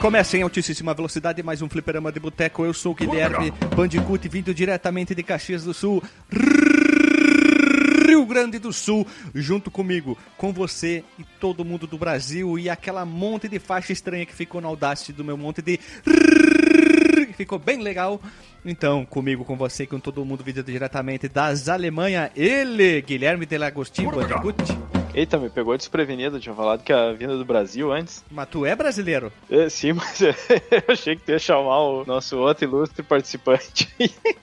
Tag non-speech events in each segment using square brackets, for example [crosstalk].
Recomeça em altíssima velocidade mais um fliperama de boteco. Eu sou o Guilherme Bandicoot, vindo diretamente de Caxias do Sul, Rio Grande do Sul, junto comigo, com você e todo mundo do Brasil e aquela monte de faixa estranha que ficou na Audacity do meu monte de que ficou bem legal. Então, comigo, com você, com todo mundo, vindo diretamente das Alemanha, ele, Guilherme Delagostinho Bandicoot. Eita, me pegou desprevenido, tinha falado que a vinda do Brasil antes. Mas tu é brasileiro? É, sim, [laughs] mas eu achei que tu ia chamar o nosso outro ilustre participante. [laughs]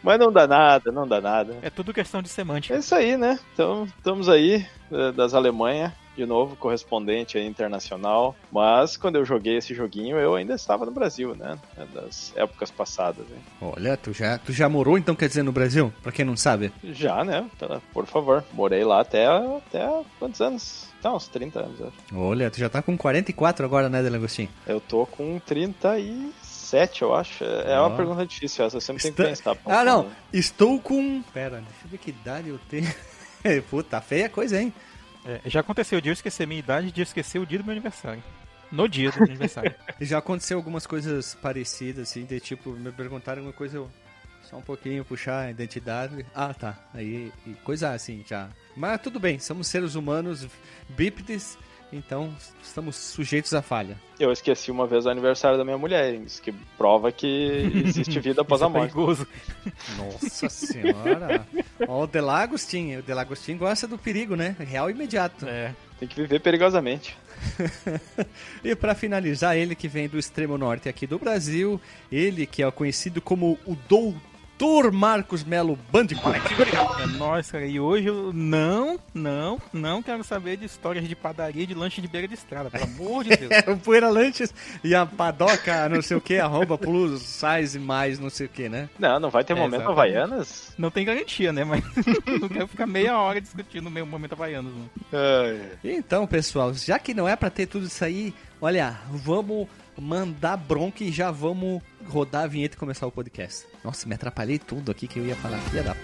Mas não dá nada, não dá nada. É tudo questão de semântica. É isso aí, né? Então, estamos aí, eh, das Alemanha, de novo, correspondente aí internacional. Mas quando eu joguei esse joguinho, eu ainda estava no Brasil, né? É Das épocas passadas. Né? Olha, tu já, tu já morou então, quer dizer, no Brasil? Pra quem não sabe. Já, né? Tá, Por favor. Morei lá até, até quantos anos? Tá, uns 30 anos, eu acho. Olha, tu já tá com 44 agora, né, Delagostinho? Eu tô com 37, eu acho. É Ó. uma pergunta difícil essa, eu sempre Está- tem que pensar. Ah, não. Estou com. Pera, deixa eu ver que idade eu tenho. [laughs] Puta, feia a coisa, hein? É, já aconteceu de eu esquecer minha idade e de eu esquecer o dia do meu aniversário. No dia do meu aniversário. [laughs] Já aconteceu algumas coisas parecidas, assim, de tipo, me perguntaram uma coisa, eu só um pouquinho puxar a identidade. Ah, tá. Aí, coisa assim, já. Mas tudo bem, somos seres humanos bípedes, então estamos sujeitos à falha. Eu esqueci uma vez o aniversário da minha mulher, isso que prova que existe vida após [laughs] a é morte. perigoso. Nossa senhora! [laughs] Ó, o Delagostin, o Delagostin gosta do perigo, né? Real e imediato. É. Tem que viver perigosamente. [laughs] E pra finalizar, ele que vem do extremo norte aqui do Brasil, ele que é conhecido como o Doutor Marcos Melo Bandicoot. É nóis, cara. E hoje eu não, não, não quero saber de histórias de padaria e de lanche de beira de estrada, pelo amor de Deus. [laughs] É, o Poeira Lanches e a padoca, não sei o que, arroba plus size mais não sei o que, né? Não, não vai ter É, momento exatamente. Havaianas? Não tem garantia, né? Mas [laughs] não quero ficar meia hora discutindo o meu momento. Não. Ai, Então, pessoal, já que não é pra ter tudo isso aí, olha, vamos mandar bronca e já vamos rodar a vinheta e começar o podcast. Nossa, me atrapalhei tudo aqui que eu ia falar, filha da.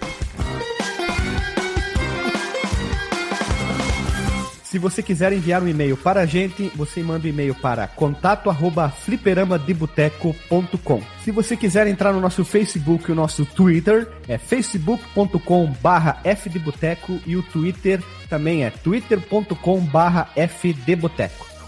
Se você quiser enviar um e-mail para a gente, você manda um e-mail para contato@fliperamadeboteco.com. Se você quiser entrar no nosso Facebook e o nosso Twitter, é facebook.com/fdeboteco e o Twitter também é twitter.com/fdeboteco.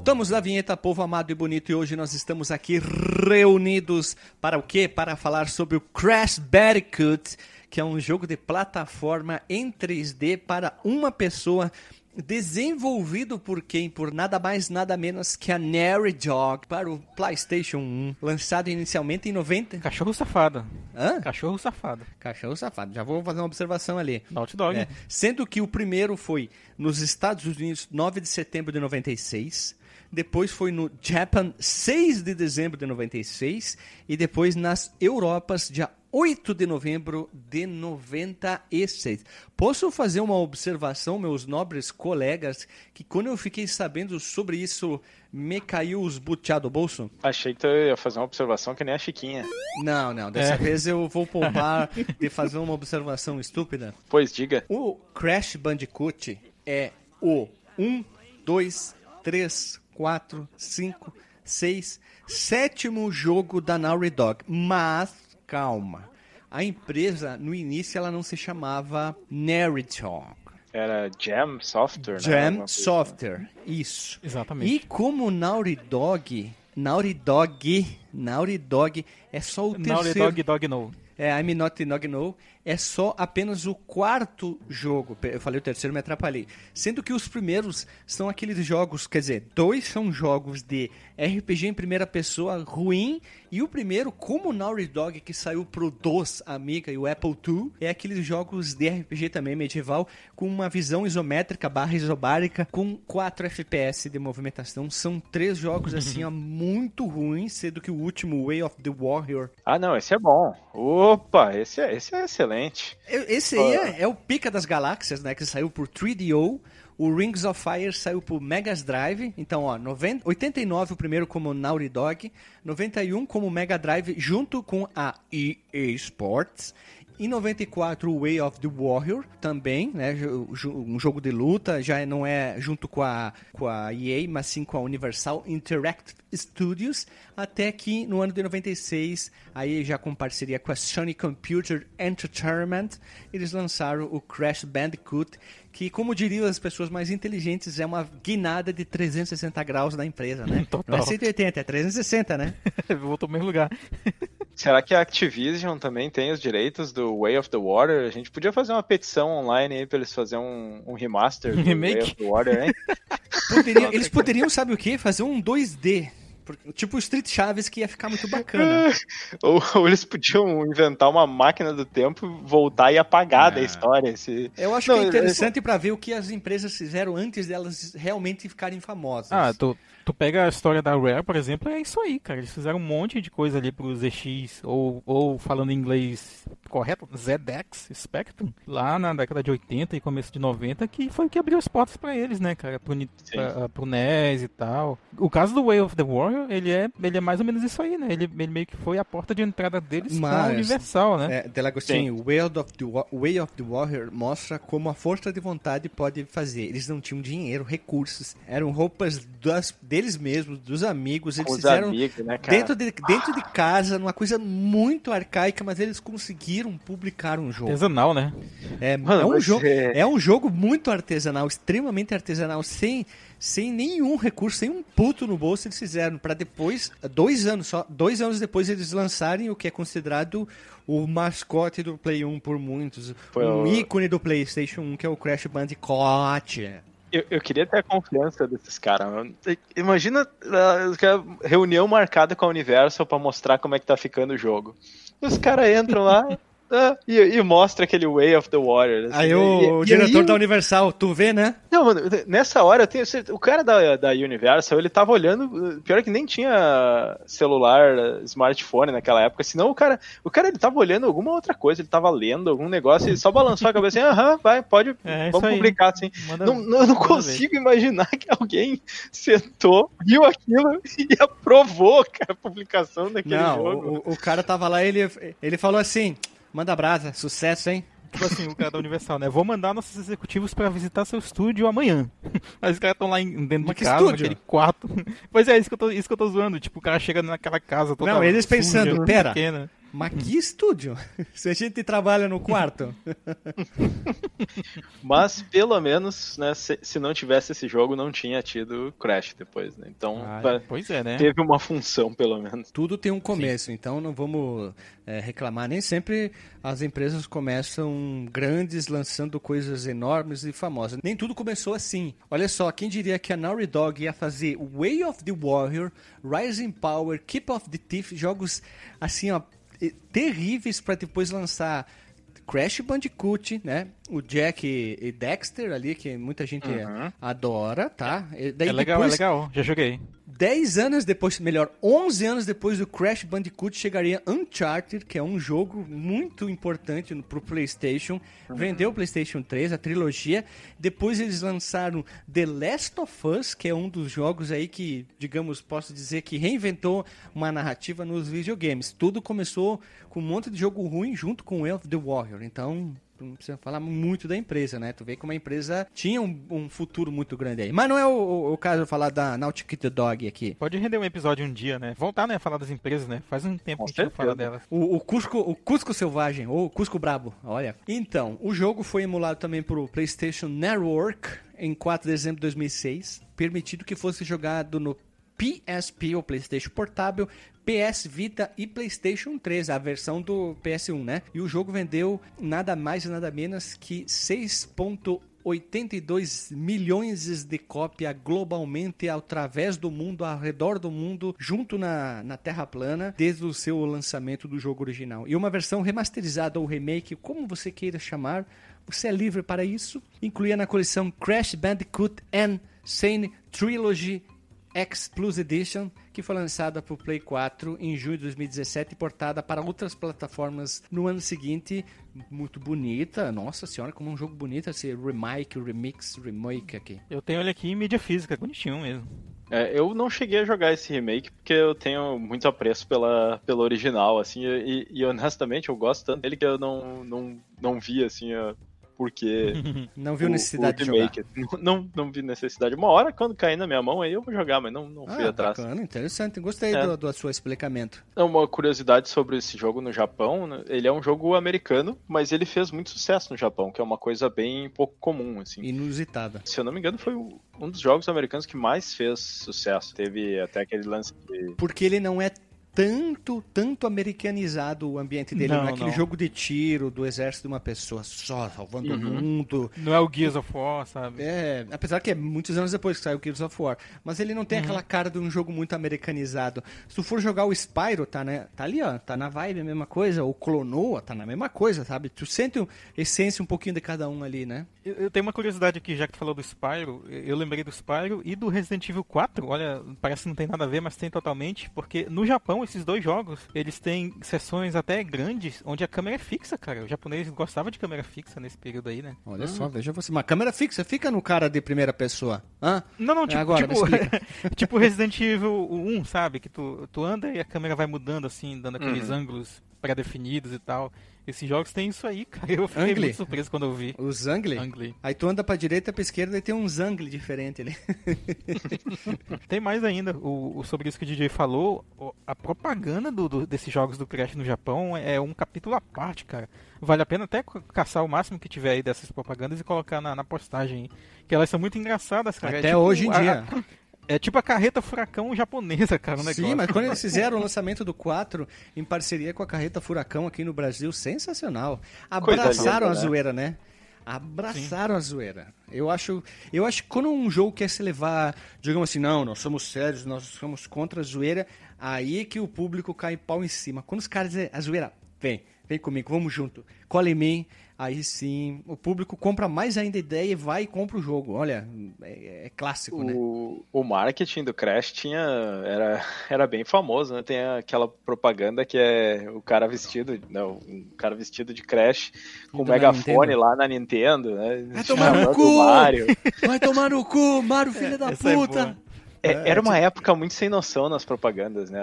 Voltamos da vinheta, povo amado e bonito, e hoje nós estamos aqui reunidos para o quê? Para falar sobre o Crash Bandicoot, que é um jogo de plataforma em 3D para uma pessoa, desenvolvido por quem? Por nada mais, nada menos que a Nary Dog para o PlayStation 1, lançado inicialmente em 90. Cachorro safado. Hã? Cachorro safado. Cachorro safado. Já vou fazer uma observação ali. Naughty Dog. É, sendo que o primeiro foi nos Estados Unidos, 9 de setembro de 96. Depois foi no Japan, 6 de dezembro de 96. E depois nas Europas, dia 8 de novembro de 96. Posso fazer uma observação, meus nobres colegas, que quando eu fiquei sabendo sobre isso, me caiu os butiá do bolso? achei que tu ia fazer uma observação que nem a Chiquinha. Não, não. Dessa É. vez eu vou poupar [laughs] de fazer uma observação estúpida. Pois diga. O Crash Bandicoot é o 1, 2, 3, 4, 5, 6, sétimo jogo da Naughty Dog. Mas, calma. A empresa, no início, ela não se chamava Naughty Dog. Era Jam Software, né? Jam Software. Isso. Exatamente. E como Naughty Dog, Naughty Dog, Naughty Dog é só o Naughty terceiro... Dog Dog No. É, I'm not Nog No. É só apenas o quarto jogo. Eu falei o terceiro, me atrapalhei. Sendo que os primeiros são aqueles jogos, quer dizer, dois são jogos de RPG em primeira pessoa ruim, e o primeiro, como o Naughty Dog, que saiu pro DOS, Amiga e o Apple II, é aqueles jogos de RPG também medieval, com uma visão isométrica barra isobárica, com 4 FPS de movimentação. São três jogos, assim, ó, [laughs] muito ruins, sendo que o último, Way of the Warrior... Ah, não, esse é bom. Opa, esse é, esse é excelente. Esse aí é, é o Pica das Galáxias, né, que saiu por 3DO, o Rings of Fire saiu pro Megas Drive. Então, ó, 90, 89 o primeiro como Naughty Dog, 91 como Mega Drive junto com a EA Sports. Em 94, o Way of the Warrior, também, né? Um jogo de luta, já não é junto com a, com a EA, mas sim com a Universal Interactive Studios. Até que no ano de 96, aí já com parceria com a Sony Computer Entertainment, eles lançaram o Crash Bandicoot, que, como diriam as pessoas mais inteligentes, é uma guinada de 360 graus da empresa, né? [laughs] Total. Não é 180, é 360, né? [laughs] Voltou ao mesmo lugar. Será que a Activision também tem os direitos do Way of the Water? A gente podia fazer uma petição online aí pra eles fazerem um, um remaster do Remake? Way of the Water, hein? [laughs] Poderia- eles poderiam, sabe o quê? Fazer um 2D. Porque- Tipo o Street Chaves, que ia ficar muito bacana. [laughs] ou, ou eles podiam inventar uma máquina do tempo, voltar e apagar da Ah. história. Esse... Eu acho Não, que é interessante pra ver o que as empresas fizeram antes delas realmente ficarem famosas. Ah, tu, tu pega a história da Rare, por exemplo, é isso aí, cara. Eles fizeram um monte de coisa ali pro ZX, ou, ou falando em inglês correto, ZX Spectrum, lá na década de 80 e começo de 90, que foi o que abriu as portas pra eles, né, cara? Pro, pra- pro NES e tal. O caso do Way of the Warrior, ele é, ele é mais ou menos isso aí, né? Ele, ele meio que foi a porta de entrada deles com Mas- Universal, né? É, Delagostinho, o Way of, the, Wa- Way of the Warrior mostra como a força de vontade pode fazer. Eles não tinham dinheiro, recursos, eram roupas das, deles mesmos, dos amigos, eles os fizeram amigos, né, cara? dentro de, dentro de casa, numa coisa muito arcaica, mas eles conseguiram publicar um jogo. Artesanal, né? É, Mano, é um jogo, é- é um jogo muito artesanal, extremamente artesanal, sem, sem nenhum recurso, sem um puto no bolso eles fizeram para depois, dois anos só, dois anos depois eles lançarem o que é considerado o mascote do Play 1 por muitos, Foi um o- ícone do PlayStation 1 que é o Crash Bandicoot. Eu, eu queria ter a confiança desses caras. Imagina ah, a reunião marcada com a Universal pra mostrar como é que tá ficando o jogo. Os caras entram lá ah, e, e mostra aquele Way of the Water. assim, Aí e- o, e diretor aí- da Universal, tu vê, né? Não, mano, nessa hora eu tenho o cara da, da Universal, ele tava olhando, pior que nem tinha celular, smartphone naquela época, senão o cara, o cara ele tava olhando alguma outra coisa, ele tava lendo algum negócio e só balançou a cabeça assim, aham, vai, pode, É, vamos aí. publicar assim. Manda- Não, não, eu não consigo imaginar que alguém sentou, viu aquilo e [laughs] aprovou cara, a publicação daquele Não, jogo. o, o cara tava lá e ele, ele falou assim, manda brasa, sucesso, hein? Tipo assim, o cara da Universal, né? Vou mandar nossos executivos pra visitar seu estúdio amanhã. [laughs] Aí os caras estão lá em- dentro Mas de casa, estúdio? naquele quarto. [laughs] Pois é, isso que, eu tô, isso que eu tô zoando. Tipo, o cara chega naquela casa toda Não, eles pensando, suja, pera. pequena. Mas que estúdio? [laughs] Se a gente trabalha no quarto. [laughs] Mas pelo menos, né, se, se não tivesse esse jogo, não tinha tido Crash depois, né? Então Ah, va- pois é, né? teve uma função pelo menos. Tudo tem um começo, então não vamos é, reclamar. Nem sempre as empresas começam grandes, lançando coisas enormes e famosas. Nem tudo começou assim. Olha só, quem diria que a Naughty Dog ia fazer Way of the Warrior, Rising Power, Keep of the Thief, jogos assim, ó, terríveis para depois lançar Crash Bandicoot, né? O Jack e Dexter ali, que muita gente Uhum. adora, tá? E daí É legal, depois, é legal. Já joguei. 10 anos depois, melhor, 11 anos depois do Crash Bandicoot, chegaria Uncharted, que é um jogo muito importante pro PlayStation. Vendeu o PlayStation 3, a trilogia. Depois eles lançaram The Last of Us, que é um dos jogos aí que, digamos, posso dizer que reinventou uma narrativa nos videogames. Tudo começou com um monte de jogo ruim junto com of the Warrior. Então, não precisa falar muito da empresa, né? Tu vê como a empresa tinha um, um futuro muito grande aí. Mas não é o, o- o caso de falar da Nautic the Dog aqui. Pode render um episódio um dia, né? Voltar, né, a falar das empresas, né? Faz um tempo Com que a gente não fala delas. O, o Cusco, o Cusco Selvagem, ou Cusco Brabo, olha. Então, o jogo foi emulado também pro PlayStation Network em 4 de dezembro de 2006, permitido que fosse jogado no PSP, ou PlayStation Portável, PS Vita e PlayStation 3, a versão do PS1, né? E o jogo vendeu nada mais e nada menos que 6.82 milhões de cópia globalmente através do mundo, ao redor do mundo, junto na, na Terra plana, desde o seu lançamento do jogo original. E uma versão remasterizada ou remake, como você queira chamar, você é livre para isso. Incluía na coleção Crash Bandicoot and Sane Trilogy X Plus Edition, que foi lançada para o Play 4 em junho de 2017 e portada para outras plataformas no ano seguinte. Muito bonita, nossa senhora, como um jogo bonito esse remake, remix, remake aqui. Eu tenho ele aqui em mídia física, bonitinho mesmo. É, eu não cheguei a jogar esse remake porque eu tenho muito apreço pela, pela original, assim, e, e honestamente eu gosto tanto dele que eu não, não, não vi, assim, a, porque. [laughs] não viu necessidade o, de jogar. Não, não vi necessidade. Uma hora, quando cair na minha mão, aí eu vou jogar, mas não, não fui ah, atrás. Bacana, interessante. Gostei é. do, do seu explicamento. Uma curiosidade sobre esse jogo no Japão: né? ele é um jogo americano, mas ele fez muito sucesso no Japão, que é uma coisa bem pouco comum, assim. Inusitada. Se eu não me engano, foi um dos jogos americanos que mais fez sucesso. Teve até aquele lance de... Porque ele não é tanto, tanto americanizado o ambiente dele. Não, naquele é jogo de tiro do exército de uma pessoa só, salvando uhum. o mundo. Não é o Gears of War, sabe? É, apesar que é muitos anos depois que saiu o Gears of War. Mas ele não tem uhum. aquela cara de um jogo muito americanizado. Se tu for jogar o Spyro, tá, né? tá ali, ó, tá na vibe a mesma coisa. O Clonoa tá na mesma coisa, sabe? Tu sente a essência um pouquinho de cada um ali, né? Eu, eu tenho uma curiosidade aqui, já que tu falou do Spyro. Eu lembrei do Spyro e do Resident Evil 4. Olha, parece que não tem nada a ver, mas tem totalmente. Porque no Japão, esses dois jogos, eles têm sessões até grandes onde a câmera é fixa, cara. O japonês gostava de câmera fixa nesse período aí, né? Olha hum. só, veja você. Uma câmera fixa fica no cara de primeira pessoa. Hã? Não, não, tipo, Agora, tipo, [laughs] tipo Resident Evil 1, sabe? Que tu, tu anda e a câmera vai mudando assim, dando aqueles uhum. ângulos pré-definidos e tal. Esses jogos têm isso aí, [laughs] cara. Eu fiquei Angli. muito surpreso quando eu vi. O Zangli? Angli. Aí tu anda pra direita, pra esquerda e tem um Zangli diferente ali. [laughs] tem mais ainda. O, o, sobre isso que o DJ falou, a propaganda do, do, desses jogos do Crash no Japão é um capítulo à parte, cara. Vale a pena até caçar o máximo que tiver aí dessas propagandas e colocar na, na postagem. Que elas são muito engraçadas, cara. Até é tipo, hoje em dia. A, [laughs] é tipo a carreta furacão japonesa, cara. Um Sim, mas quando eles fizeram o lançamento do 4 em parceria com a carreta furacão aqui no Brasil, sensacional. Abraçaram linda, a né? zoeira, né? Abraçaram Sim. a zoeira. Eu acho, eu acho que quando um jogo quer se levar, digamos assim, não, nós somos sérios, nós somos contra a zoeira, aí é que o público cai pau em cima. Quando os caras dizem, a zoeira, vem, vem comigo, vamos junto, cola em mim, aí sim o público compra mais ainda a ideia e vai e compra o jogo. Olha, é, é clássico, o, né? O marketing do Crash tinha era, era bem famoso, né? Tem aquela propaganda que é o cara vestido, não, um cara vestido de Crash com o megafone lá na Nintendo, né? Vai tomar no cu! Mario. Vai tomar no cu, Mario, filho [laughs] da é puta! É é, é, era uma tipo... época muito sem noção nas propagandas, né?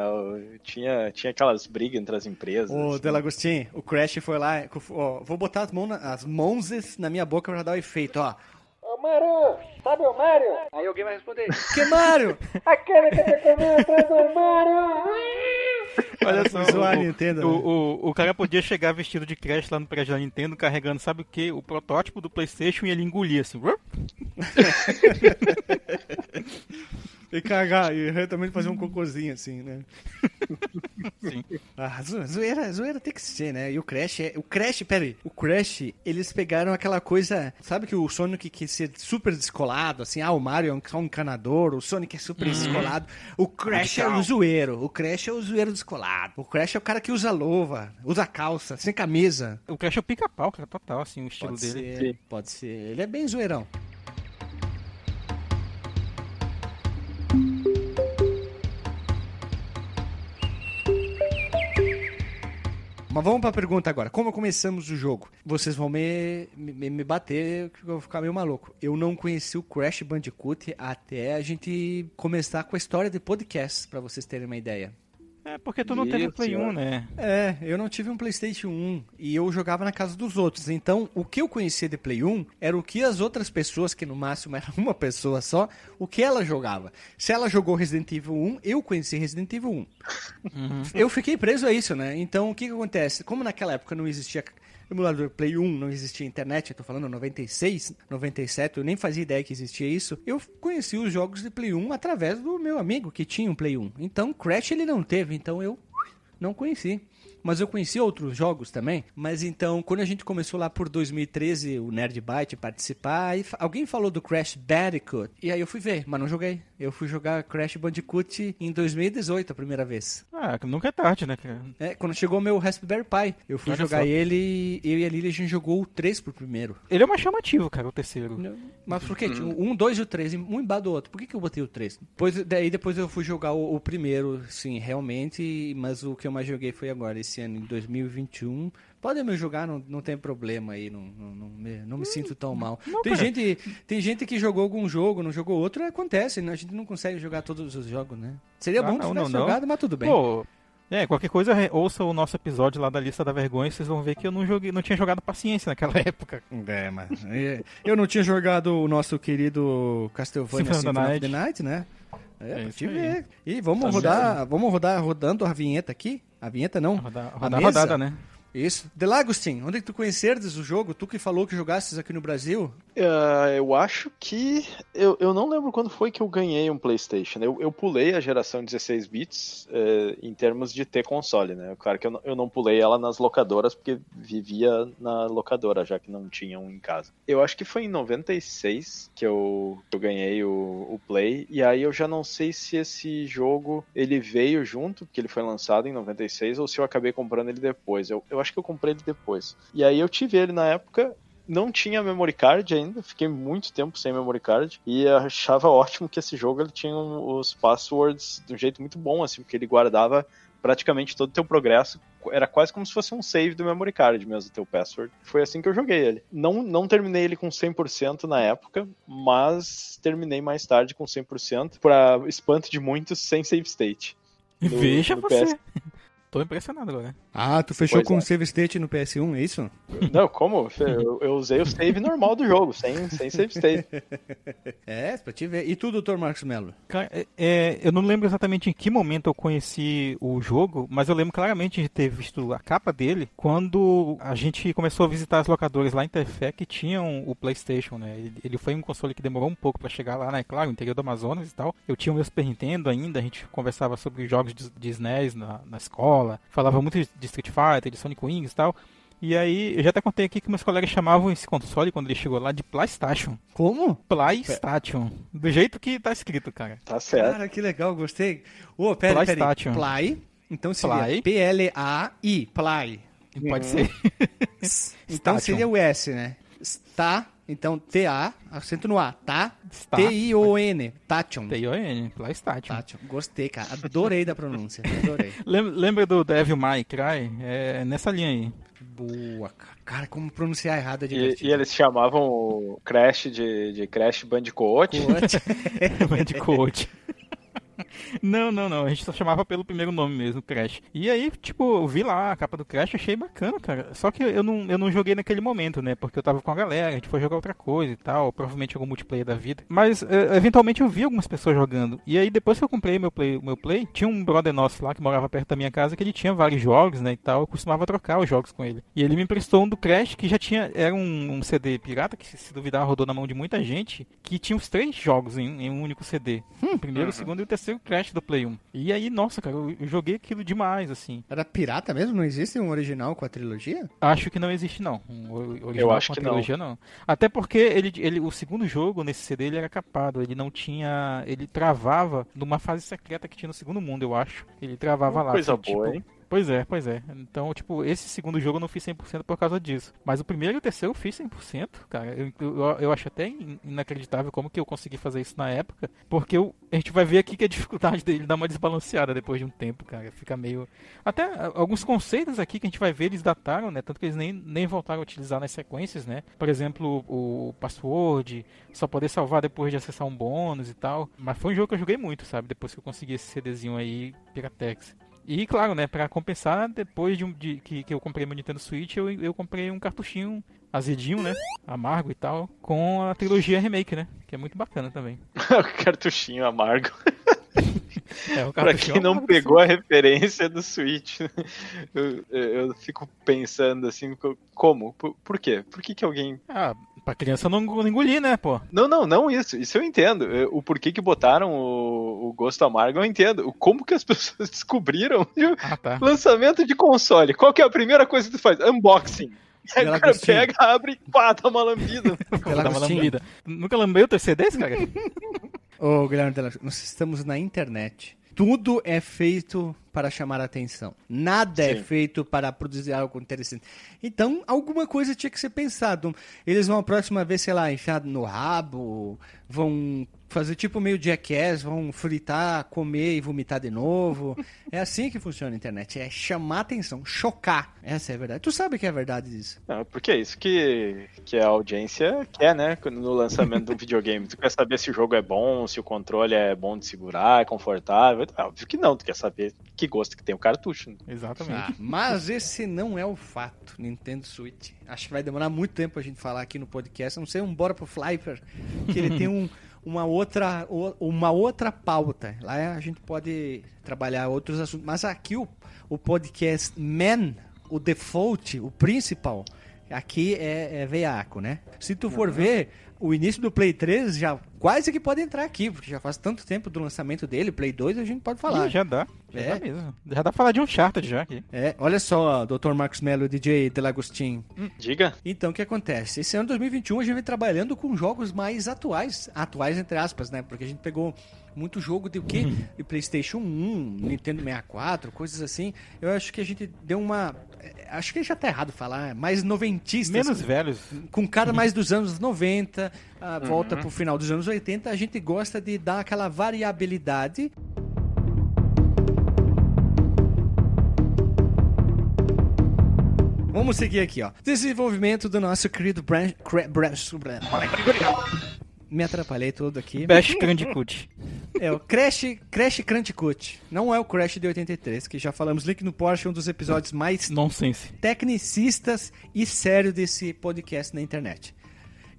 tinha, tinha aquelas brigas entre as empresas. Ô, assim. Delagostin, o Crash foi lá. Ó, vou botar as, mãos as mãos na minha boca pra dar o efeito, ó. Ô Mario, sabe o Mario? Aí alguém vai responder: [laughs] Que Mario? [laughs] Aquele que tá comendo atrás do Mario! Olha só, o, Nintendo, o, né? o, o, cara podia chegar vestido de Crash lá no prédio da Nintendo carregando, sabe o que? O protótipo do Playstation e ele engolia assim. [laughs] E cagar, e também fazer um cocôzinho assim, né? Sim. [laughs] Ah, zoeira, zoeira tem que ser, né? E o Crash, é, o Crash, peraí, o Crash, eles pegaram aquela coisa, sabe que o Sonic quer ser super descolado, assim, ah, o Mario é só um encanador, o Sonic é super uhum. descolado, o Crash é o zoeiro, o Crash é o zoeiro descolado, o Crash é o cara que usa luva, usa calça, sem camisa. O Crash é o pica-pau, cara, total, assim, o estilo pode dele. Ser, pode ser, ele é bem zoeirão. Mas vamos para a pergunta agora. Como começamos o jogo? Vocês vão me, me, me bater, que eu vou ficar meio maluco. Eu não conheci o Crash Bandicoot até a gente começar com a história de podcast, para vocês terem uma ideia. É, porque tu não Isso, teve Play 1, né? É, eu não tive um PlayStation 1 e eu jogava na casa dos outros. Então, o que eu conhecia de Play 1 era o que as outras pessoas, que no máximo era uma pessoa só, o que ela jogava. Se ela jogou Resident Evil 1, eu conheci Resident Evil 1. Uhum. Eu fiquei preso a isso, né? Então, o que, que acontece? Como naquela época não existia emulador Play 1, não existia internet, eu tô falando 96, 97, eu nem fazia ideia que existia isso. Eu conheci os jogos de Play 1 através do meu amigo que tinha um Play 1. Então, Crash ele não teve, então eu não conheci. Mas eu conheci outros jogos também. Mas então, quando a gente começou lá por 2013, o Nerd Byte participar, aí alguém falou do Crash Bandicoot. E aí eu fui ver, mas não joguei. Eu fui jogar Crash Bandicoot em 2018 a primeira vez. Ah, nunca é tarde, né, cara? É, quando chegou o meu Raspberry Pi, eu fui Olha jogar só. ele, eu e a Lili, a gente jogou o 3 pro primeiro. Ele é mais chamativo, cara, o terceiro. Mas por que? Tinha Um, dois e o três, um embaixo do outro. Por que, que eu botei o três? Depois, daí depois eu fui jogar o, o primeiro, sim, realmente, mas o que eu mais joguei foi agora, esse ano, em 2021. Podem me jogar, não, não tem problema aí, não, não, não me, não me sinto tão mal. não, tem, cara. gente, tem gente que jogou algum jogo, não jogou outro, acontece, né? a gente não consegue jogar todos os jogos, né? Seria Ah, bom que não, tivesse não, não. jogado, mas tudo bem. Pô, é, qualquer coisa, ouça o nosso episódio lá da lista da vergonha, vocês vão ver que eu não joguei, não tinha jogado paciência naquela [laughs] época. É, mas é, eu não tinha jogado o nosso querido Castlevania Symphony of the the Night, né? É, É pra isso te aí. ver. E vamos Tá rodar, vamos rodar rodando a vinheta aqui. A vinheta não. Rodar, a rodar mesa. rodada, né? Isso. Delagostin, onde é que tu conhecerdes o jogo? Tu que falou que jogastes aqui no Brasil? Ah, eu acho que. Eu, eu não lembro quando foi que eu ganhei um PlayStation. Eu, eu pulei a geração 16 bits eh, em termos de ter console, né? Claro que eu não, eu não pulei ela nas locadoras porque vivia na locadora, já que não tinha um em casa. Eu acho que foi em 96 que eu, eu ganhei o, o Play. E aí eu já não sei se esse jogo ele veio junto, porque ele foi lançado em 96, ou se eu acabei comprando ele depois. Eu, eu acho que eu comprei ele depois. E aí eu tive ele na época não tinha memory card ainda, fiquei muito tempo sem memory card e achava [laughs] ótimo que esse jogo ele tinha os passwords de um jeito muito bom, assim, porque ele guardava praticamente todo o teu progresso, era quase como se fosse um save do memory card mesmo, o teu password. Foi assim que eu joguei ele. Não, não terminei ele com 100% na época, mas terminei mais tarde com 100%, para espanto de muitos, sem save state. No- veja no você. PS. Tô impressionado agora. Ah, tu fechou Pois com é. o save state no PS1, é isso? Não, como? Eu, eu usei o save normal do jogo, sem, sem save state. [laughs] É, pra te ver. E tu, Dr. Marcos Mello? Cara, é- é, eu não lembro exatamente em que momento eu conheci o jogo, mas eu lembro claramente de ter visto a capa dele quando a gente começou a visitar as locadoras lá em Tefé que tinham o PlayStation, né? Ele, ele foi um console que demorou um pouco pra chegar lá, né? Claro, no interior do Amazonas e tal. Eu tinha o meu Super Nintendo ainda, a gente conversava sobre jogos de, de SNES na, na escola, falava muito de Street Fighter, de Sonic Wings e tal. E aí, eu já até contei aqui que meus colegas chamavam esse console, quando ele chegou lá, de PlayStation. Como? PlayStation. Do jeito que tá escrito, cara. Tá certo. Cara, que legal, gostei. Ô, pera, pera aí. PlayStation. Play. Então seria Play. P-L-A-I, Play. Pode ser. [laughs] Então seria o S, né? Tá, então T-A, acento no A, tá? Está. T-I-O-N, Tation. T-I-O-N, PlayStation. Tation. Gostei, cara. Adorei da pronúncia. Adorei. [laughs] Lem- Lembra do Devil May Cry? É nessa linha aí. Boa, cara. Cara, como pronunciar errado é E, divertido. e eles chamavam o Crash de, de Crash Bandicoot. Bandicoot. [laughs] [laughs] Não, não, não. A gente só chamava pelo primeiro nome mesmo, Crash. E aí, tipo, eu vi lá a capa do Crash, achei bacana, cara. Só que eu não, eu não joguei naquele momento, né? Porque eu tava com a galera, a gente foi jogar outra coisa e tal. Provavelmente algum multiplayer da vida. Mas, eh, eventualmente, eu vi algumas pessoas jogando. E aí, depois que eu comprei meu play, meu play, tinha um brother nosso lá que morava perto da minha casa que ele tinha vários jogos, né? E tal. Eu costumava trocar os jogos com ele. E ele me emprestou um do Crash que já tinha. Era um, um CD pirata que, se duvidar, rodou na mão de muita gente. Que tinha os três jogos em, em um único CD. O primeiro, o segundo e o terceiro Crash do Play 1. E aí, nossa, cara, eu, joguei aquilo demais, assim. Era pirata mesmo? Não existe um original com a trilogia? Acho que não existe, não. Um o- original Eu acho com a que não. trilogia, não. Até porque ele, ele, o segundo jogo nesse CD ele era capado. Ele não tinha. Ele travava numa fase secreta que tinha no segundo mundo, eu acho. Ele travava lá. Coisa que, boa, tipo, hein? Pois é, pois é. Então, tipo, esse segundo jogo eu não fiz 100% por causa disso. Mas o primeiro e o terceiro eu fiz 100%, cara. Eu, eu, eu acho até in- inacreditável como que eu consegui fazer isso na época. Porque eu- a gente vai ver aqui que a dificuldade dele dá uma desbalanceada depois de um tempo, cara. Fica meio. Até alguns conceitos aqui que a gente vai ver, eles dataram, né? Tanto que eles nem, nem voltaram a utilizar nas sequências, né? Por exemplo, o password, só poder salvar depois de acessar um bônus e tal. Mas foi um jogo que eu joguei muito, sabe? Depois que eu consegui esse CDzinho aí, Piratex. E claro, né, pra compensar, depois de, de que, que eu comprei meu Nintendo Switch, eu, eu comprei um cartuchinho azedinho, né, amargo e tal, com a trilogia remake, né, que é muito bacana também. [laughs] cartuchinho amargo. [laughs] É, o Pra quem não pegou a referência do Switch, [laughs] eu, eu fico pensando assim, co- como? Por, por quê? Por que, que alguém. Ah, pra criança não não engolir, né, pô? Não, não, não isso. Isso eu entendo. O porquê que botaram o, o gosto amargo, eu entendo. O como que as [laughs] pessoas descobriram Ah, tá. lançamento de console. Qual que é a primeira coisa que tu faz? Unboxing. Aí o cara pega, abre e pá, dá uma lambida. [laughs] Dar uma lambida. Nunca lambeu teu CD, esse cara? Ô, Guilherme Della- nós estamos na internet. Tudo é feito para chamar a atenção. Nada é Sim. feito para produzir algo interessante. Então, alguma coisa tinha que ser pensado. Eles vão a próxima vez, sei lá, enfiar no rabo, vão fazer tipo meio jackass, vão fritar, comer e vomitar de novo. [laughs] É assim que funciona a internet. É chamar atenção, chocar. Essa é a verdade. Tu sabe que é verdade disso. Não, porque é isso que, que a audiência quer, né? No lançamento de um [laughs] videogame. Tu quer saber se o jogo é bom, se o controle é bom de segurar, é confortável. É óbvio que não, tu quer saber que gosto que tem o cartucho. né? Exatamente. Ah, mas esse não é o fato, Nintendo Switch. Acho que vai demorar muito tempo a gente falar aqui no podcast. A não sei, um bora pro Flyper, que ele tem um, uma, outra, uma outra pauta. Lá a gente pode trabalhar outros assuntos. Mas aqui o, o podcast Man, o default, o principal, aqui é, é veiaco, né? Se tu for ver, o início do Play 3 já quase que pode entrar aqui, porque já faz tanto tempo do lançamento dele, Play 2 a gente pode falar. Ih, já dá. Já É? dá mesmo. Já dá pra falar de um Uncharted já aqui. É, olha só, Dr. Marcos Mello, DJ Delagostin. Diga. Então, o que acontece? Esse ano 2021 a gente vem trabalhando com jogos mais atuais, atuais entre aspas, né? Porque a gente pegou muito jogo de o quê? De PlayStation 1, Nintendo 64, coisas assim. Eu acho que a gente deu uma. eh, Acho que já tá errado falar, mais noventistas. Menos velhos. Com cara mais dos anos 90, a volta pro final dos anos 80, a gente gosta de dar aquela variabilidade. Vamos seguir aqui, ó. Desenvolvimento do nosso querido Branch. Branch me atrapalhei todo aqui. Bash Candicoot. É o Crash, Crash Bandicoot. Não é o Crash de 83, que já falamos. Link no Porsche, um dos episódios mais Nonsense. tecnicistas e sério desse podcast na internet.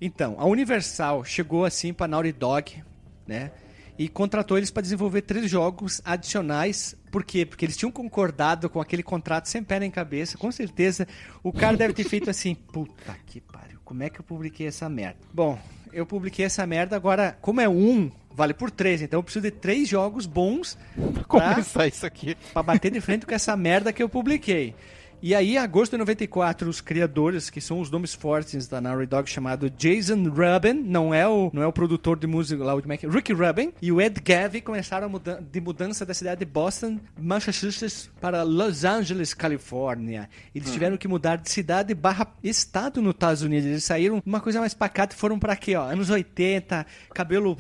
Então, a Universal chegou assim para Naughty Dog, né? E contratou eles para desenvolver três jogos adicionais. Por quê? Porque eles tinham concordado com aquele contrato sem pé nem cabeça. Com certeza, o cara deve ter feito assim: [laughs] puta que pariu, como é que eu publiquei essa merda? Bom, eu publiquei essa merda, agora, como é um, vale por três. Então eu preciso de três jogos bons pra Começar isso aqui. Pra bater de frente com essa merda que eu publiquei. E aí, em agosto de 94, os criadores, que são os nomes fortes da Naughty Dog, chamado Jason Rubin, não é o, não é o produtor de música lá, o Mac, Ricky Rubin, e o Ed Gavi começaram a muda de mudança da cidade de Boston, Massachusetts, para Los Angeles, Califórnia. Eles tiveram que mudar de cidade barra estado nos Estados Unidos. Eles saíram uma coisa mais pacata e foram para quê, ó? Anos 80, cabelo,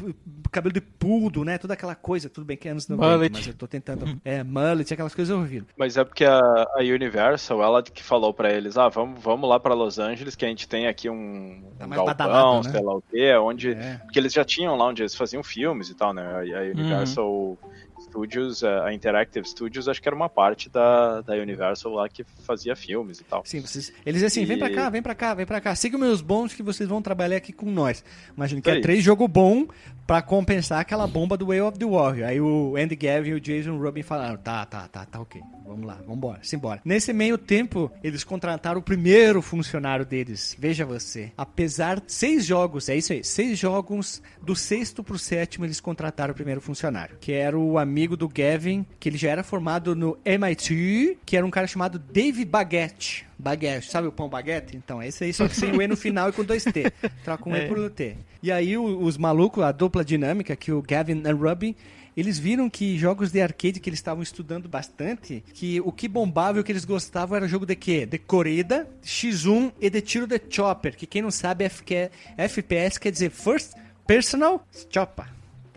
cabelo de pudo, né? Toda aquela coisa. Tudo bem que é anos 90, Mullet. mas eu tô tentando... É, mullet, aquelas coisas horríveis. Mas é porque a, a Universal, ela que falou pra eles, ah, vamos, vamos lá pra Los Angeles, que a gente tem aqui um, Tá um galpão, badalado, né? sei lá o quê, onde... É. Porque eles já tinham lá onde eles faziam filmes e tal, né? A, a Universal Studios, a a Interactive Studios, acho que era uma parte da, da Universal lá que fazia filmes e tal. Sim, vocês, eles assim, vem pra E- cá, vem pra cá, vem pra cá. Siga meus bons que vocês vão trabalhar aqui com nós. Imagina que é três jogos bom pra compensar aquela bomba do Way of the Warrior. Aí o Andy Gavin e o Jason Rubin falaram, tá, tá, tá, tá ok. Vamos lá, vambora, simbora. Nesse meio tempo, eles contrataram o primeiro funcionário deles. Veja você. Apesar de seis jogos, é isso aí, seis jogos, do sexto pro sétimo, eles contrataram o primeiro funcionário. Que era o amigo do Gavin, que ele já era formado no MIT, que era um cara chamado Dave Baguette. Baguette, sabe o pão baguete? Então, é esse aí, só que sem o E no final e com dois T. Troca um E É. por um T. E aí, os malucos, a dupla dinâmica, que o Gavin e o Rubin, eles viram que jogos de arcade que eles estavam estudando bastante, que o que bombava e o que eles gostavam era jogo de quê? De corrida, X1 e de tiro de chopper, que quem não sabe, FQ FPS quer dizer First Personal Chopper.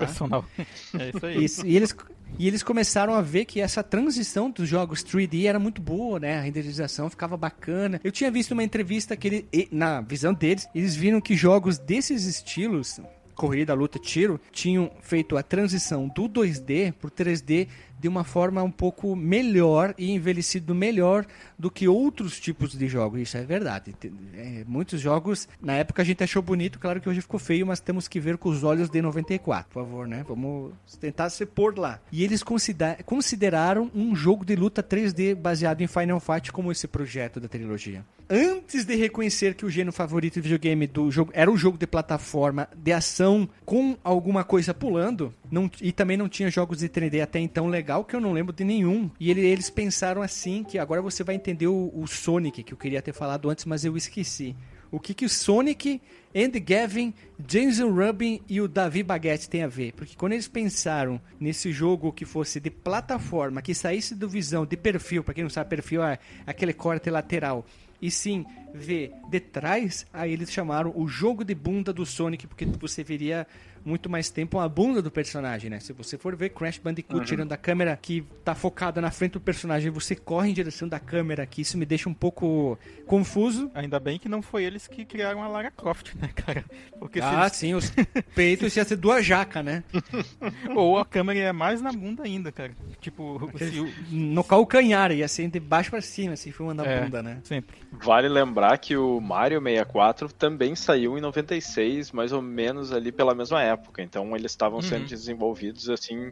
Personal. [laughs] É isso aí. Isso, e, eles, e eles começaram a ver que essa transição dos jogos 3D era muito boa, né? A renderização ficava bacana. Eu tinha visto uma entrevista que ele, e- na visão deles, eles viram que jogos desses estilos, corrida, luta, tiro, tinham feito a transição do 2D pro 3D de uma forma um pouco melhor e envelhecido melhor do que outros tipos de jogos. Isso é verdade. É, muitos jogos, na época a gente achou bonito, claro que hoje ficou feio, mas temos que ver com os olhos de 94, por favor, né? Vamos tentar se pôr lá. E eles considera- consideraram um jogo de luta 3D baseado em Final Fight como esse projeto da trilogia. Antes de reconhecer que o gênero favorito de videogame do jogo era um jogo de plataforma de ação com alguma coisa pulando, não- e também não tinha jogos de 3D até então legal, que eu não lembro de nenhum. E ele- eles pensaram assim, que agora você vai entender o, o Sonic, que eu queria ter falado antes, mas eu esqueci. O que, que o Sonic, Andy Gavin, Jason Rubin e o Davi Baguette têm a ver? Porque quando eles pensaram nesse jogo que fosse de plataforma, que saísse do visão de perfil, para quem não sabe, perfil é aquele corte lateral, e sim ver de trás, aí eles chamaram o jogo de bunda do Sonic, porque você veria muito mais tempo a bunda do personagem, né? Se você for ver Crash Bandicoot tirando da câmera que tá focada na frente do personagem, você corre em direção da câmera, que isso me deixa um pouco confuso. Ainda bem que não foi eles que criaram a Lara Croft, né, cara? Porque se Ah, eles- sim, os peitos ia ser duas jacas, né? [laughs] Ou a câmera é mais na bunda ainda, cara. Tipo, se o- No calcanhar, ia ser de baixo pra cima, assim, filmando a É. bunda, né? sempre. Vale lembrar que o Mario 64 também saiu em 96, mais ou menos ali pela mesma época. Então eles estavam sendo Uhum. desenvolvidos assim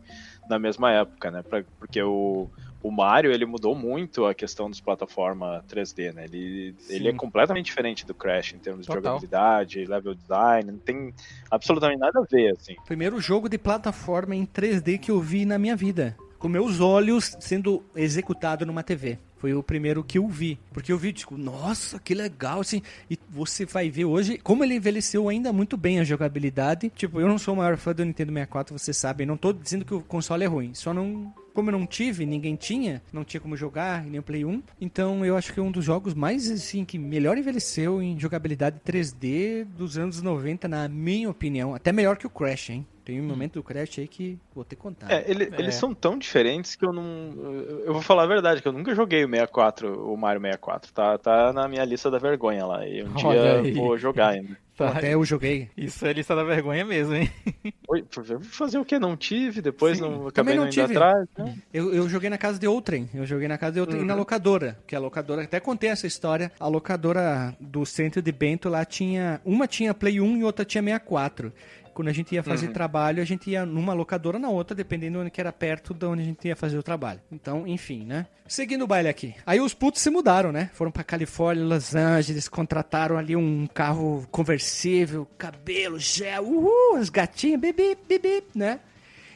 na mesma época, né? Pra- porque o, o Mario ele mudou muito a questão dos plataforma 3D, né? Ele, ele é completamente diferente do Crash em termos de Total. jogabilidade, level design, não tem absolutamente nada a ver, assim. Primeiro jogo de plataforma em 3D que eu vi na minha vida. Com meus olhos sendo executado numa TV. Foi o primeiro que eu vi. Porque eu vi, tipo, nossa, que legal, assim. E você vai ver hoje como ele envelheceu ainda muito bem a jogabilidade. Tipo, eu não sou o maior fã do Nintendo 64, vocês sabem. Não tô dizendo que o console é ruim. Só não. Como eu não tive, ninguém tinha, não tinha como jogar, nem o Play 1. Então eu acho que é um dos jogos mais, assim, que melhor envelheceu em jogabilidade 3D dos anos 90, na minha opinião. Até melhor que o Crash, hein? Tem um momento do Crash aí que vou ter que contar. É, ele- É. eles são tão diferentes que eu não. eu- vou falar a verdade, que eu nunca joguei o 64, o Mario 64. Tá, tá na minha lista da vergonha lá. E um Olha dia aí. vou jogar ainda. [laughs] Tá, Até eu joguei. Isso é lista da vergonha mesmo, hein? [laughs] Oi, fazer o que? Não tive, depois Sim, não acabei não não indo tive. atrás. né? Eu, eu joguei na casa de outrem. Eu joguei na casa de outrem e na locadora. Que a locadora, até contei essa história. A locadora do centro de Bento lá tinha. Uma tinha Play 1 e outra tinha 64. Quando a gente ia fazer trabalho, a gente ia numa locadora ou na outra, dependendo de onde que era perto de onde a gente ia fazer o trabalho. Então, enfim, né? Seguindo o baile aqui. Aí os putos se mudaram, né? Foram pra Califórnia, Los Angeles, contrataram ali um carro conversível, cabelo, gel, uhul, as gatinhas, bibi, bibi, né?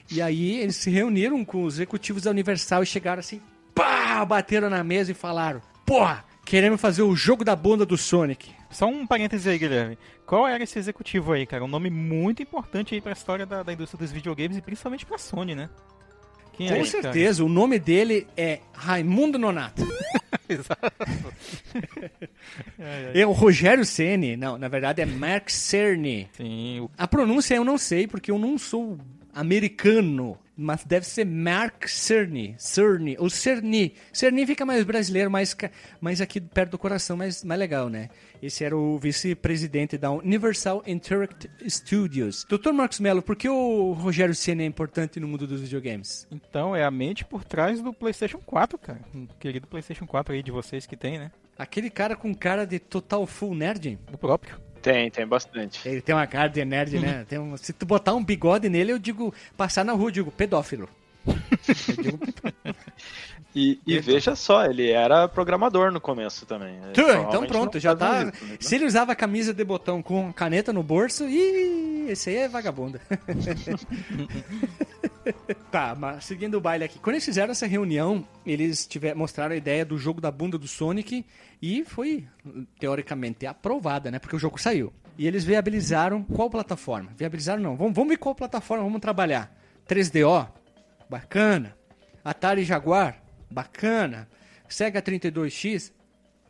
E aí eles se reuniram com os executivos da Universal e chegaram assim, pá, bateram na mesa e falaram, porra, queremos fazer o jogo da bunda do Sonic. Só um parêntese aí, Guilherme. Qual era esse executivo aí, cara? Um nome muito importante aí pra história da, da indústria dos videogames e principalmente pra Sony, né? Quem Com é esse cara? certeza, o nome dele é Raimundo Nonato. [laughs] Exato. É, é. É o Rogério Ceni, não, na verdade é Mark Cerny. Sim, o- A pronúncia eu não sei, porque eu não sou americano. Mas deve ser Mark Cerny. Cerny. Ou Cerny. Cerny fica mais brasileiro, mais, mais aqui perto do coração, mais, mais legal, né? Esse era o vice-presidente da Universal Interactive Studios. Dr. Marcos Mello, por que o Rogério Ceni é importante no mundo dos videogames? Então, é a mente por trás do PlayStation 4, cara. Um querido PlayStation 4 aí de vocês que tem, né? Aquele cara com cara de total full nerd. O próprio. Tem, tem bastante. Ele tem uma cara de nerd, né? Tem um- se tu botar um bigode nele, eu digo, passar na rua, eu digo pedófilo. Eu digo, [laughs] E, e veja só, ele era programador no começo também. Tu, então pronto, já tá. isso, né? Se ele usava camisa de botão com caneta no bolso, esse aí é vagabundo. [laughs] tá, mas seguindo o baile aqui. Quando eles fizeram essa reunião, eles tiver, mostraram a ideia do jogo da bunda do Sonic e foi, teoricamente, aprovada, né? Porque o jogo saiu. E eles viabilizaram qual plataforma? Viabilizaram não. Vamos, vamos ver qual plataforma vamos trabalhar. 3DO, bacana. Atari Jaguar, bacana. Sega 32X,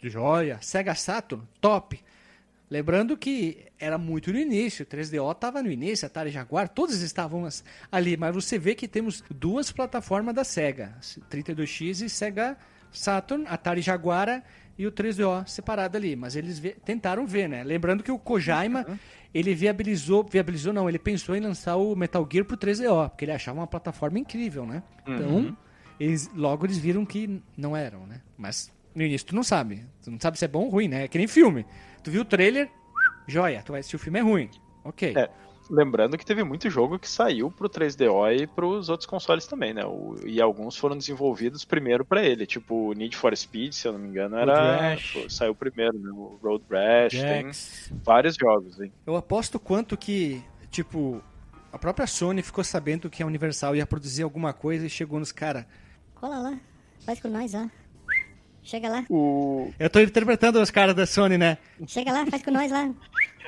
joia. Sega Saturn, top. Lembrando que era muito no início, 3DO estava no início, Atari Jaguar, todos estavam ali, mas você vê que temos duas plataformas da Sega, 32X e Sega Saturn, Atari Jaguar e o 3DO separado ali, mas eles tentaram ver, né? Lembrando que o Kojima, ele viabilizou, viabilizou não, ele pensou em lançar o Metal Gear pro 3DO, porque ele achava uma plataforma incrível, né? Então, eles, logo eles viram que não eram, né? Mas no início tu não sabe. Tu não sabe se é bom ou ruim, né? É que nem filme. Tu viu o trailer, joia, tu vai assistir o filme é ruim. Ok. É. Lembrando que teve muito jogo que saiu pro 3DO e pros outros consoles também, né? O- e alguns foram desenvolvidos primeiro pra ele, tipo o Need for Speed, se eu não me engano, era pô, saiu primeiro, né? O Road Rash, tem Jax. vários jogos, hein? Eu aposto quanto que, tipo, a própria Sony ficou sabendo que a Universal ia produzir alguma coisa e chegou nos caras. Cola lá, faz com nós, ó. Chega lá, O Eu tô interpretando os caras da Sony, né? chega lá, faz com nós lá.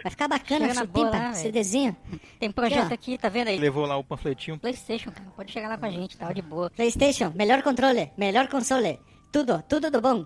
Vai ficar bacana, Chega velho. CDzinho. Tem projeto aqui, tá vendo aí? Levou lá o panfletinho. Playstation, cara. Pode chegar lá com a gente, tá de boa. Playstation, melhor controle, melhor console. Tudo, tudo do bom.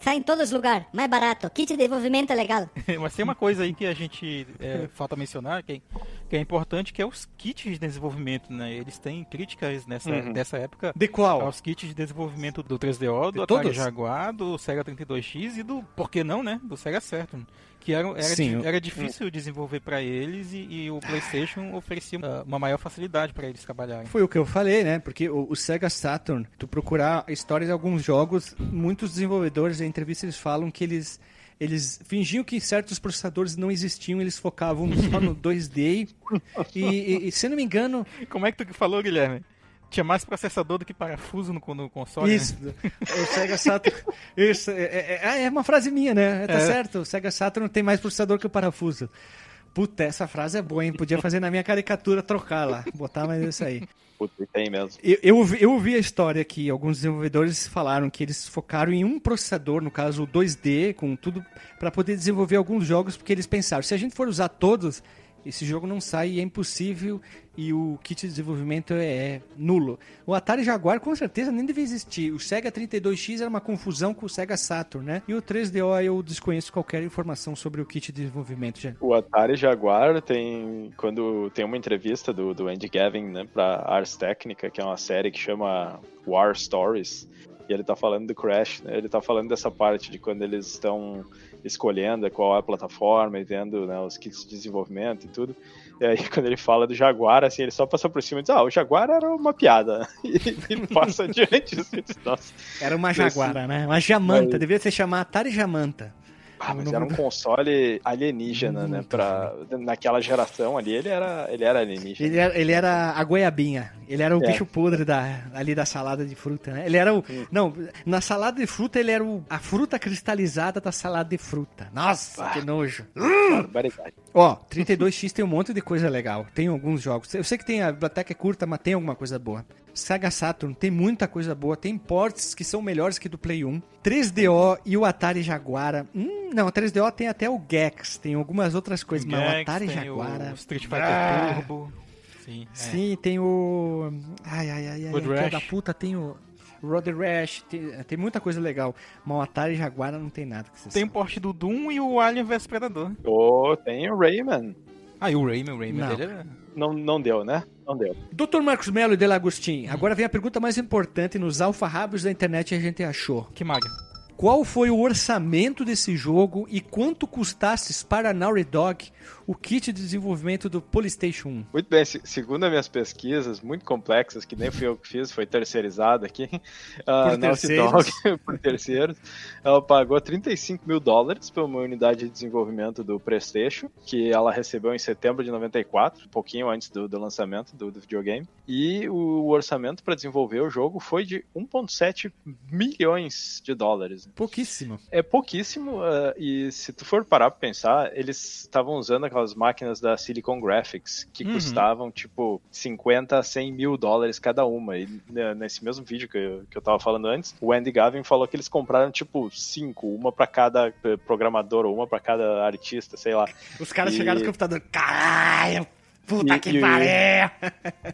Sai em todos os lugares, mais barato. Kit de desenvolvimento é legal. [laughs] Mas tem uma coisa aí que a gente é, falta mencionar, que é, que é importante, que é os kits de desenvolvimento, né? Eles têm críticas nessa Uhum. dessa época De qual? aos kits de desenvolvimento do 3DO, do De Atari todos? Jaguar, do Sega 32X e do, por que não, né? Do Sega Saturn. Que era, era, Sim, o- era difícil desenvolver para eles e, e o PlayStation oferecia ah, uma maior facilidade para eles trabalharem. Foi o que eu falei, né? Porque o, o Sega Saturn, tu procurar a história de alguns jogos, muitos desenvolvedores em entrevista eles falam que eles eles fingiam que certos processadores não existiam, eles focavam só no [laughs] 2D e, e, e, se não me engano, Como é que tu falou, Guilherme? Tinha mais processador do que parafuso no, no console, né? isso, o Sega Saturn, isso, é, é- é- é uma frase minha, né? Tá É. certo, o Sega Saturn tem mais processador que o parafuso. Puta, essa frase é boa, hein? Podia fazer na minha caricatura, trocar lá, botar mais isso aí. Puta, tem mesmo. Eu, eu, ouvi- eu ouvi a história que alguns desenvolvedores falaram que eles focaram em um processador, no caso o 2D, com tudo, para poder desenvolver alguns jogos, porque eles pensaram, se a gente for usar todos, esse jogo não sai e é impossível e o kit de desenvolvimento é, é nulo. O Atari Jaguar com certeza nem devia existir. O Sega 32X era uma confusão com o Sega Saturn, né? E o 3DO eu desconheço qualquer informação sobre o kit de desenvolvimento, já. O Atari Jaguar tem. Quando tem uma entrevista do, do Andy Gavin, né, pra Ars Technica, que é uma série que chama War Stories, e ele tá falando do Crash, né? Ele tá falando dessa parte de quando eles estão escolhendo qual é a plataforma e vendo né, os kits de desenvolvimento e tudo. E aí, [laughs] quando ele fala do Jaguar, assim, ele só passa por cima e diz: Ah, o Jaguar era uma piada. [laughs] E, e passa [laughs] adiante. Assim, diz, Nossa. Era uma Esse- Jaguara, né? Uma Jamanta, Mas- devia se chamar Atari Jamanta. Ah, mas era um console alienígena, né? Pra, naquela geração ali, ele era, ele era alienígena. Ele era, ele era a goiabinha. Ele era o É. bicho podre da, ali da salada de fruta, né? Ele era o. Não, na salada de fruta ele era o, a fruta cristalizada da salada de fruta. Nossa, que nojo. Barbaridade. Ó, 32X tem um monte de coisa legal. Tem alguns jogos. Eu sei que tem a biblioteca é curta, mas tem alguma coisa boa. Sega Saturn tem muita coisa boa. Tem ports que são melhores que do Play 1. 3DO e o Atari Jaguara. Hum, não, 3DO tem até o Gex. Tem algumas outras coisas, mas o Gex, Atari tem Jaguara. O Street Fighter Ah. Turbo. Sim, é. Sim, tem o. Ai, ai, ai, ai. Da puta tem o. Road Rash, tem, tem muita coisa legal. Mas o Atari Jaguara não tem nada que você Tem o porte do Doom e o Alien vs Predador. Ô, tem o Rayman. Ah, e o Rayman, o Rayman Não. dele era... Não, não deu, né? Não deu. Dr. Marcos Melo e Delagostin, agora vem a pergunta mais importante nos alfarrábios da internet a gente achou. Que maga. Qual foi o orçamento desse jogo e quanto custasse para a Naughty Dog o kit de desenvolvimento do PlayStation 1? Muito bem, se- segundo as minhas pesquisas, muito complexas, que nem fui eu que fiz, foi terceirizado aqui, a [laughs] Por Naughty. Dog, [laughs] por terceiros, ela pagou 35 mil dólares por uma unidade de desenvolvimento do PlayStation, que ela recebeu em setembro de 94, um pouquinho antes do, do lançamento do, do videogame, e o orçamento para desenvolver o jogo foi de 1,7 milhões de dólares. Pouquíssimo. É pouquíssimo, eh, e se tu for parar pra pensar, eles estavam usando aquelas máquinas da Silicon Graphics, que Uhum. custavam, tipo, 50 a 100 mil dólares cada uma. E né, nesse mesmo vídeo que eu, que eu tava falando antes, o Andy Gavin falou que eles compraram, tipo, cinco, uma pra cada eh, programador, ou uma pra cada artista, sei lá. Os caras E- chegaram no computador, caralho, puta E- que pariu.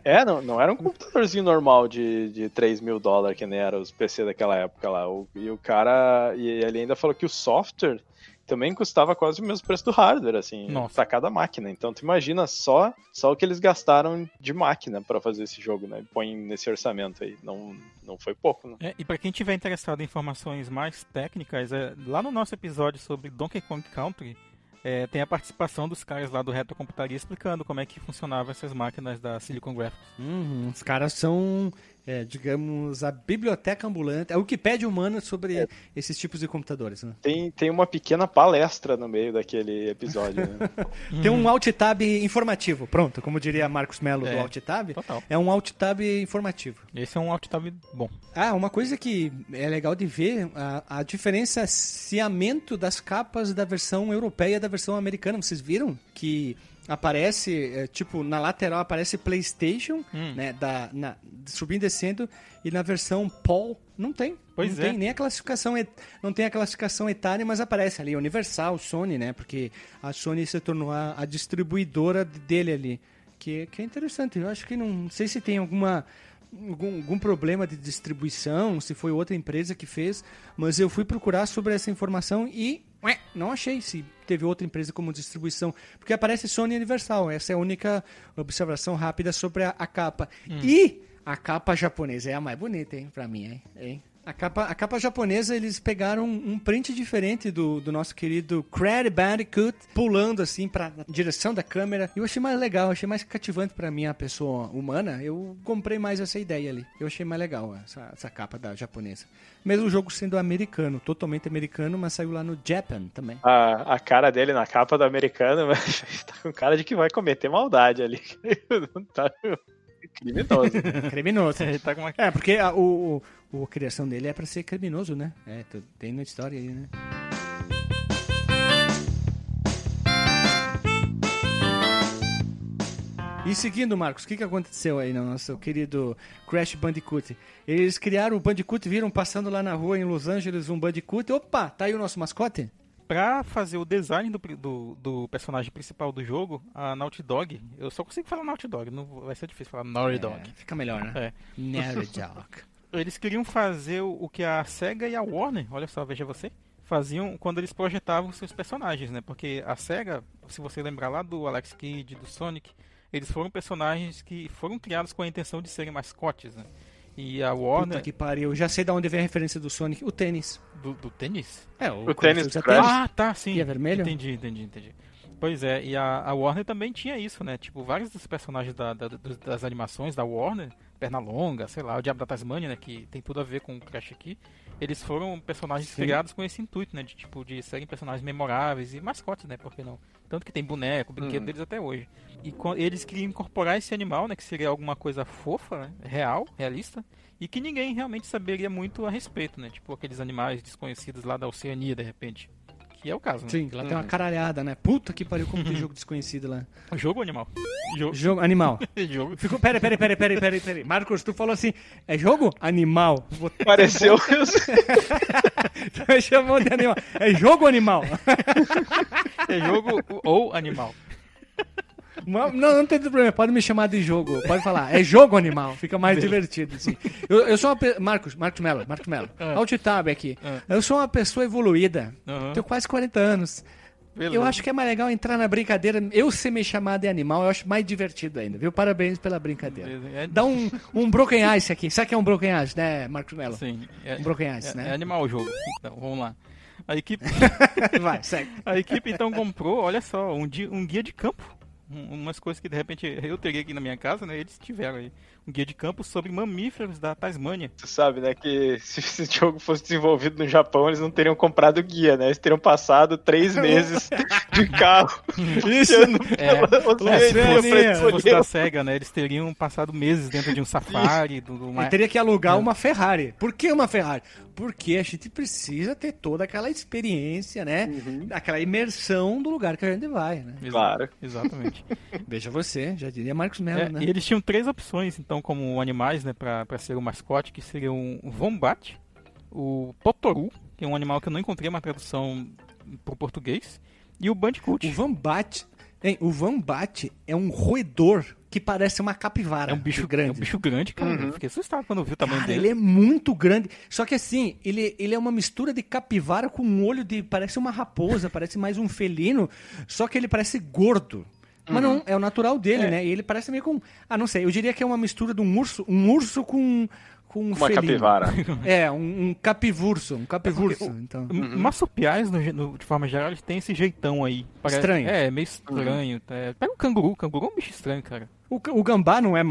É, não, não era um computadorzinho normal de, de 3 mil dólares, que nem era os PC daquela época lá. O- e o cara. E ele ainda falou que o software também custava quase o mesmo preço do hardware, assim, pra cada máquina. Então tu imagina só, só o que eles gastaram de máquina pra fazer esse jogo, né? Põe nesse orçamento aí. Não, não foi pouco, né? É, e pra quem tiver interessado em informações mais técnicas, é, lá no nosso episódio sobre Donkey Kong Country, é, tem a participação dos caras lá do Retrocomputaria explicando como é que funcionavam essas máquinas da Silicon Graphics. Uhum, os caras são é, digamos, a biblioteca ambulante, a Wikipédia humana sobre esses tipos de computadores. Né? Tem, tem uma pequena palestra no meio daquele episódio. Né? [laughs] Tem um alt tab informativo, pronto, como diria Marcos Melo do É, alt tab, total. é um alt tab informativo. Esse é um alt tab bom. Ah, uma coisa que é legal de ver, a, a diferenciamento das capas da versão europeia e da versão americana. Vocês viram que aparece, é, tipo, na lateral aparece PlayStation, Hum. né, da, na- subindo e descendo, e na versão PAL não tem. Pois não é. tem nem a classificação, não tem a classificação etária, mas aparece ali Universal, Sony, né, porque a Sony se tornou a, a distribuidora dele ali. Que, que é interessante, eu acho que não, não sei se tem alguma algum, algum problema de distribuição, se foi outra empresa que fez, mas eu fui procurar sobre essa informação e não achei se teve outra empresa como distribuição, porque aparece Sony Universal, essa é a única observação rápida sobre a, a capa. E a capa japonesa é a mais bonita, hein, pra mim, hein? A capa, a capa japonesa, eles pegaram um print diferente do, do nosso querido Crash Bandicoot, pulando assim pra direção da câmera. Eu achei mais legal, achei mais cativante pra mim a pessoa humana. Eu comprei mais essa ideia ali. Eu achei mais legal essa, essa capa da japonesa. Mesmo o jogo sendo americano, totalmente americano, mas saiu lá no Japan também. A, a cara dele na capa do americano [laughs] mas tá com cara de que vai cometer maldade ali. [laughs] Não tá criminoso. [laughs] Criminoso. Ele tá com uma... É, porque a, o, o, a criação dele é pra ser criminoso, né? É, tem na história aí, né? E seguindo, Marcos, o que, que aconteceu aí no nosso querido Crash Bandicoot? Eles criaram o Bandicoot, viram passando lá na rua em Los Angeles um Bandicoot. Opa, tá aí o nosso mascote? Pra fazer o design do, do, do personagem principal do jogo, a Naughty Dog, eu só consigo falar Naughty Dog, não vai ser difícil falar Naughty Dog. É, fica melhor, né? É. Naughty Dog. [laughs] Eles queriam fazer o o que a SEGA e a Warner, olha só, veja você, faziam quando eles projetavam seus personagens, né? Porque a SEGA, se você lembrar lá do Alex Kidd, do Sonic, eles foram personagens que foram criados com a intenção de serem mascotes, né? E a Puta Warner que pariu. Já sei de onde vem a referência do Sonic. O tênis. do, do tênis? É, O tênis usa do Crash. Ah, tá, sim. E é vermelho? Entendi, entendi, entendi. Pois é, e a, a Warner também tinha isso, né? Tipo, vários dos personagens da- da- dos- das animações da Warner, Pernalonga, sei lá, o Diabo da Tasmania, né? Que tem tudo a ver com o Crash aqui. Eles foram personagens Sim. criados com esse intuito, né? De, tipo, de serem personagens memoráveis e mascotes, né? Por que não? Tanto que tem boneco, brinquedo Uhum. deles até hoje. E eles queriam incorporar esse animal, né? Que seria alguma coisa fofa, né? Real, realista. E que ninguém realmente saberia muito a respeito, né? Tipo, aqueles animais desconhecidos lá da Oceania, de repente. Que é o caso, né? Sim, lá tem uma caralhada, né? Puta que pariu, como tem jogo desconhecido lá. Jogo ou animal? Jogo. Jogo animal. [laughs] Jogo. Ficou, pera, pera, pera, pera, pera, pera. Marcos, tu falou assim, é jogo? Animal. Vou- [laughs] Pareceu. [laughs] Tu chamou de animal. É jogo ou animal? É jogo ou animal. Não, não tem problema, pode me chamar de jogo. Pode falar, é jogo ou animal. Fica mais divertido, assim. Eu, eu sou uma pe... Marcos, Marcos Melo, Marcos Melo. Ah. Alt tab aqui. Ah. Eu sou uma pessoa evoluída. Aham. Tenho quase 40 anos. Beleza. Eu acho que é mais legal entrar na brincadeira. Eu ser me chamar de animal, eu acho mais divertido ainda, viu? Parabéns pela brincadeira. Beleza. É- Dá um, um broken ice aqui. Sabe o que é um broken ice, né, Marcos Melo? Sim. É, Um broken ice, é, né? é animal o jogo. Então, vamos lá. A equipe, [laughs] Vai, segue. a equipe então comprou, olha só, um, di- um guia de campo. Um- umas coisas que de repente eu teria aqui na minha casa, né? Eles tiveram aí. Um guia de campo sobre mamíferos da Tasmânia. Tu sabe, né, que [laughs] se esse jogo fosse desenvolvido no Japão, eles não teriam comprado guia, né? Eles teriam passado três [laughs] meses de carro [laughs] Isso. É. Oceania Se fosse da SEGA, né? Eles teriam passado meses dentro de um safari, do, do uma- teria que alugar É. uma Ferrari. Por que uma Ferrari? Porque a gente precisa ter toda aquela experiência, né? Uhum. Aquela imersão do lugar que a gente vai, né? Claro. Exatamente. [laughs] Veja você, já diria Marcos Mello, É, né? E eles tinham três opções, então, como animais, né, pra, pra ser o mascote, que seriam o Vombat, o Potoru, que é um animal que eu não encontrei uma tradução pro português, e o Bandicoot. O Vambat, hein, o Vambat é um roedor que parece uma capivara. É um bicho de grande. É um bicho grande, cara. Eu fiquei assustado quando eu vi o tamanho Cara, dele. ele é muito grande. Só que assim, ele, ele é uma mistura de capivara com um olho de. Parece uma raposa, [laughs] parece mais um felino. Só que ele parece gordo. Mas não, é o natural dele, né? E ele parece meio com. Ah, não sei. Eu diria que é uma mistura de um urso. Um urso com. com um Uma felino. capivara. [laughs] É, um, um capivurso, um capivurso. Então. M- Marsupiais, no, no- de forma geral, eles têm esse jeitão aí. Estranho. É, meio estranho. É, pega um canguru. Canguru é um bicho estranho, cara. O, o gambá não é.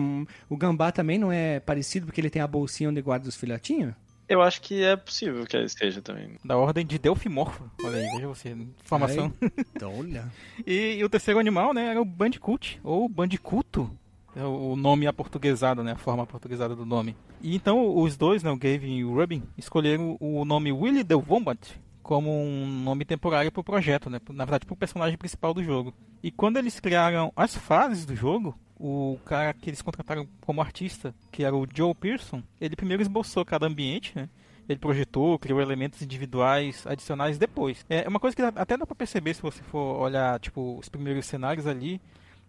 O gambá também não é parecido porque ele tem a bolsinha onde guarda os filhotinhos? Eu acho que é possível que ele esteja também. Da ordem de Delfimorfa. Olha aí, veja você. Informação. Então, [laughs] olha. E, e o terceiro animal, né, era o Bandicoot, ou Bandicuto. É o o nome aportuguesado, né, a forma aportuguesada do nome. E então os dois, né, o Gavin e o Rubin, escolheram o nome Willy the Wombat como um nome temporário para o projeto, né, na verdade para o personagem principal do jogo. E quando eles criaram as fases do jogo, o cara que eles contrataram como artista, que era o Joe Pearson, ele primeiro esboçou cada ambiente, né, ele projetou, criou elementos individuais adicionais depois. É uma coisa que até dá pra perceber se você for olhar, tipo, os primeiros cenários ali,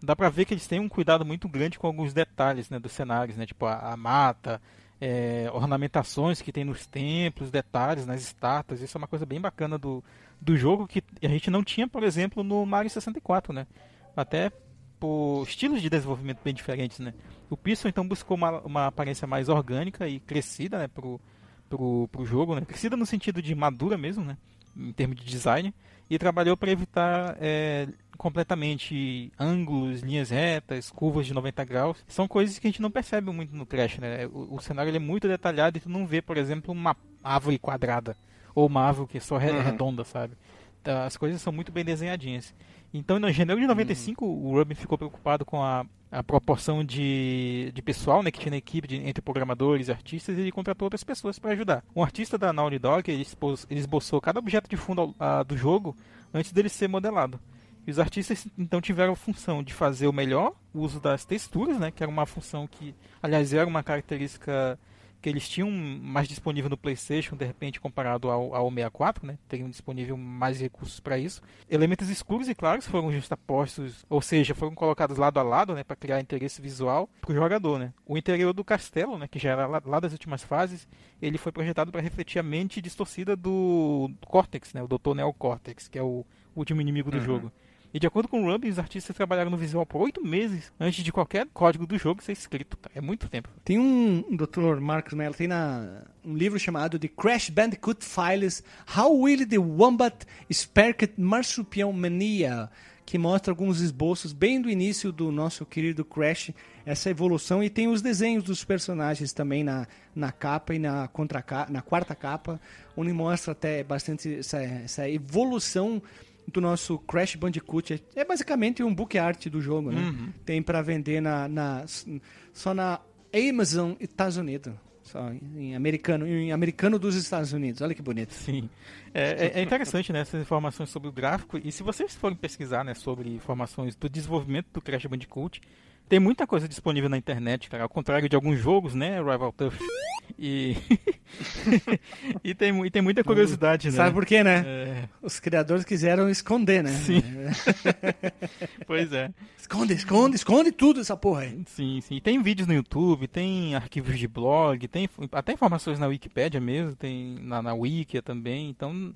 dá pra ver que eles têm um cuidado muito grande com alguns detalhes, né, dos cenários, né, tipo a, a mata, é, ornamentações que tem nos templos, detalhes nas estátuas, isso é uma coisa bem bacana do, do jogo que a gente não tinha, por exemplo, no Mario 64, né, até por estilos de desenvolvimento bem diferentes, né. O Pearson então buscou uma, uma aparência mais orgânica e crescida, né, pro, pro, pro jogo, né? Crescida no sentido de madura mesmo, né? Em termos de design. E trabalhou para evitar é, completamente ângulos, linhas retas, curvas de 90 graus. São coisas que a gente não percebe muito no Crash, né? O, o cenário é muito detalhado e tu não vê, por exemplo, uma árvore quadrada. Ou uma árvore que é só re- Uhum. redonda, sabe? Tá, As coisas são muito bem desenhadinhas. Então, em janeiro de 95, o Rubin ficou preocupado com a, a proporção de, de pessoal né, que tinha na equipe, de- entre programadores e artistas, e ele contratou outras pessoas para ajudar. Um artista da Naughty Dog, ele, expôs- ele esboçou cada objeto de fundo do jogo antes dele ser modelado. E os artistas, então, tiveram a função de fazer o melhor uso das texturas, né, que era uma função que, aliás, era uma característica que eles tinham mais disponível no PlayStation, de repente, comparado ao, ao 64, né? Teriam disponível mais recursos para isso. Elementos escuros e claros foram justapostos, ou seja, foram colocados lado a lado, né, para criar interesse visual para o jogador, né? O interior do castelo, né, que já era lá, lá das últimas fases, ele foi projetado para refletir a mente distorcida do Cortex, né? O Dr. Neo Cortex, que é o último inimigo do Uhum. jogo. E de acordo com o Rubin, os artistas trabalharam no visual por oito meses antes de qualquer código do jogo ser escrito. É muito tempo. Tem um, Dr. Marcos Mello, tem na, um livro chamado The Crash Bandicoot Files How Willy the Wombat Sparked Marsupial Mania, que mostra alguns esboços bem do início do nosso querido Crash, essa evolução, e tem os desenhos dos personagens também na, na capa e na, contra na quarta capa, onde mostra até bastante essa, essa evolução do nosso Crash Bandicoot. É- basicamente um book art do jogo, né? Tem para vender na, na- só na Amazon Estados Unidos. Só em americano, em americano dos Estados Unidos. Olha que bonito. Sim. É, é- é interessante né, essas informações sobre o gráfico. E se vocês forem pesquisar né, sobre informações do desenvolvimento do Crash Bandicoot, tem muita coisa disponível na internet, cara. Ao contrário de alguns jogos, né? Rival Tough. E. [laughs] e, tem, e tem muita curiosidade, né? Sabe por quê, né? É, Os criadores quiseram esconder, né? Sim. [laughs] pois é. Esconde, esconde, esconde tudo essa porra aí. Sim, sim. Tem vídeos no YouTube, tem arquivos de blog, tem até informações na Wikipédia mesmo, tem na, na Wikia também. Então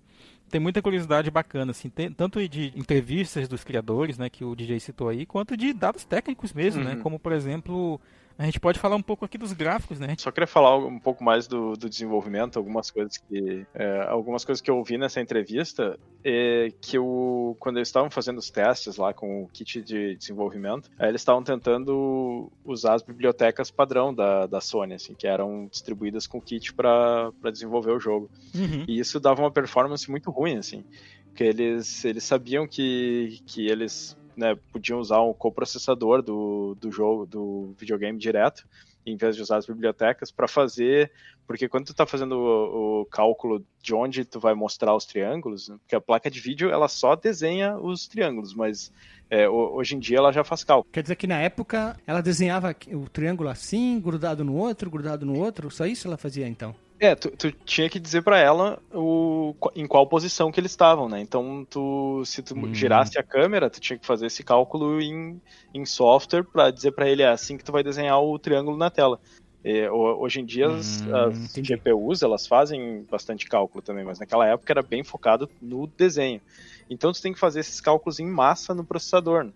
tem muita curiosidade bacana, assim, tem, tanto de entrevistas dos criadores, né, que o DJ citou aí, quanto de dados técnicos mesmo, né? Uhum. Como por exemplo, a gente pode falar um pouco aqui dos gráficos, né? Só queria falar um pouco mais do, do desenvolvimento, algumas coisas que é, algumas coisas que eu ouvi nessa entrevista é que o, quando eles estavam fazendo os testes lá com o kit de desenvolvimento, aí eles estavam tentando usar as bibliotecas padrão da, da Sony, assim, que eram distribuídas com o kit para desenvolver o jogo. Uhum. E isso dava uma performance muito ruim, assim. Porque eles, eles sabiam que, que eles né, podiam usar um coprocessador do, do jogo, do videogame direto, em vez de usar as bibliotecas, para fazer. Porque quando tu está fazendo o, o, cálculo de onde tu vai mostrar os triângulos, né, porque a placa de vídeo ela só desenha os triângulos, mas é, hoje em dia ela já faz cálculo. Quer dizer que na época ela desenhava o triângulo assim, grudado no outro, grudado no outro, só isso ela fazia então? É, tu, tu tinha que dizer para ela o, em qual posição que eles estavam, né? Então, tu, se tu hum. girasse a câmera, tu tinha que fazer esse cálculo em, em software para dizer para ele é assim que tu vai desenhar o triângulo na tela. E, hoje em dia as, hum, as GPUs elas fazem bastante cálculo também, mas naquela época era bem focado no desenho. Então tu tem que fazer esses cálculos em massa no processador. Né?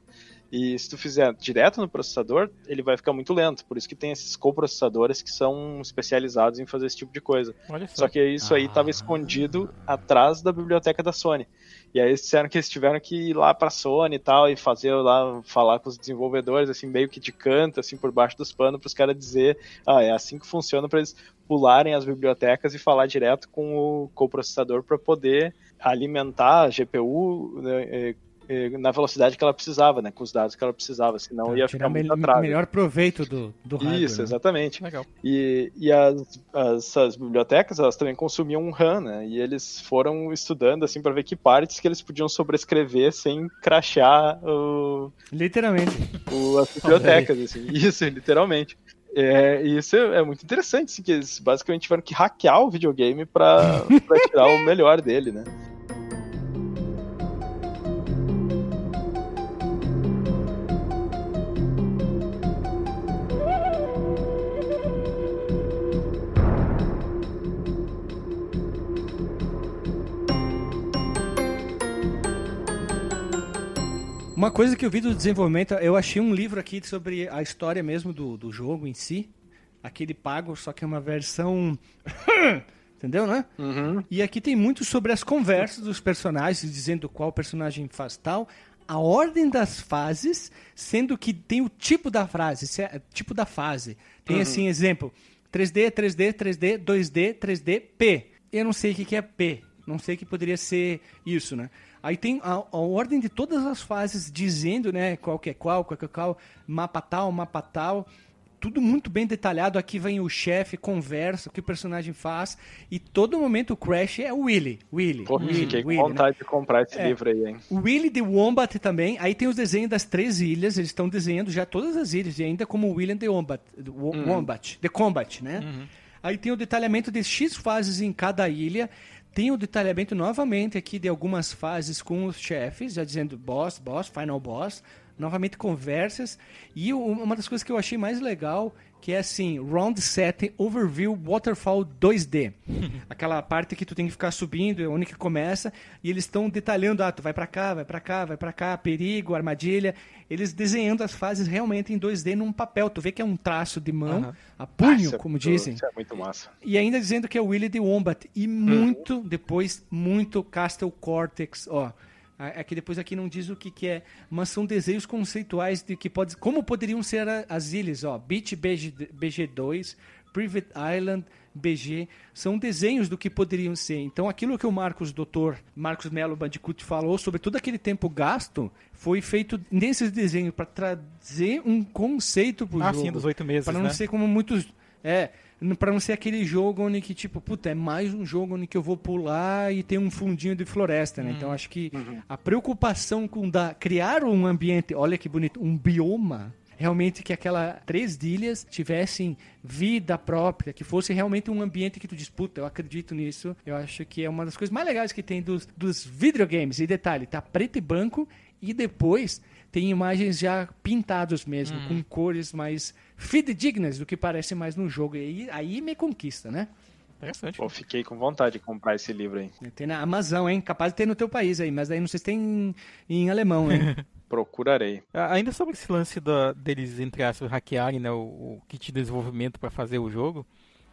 E se tu fizer direto no processador, ele vai ficar muito lento. Por isso que tem esses coprocessadores que são especializados em fazer esse tipo de coisa. Só. Só que isso aí Ah. estava escondido atrás da biblioteca da Sony. E aí eles disseram que eles tiveram que ir lá pra Sony e tal, e fazer lá, falar com os desenvolvedores, assim, meio que de canto, assim, por baixo dos panos, pros caras dizer, ah, é assim que funciona para eles pularem as bibliotecas e falar direto com o coprocessador para poder alimentar a GPU né, na velocidade que ela precisava, né, com os dados que ela precisava, senão ia ficar muito atrás. melhor proveito do, do hardware. Isso, né? exatamente. Legal. E, e as, as- essas bibliotecas, elas também consumiam um RAM, né? E eles foram estudando, assim, para ver que partes que eles podiam sobrescrever sem crachar o, Literalmente. o- as bibliotecas, assim. Isso, literalmente. É, e isso é muito interessante, assim, que eles basicamente tiveram que hackear o videogame para tirar o melhor dele, né? Uma coisa que eu vi do desenvolvimento, eu achei um livro aqui sobre a história mesmo do, do jogo em si. Aquele pago, só que é uma versão. [laughs] Entendeu, né? Uhum. E aqui tem muito sobre as conversas dos personagens, dizendo qual personagem faz tal, a ordem das fases, sendo que tem o tipo da frase, se é- tipo da fase. Tem assim, exemplo, 3D, 3D, 3D, 2D, 3D, P. Eu não sei o que que é P. Não sei que poderia ser isso, né? Aí tem a, a ordem de todas as fases dizendo, né, qual que é qual, qual que é qual, mapa tal, mapa tal tudo muito bem detalhado. Aqui vem o chefe, conversa, o que o personagem faz. E todo momento o Crash é o Willy. Willy. Pô, Willy, fiquei com Willy, né? vontade de comprar esse É. livro aí, hein? O Willy the Wombat também. Aí tem os desenhos das três ilhas. Eles estão desenhando já todas as ilhas. E ainda como William the Wombat. The Wo- Wombat. The Combat, né? Aí tem o detalhamento de X fases em cada ilha. Tem o detalhamento novamente aqui de algumas fases com os chefes, já dizendo boss, boss, final boss. Novamente conversas. E uma das coisas que eu achei mais legal, que é assim, Round 7 Overview Waterfall 2D. [laughs] Aquela parte que tu tem que ficar subindo, é onde que começa, e eles estão detalhando, ah, tu vai pra cá, vai pra cá, vai pra cá, perigo, armadilha. Eles desenhando as fases realmente em 2D num papel. Tu vê que é um traço de mão, Aham. a punho, Isso é como muito- dizem. Isso é muito massa. E ainda dizendo que é o Willy the Wombat. E muito, depois, muito Castle Cortex, ó. A- Aqui depois aqui não diz o que, que é, mas são desenhos conceituais de que pode, como poderiam ser as ilhas, ó. Beach BG, BG2, Private Island, BG, são desenhos do que poderiam ser. Então aquilo que o Marcos, doutor Marcos Melo Bandicoot falou sobre todo aquele tempo gasto, foi feito nesses desenhos para trazer um conceito pro Ah, jogo. sim, dos oito meses, Para não né? ser como muitos. É, pra não ser aquele jogo onde que, tipo, puta, é mais um jogo onde que eu vou pular e tem um fundinho de floresta, né? Então acho que a preocupação com da, criar um ambiente, olha que bonito, um bioma. Realmente que aquela três ilhas tivessem vida própria, que fosse realmente um ambiente que tu disputa. Eu acredito nisso. Eu acho que é uma das coisas mais legais que tem dos, dos videogames. E detalhe, tá preto e branco e depois tem imagens já pintados mesmo, com cores mais fidedignas do que parece mais no jogo. E aí, aí me conquista, né? Interessante. Pô, fiquei com vontade de comprar esse livro aí. Tem na Amazon, hein? Capaz de ter no teu país aí, mas daí não sei se tem em, em alemão, hein? [laughs] Procurarei. Ainda sobre esse lance da- deles, entre aspas, hackearem né, o, o kit de desenvolvimento para fazer o jogo,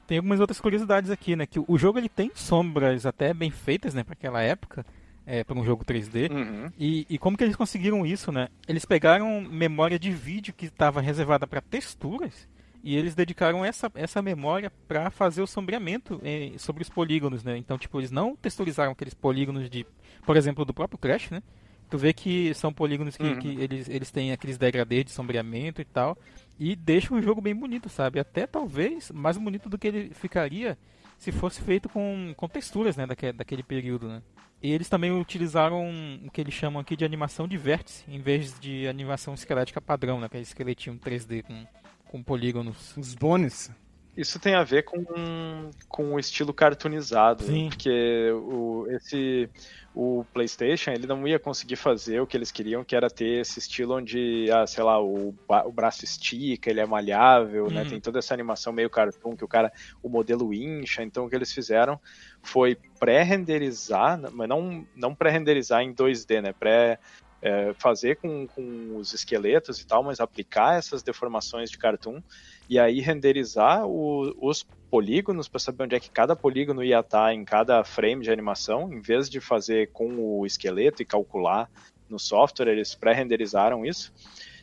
tem algumas outras curiosidades aqui, né? Que o jogo ele tem sombras até bem feitas, né, para aquela época, é, para um jogo 3D. Uhum. E, e como que eles conseguiram isso, né? Eles pegaram memória de vídeo que estava reservada para texturas e eles dedicaram essa, essa memória para fazer o sombreamento eh, sobre os polígonos, né? Então, tipo, eles não texturizaram aqueles polígonos de, por exemplo, do próprio Crash, né? Tu vê que são polígonos que, Uhum. que eles, eles têm aqueles degradês de sombreamento e tal. E deixam o jogo bem bonito, sabe? Até talvez mais bonito do que ele ficaria se fosse feito com, com texturas, né? Daquele, daquele período, né? E eles também utilizaram o que eles chamam aqui de animação de vértice, em vez de animação esquelética padrão, né? Aquele esqueletinho 3D com, com polígonos. Os bônus. Isso tem a ver com, com o estilo cartoonizado, Sim. porque o, esse, o PlayStation ele não ia conseguir fazer o que eles queriam, que era ter esse estilo onde, ah, sei lá, o, o braço estica, ele é malhável, né? Uhum. Tem toda essa animação meio cartoon que o cara, o modelo incha. Então o que eles fizeram foi pré-renderizar, mas não, não pré-renderizar em 2D, né? Pré é, fazer com, com os esqueletos e tal, mas aplicar essas deformações de cartoon e aí renderizar o- os polígonos para saber onde é que cada polígono ia estar em cada frame de animação, em vez de fazer com o esqueleto e calcular no software, eles pré-renderizaram isso.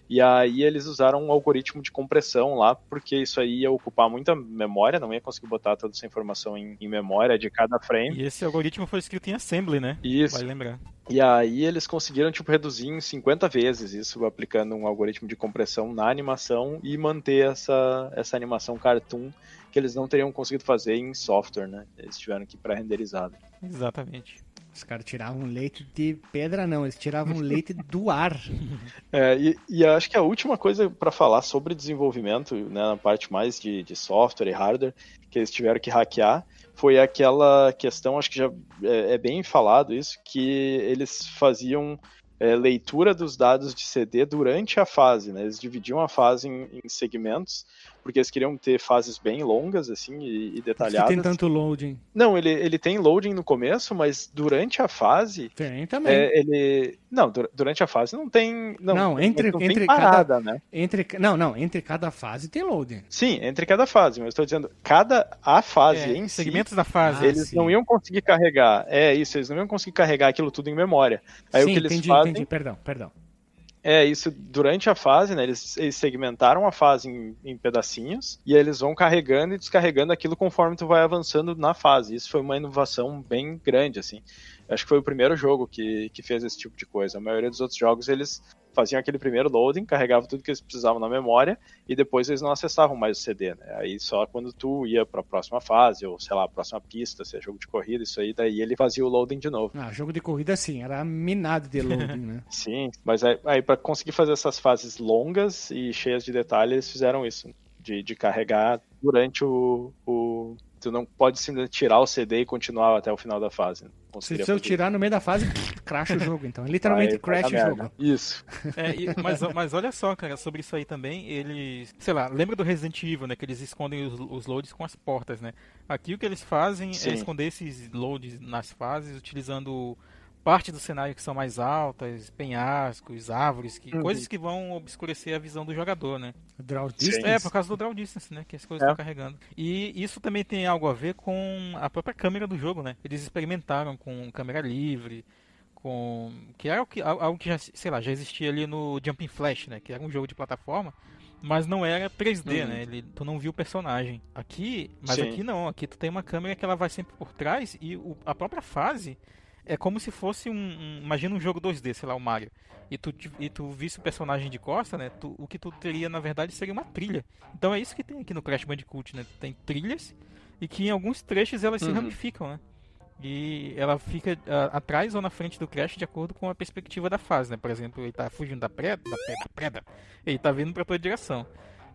E aí eles usaram um algoritmo de compressão lá, porque isso aí ia ocupar muita memória, não ia conseguir botar toda essa informação em, em memória de cada frame. E esse algoritmo foi escrito em assembly, né? Isso. Vai lembrar. E aí eles conseguiram tipo reduzir em 50 vezes isso aplicando um algoritmo de compressão na animação e manter essa, essa animação cartoon que eles não teriam conseguido fazer em software, né? Eles tiveram que pré-renderizado. Exatamente. Os caras tiravam leite de pedra, não, eles tiravam [laughs] leite do ar. É, e, e acho que a última coisa para falar sobre desenvolvimento, né, na parte mais de, de software e hardware, que eles tiveram que hackear, foi aquela questão, acho que já é, é bem falado isso, que eles faziam é, leitura dos dados de CD durante a fase, né? Eles dividiam a fase em, em segmentos, porque eles queriam ter fases bem longas, assim, e, e detalhadas. tem tanto loading. Não, ele, ele tem loading no começo, mas durante a fase, Tem também. é, ele... Não, dur- durante a fase não tem... Não, Não, entre- não tem entre parada, né? Entre, não, não, entre cada fase tem loading. Sim, entre cada fase, mas eu estou dizendo, cada a fase É, em si, segmentos da fase. Ah, eles sim. não iam conseguir carregar. É isso, eles não iam conseguir carregar aquilo tudo em memória. Aí Sim, o que eles entendi, fazem entendi, perdão, perdão. É isso durante a fase, né? Eles, eles segmentaram a fase em, em pedacinhos e eles vão carregando e descarregando aquilo conforme tu vai avançando na fase. Isso foi uma inovação bem grande, assim. Acho que foi o primeiro jogo que, que fez esse tipo de coisa. A maioria dos outros jogos eles faziam aquele primeiro loading, carregavam tudo que eles precisavam na memória e depois eles não acessavam mais o CD, né? Aí só quando tu ia para a próxima fase ou sei lá, a próxima pista, se é jogo de corrida, isso aí daí ele fazia o loading de novo. Ah, jogo de corrida sim, era minado de loading, né? [laughs] Sim, mas aí, aí para conseguir fazer essas fases longas e cheias de detalhes, eles fizeram isso, de, de carregar durante o, o. Tu não pode simplesmente tirar o CD e continuar até o final da fase. Não Se, se eu tirar no meio da fase, [laughs] cracha o jogo, então. Literalmente crash o merda. jogo. Isso. É, e- mas, mas olha só, cara, sobre isso aí também, eles. Sei lá, lembra do Resident Evil, né? Que eles escondem os, os loads com as portas, né? Aqui o que eles fazem Sim. é esconder esses loads nas fases utilizando parte do cenário que são mais altas, penhascos, árvores, que, Uhum. coisas que vão obscurecer a visão do jogador, né? Draw distance. É, por causa do draw distance, né? Que as coisas É. estão carregando. E isso também tem algo a ver com a própria câmera do jogo, né? Eles experimentaram com câmera livre, com que era algo que, algo que já, sei lá, já existia ali no Jumping Flash, né? Que era um jogo de plataforma, mas não era 3D, Uhum. né? Ele, tu não viu o personagem. Aqui, mas Sim. aqui não. Aqui tu tem uma câmera que ela vai sempre por trás e o- a própria fase é como se fosse um, um- imagina um jogo 2D, sei lá, o Mario. E tu, e tu visse o personagem de costa, né? tu- o que tu teria, na verdade, seria uma trilha. Então é isso que tem aqui no Crash Bandicoot, né? Tem trilhas e que em alguns trechos elas se Uhum. ramificam, né? E ela fica ah, atrás ou na frente do Crash de acordo com a perspectiva da fase, né? Por exemplo, ele tá fugindo da preda, da preda, preda. ele tá vindo pra tua direção.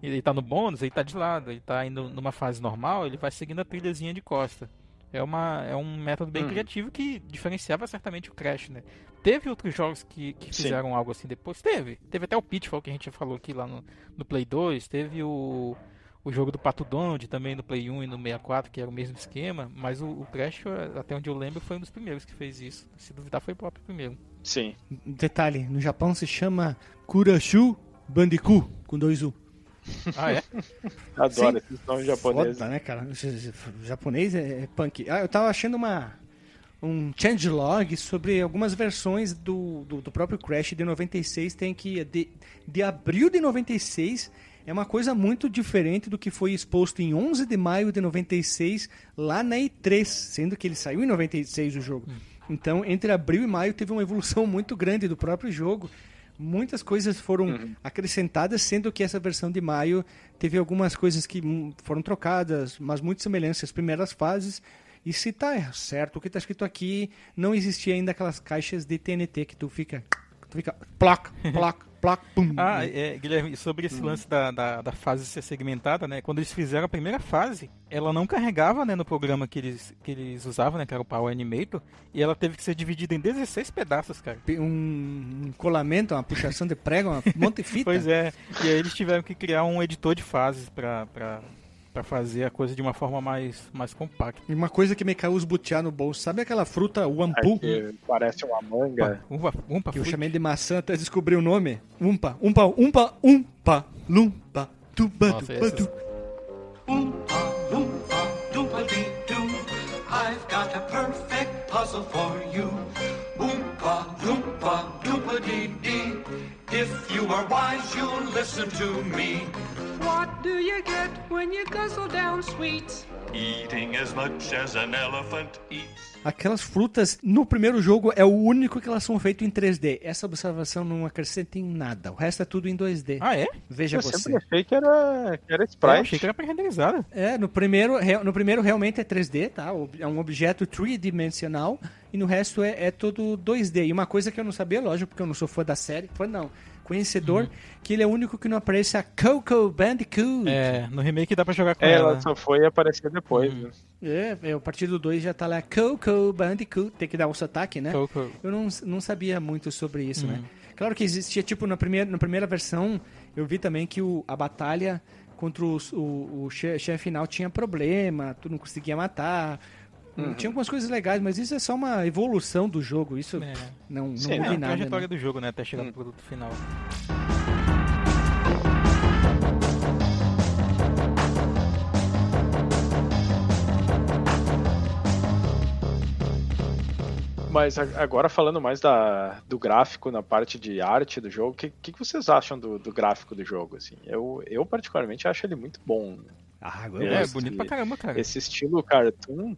Ele tá no bônus, ele tá de lado, ele tá indo numa fase normal, ele vai seguindo a trilhazinha de costa. É, uma, é um método bem Uhum. criativo que diferenciava certamente o Crash, né? Teve outros jogos que, que Sim. fizeram algo assim depois? Teve. Teve até o Pitfall que a gente já falou aqui lá no, no Play 2. Teve o, o jogo do Pato Donald também no Play 1 e no 64, que era o mesmo esquema. Mas o, o Crash, até onde eu lembro, foi um dos primeiros que fez isso. Se duvidar, foi o próprio primeiro. Sim. Detalhe, no Japão se chama Kurashu Bandicoot, com dois U. Ah, é? [laughs] Adoro esses nomes japoneses. Foda, né, cara? O japonês é é punk. Ah, eu tava achando uma um changelog sobre algumas versões do, do, do próprio Crash de 96. Tem que de, de abril de 96 é uma coisa muito diferente do que foi exposto em 11 de maio de 96 lá na E3, sendo que ele saiu em 96 o jogo. Então, entre abril e maio teve uma evolução [laughs] muito grande do próprio jogo. Muitas coisas foram acrescentadas, sendo que essa versão de maio teve algumas coisas que hum, foram trocadas, mas muito semelhantes às primeiras fases. E se tá certo o que tá escrito aqui, não existia ainda aquelas caixas de TNT que tu fica. Tu fica. Ploc, ploc, ploc, pum. Ah, é, Guilherme, sobre esse lance da, da, da fase ser segmentada, né? Quando eles fizeram a primeira fase, ela não carregava né, no programa que eles, que eles usavam, né? Que era o Power Animator, e ela teve que ser dividida em 16 pedaços, cara. Um, um colamento, uma puxação de prego, um monte de fita. [laughs] Pois é, e aí eles tiveram que criar um editor de fases pra, pra, Pra fazer a coisa de uma forma mais, mais compacta. E uma coisa que me caiu os butiá no bolso. Sabe aquela fruta wampu? Que parece uma manga. Umpa, umpa, Que eu chamei de maçã até descobrir o nome. Umpa, umpa, umpa, umpa, lumpa, tuba, Nossa, tuba, essas- tu. Oompa, loompa, doompa-dee-doo. I've got a perfect puzzle for you. Oompa, loompa, doompa-dee-dee. If you are wise, you'll listen to me. What do you get when you guzzle down sweets? Eating as much as an elephant eats. Aquelas frutas, no primeiro jogo, é o único que elas são feitas em 3D. Essa observação não acrescenta em nada. O resto é tudo em 2D. Ah, é? Veja Eu você. sempre achei que era, que era Eu sprite. achei que era pré-renderizada. É, no primeiro, no primeiro realmente é 3D, tá? É um objeto tridimensional e no resto é, é todo 2D. E uma coisa que eu não sabia, lógico, porque eu não sou fã da série, fã não, conhecedor, que ele é o único que não aparece a Coco Bandicoot. É, no remake dá pra jogar com É, ela. ela só foi aparecer depois. né? É, é, a partir do 2 já tá lá Coco Bandicoot, tem que dar o sotaque, né? Coco. Eu não, não sabia muito sobre isso, né? Claro que existia, tipo, na primeira, na primeira versão, eu vi também que o, a batalha contra os- o, o che- chefe final tinha problema, tu não conseguia matar. Tinha algumas coisas legais, mas isso é só uma evolução do jogo. Isso É. não, não Sim, muda É, a nada. trajetória né? do jogo, né? Até chegar no produto final. Mas a- agora falando mais da, do gráfico na parte de arte do jogo, o que, que, vocês acham do, do gráfico do jogo? Assim? Eu, eu particularmente acho ele muito bom. Ah, agora É, gosto bonito pra caramba, cara. Esse estilo cartoon,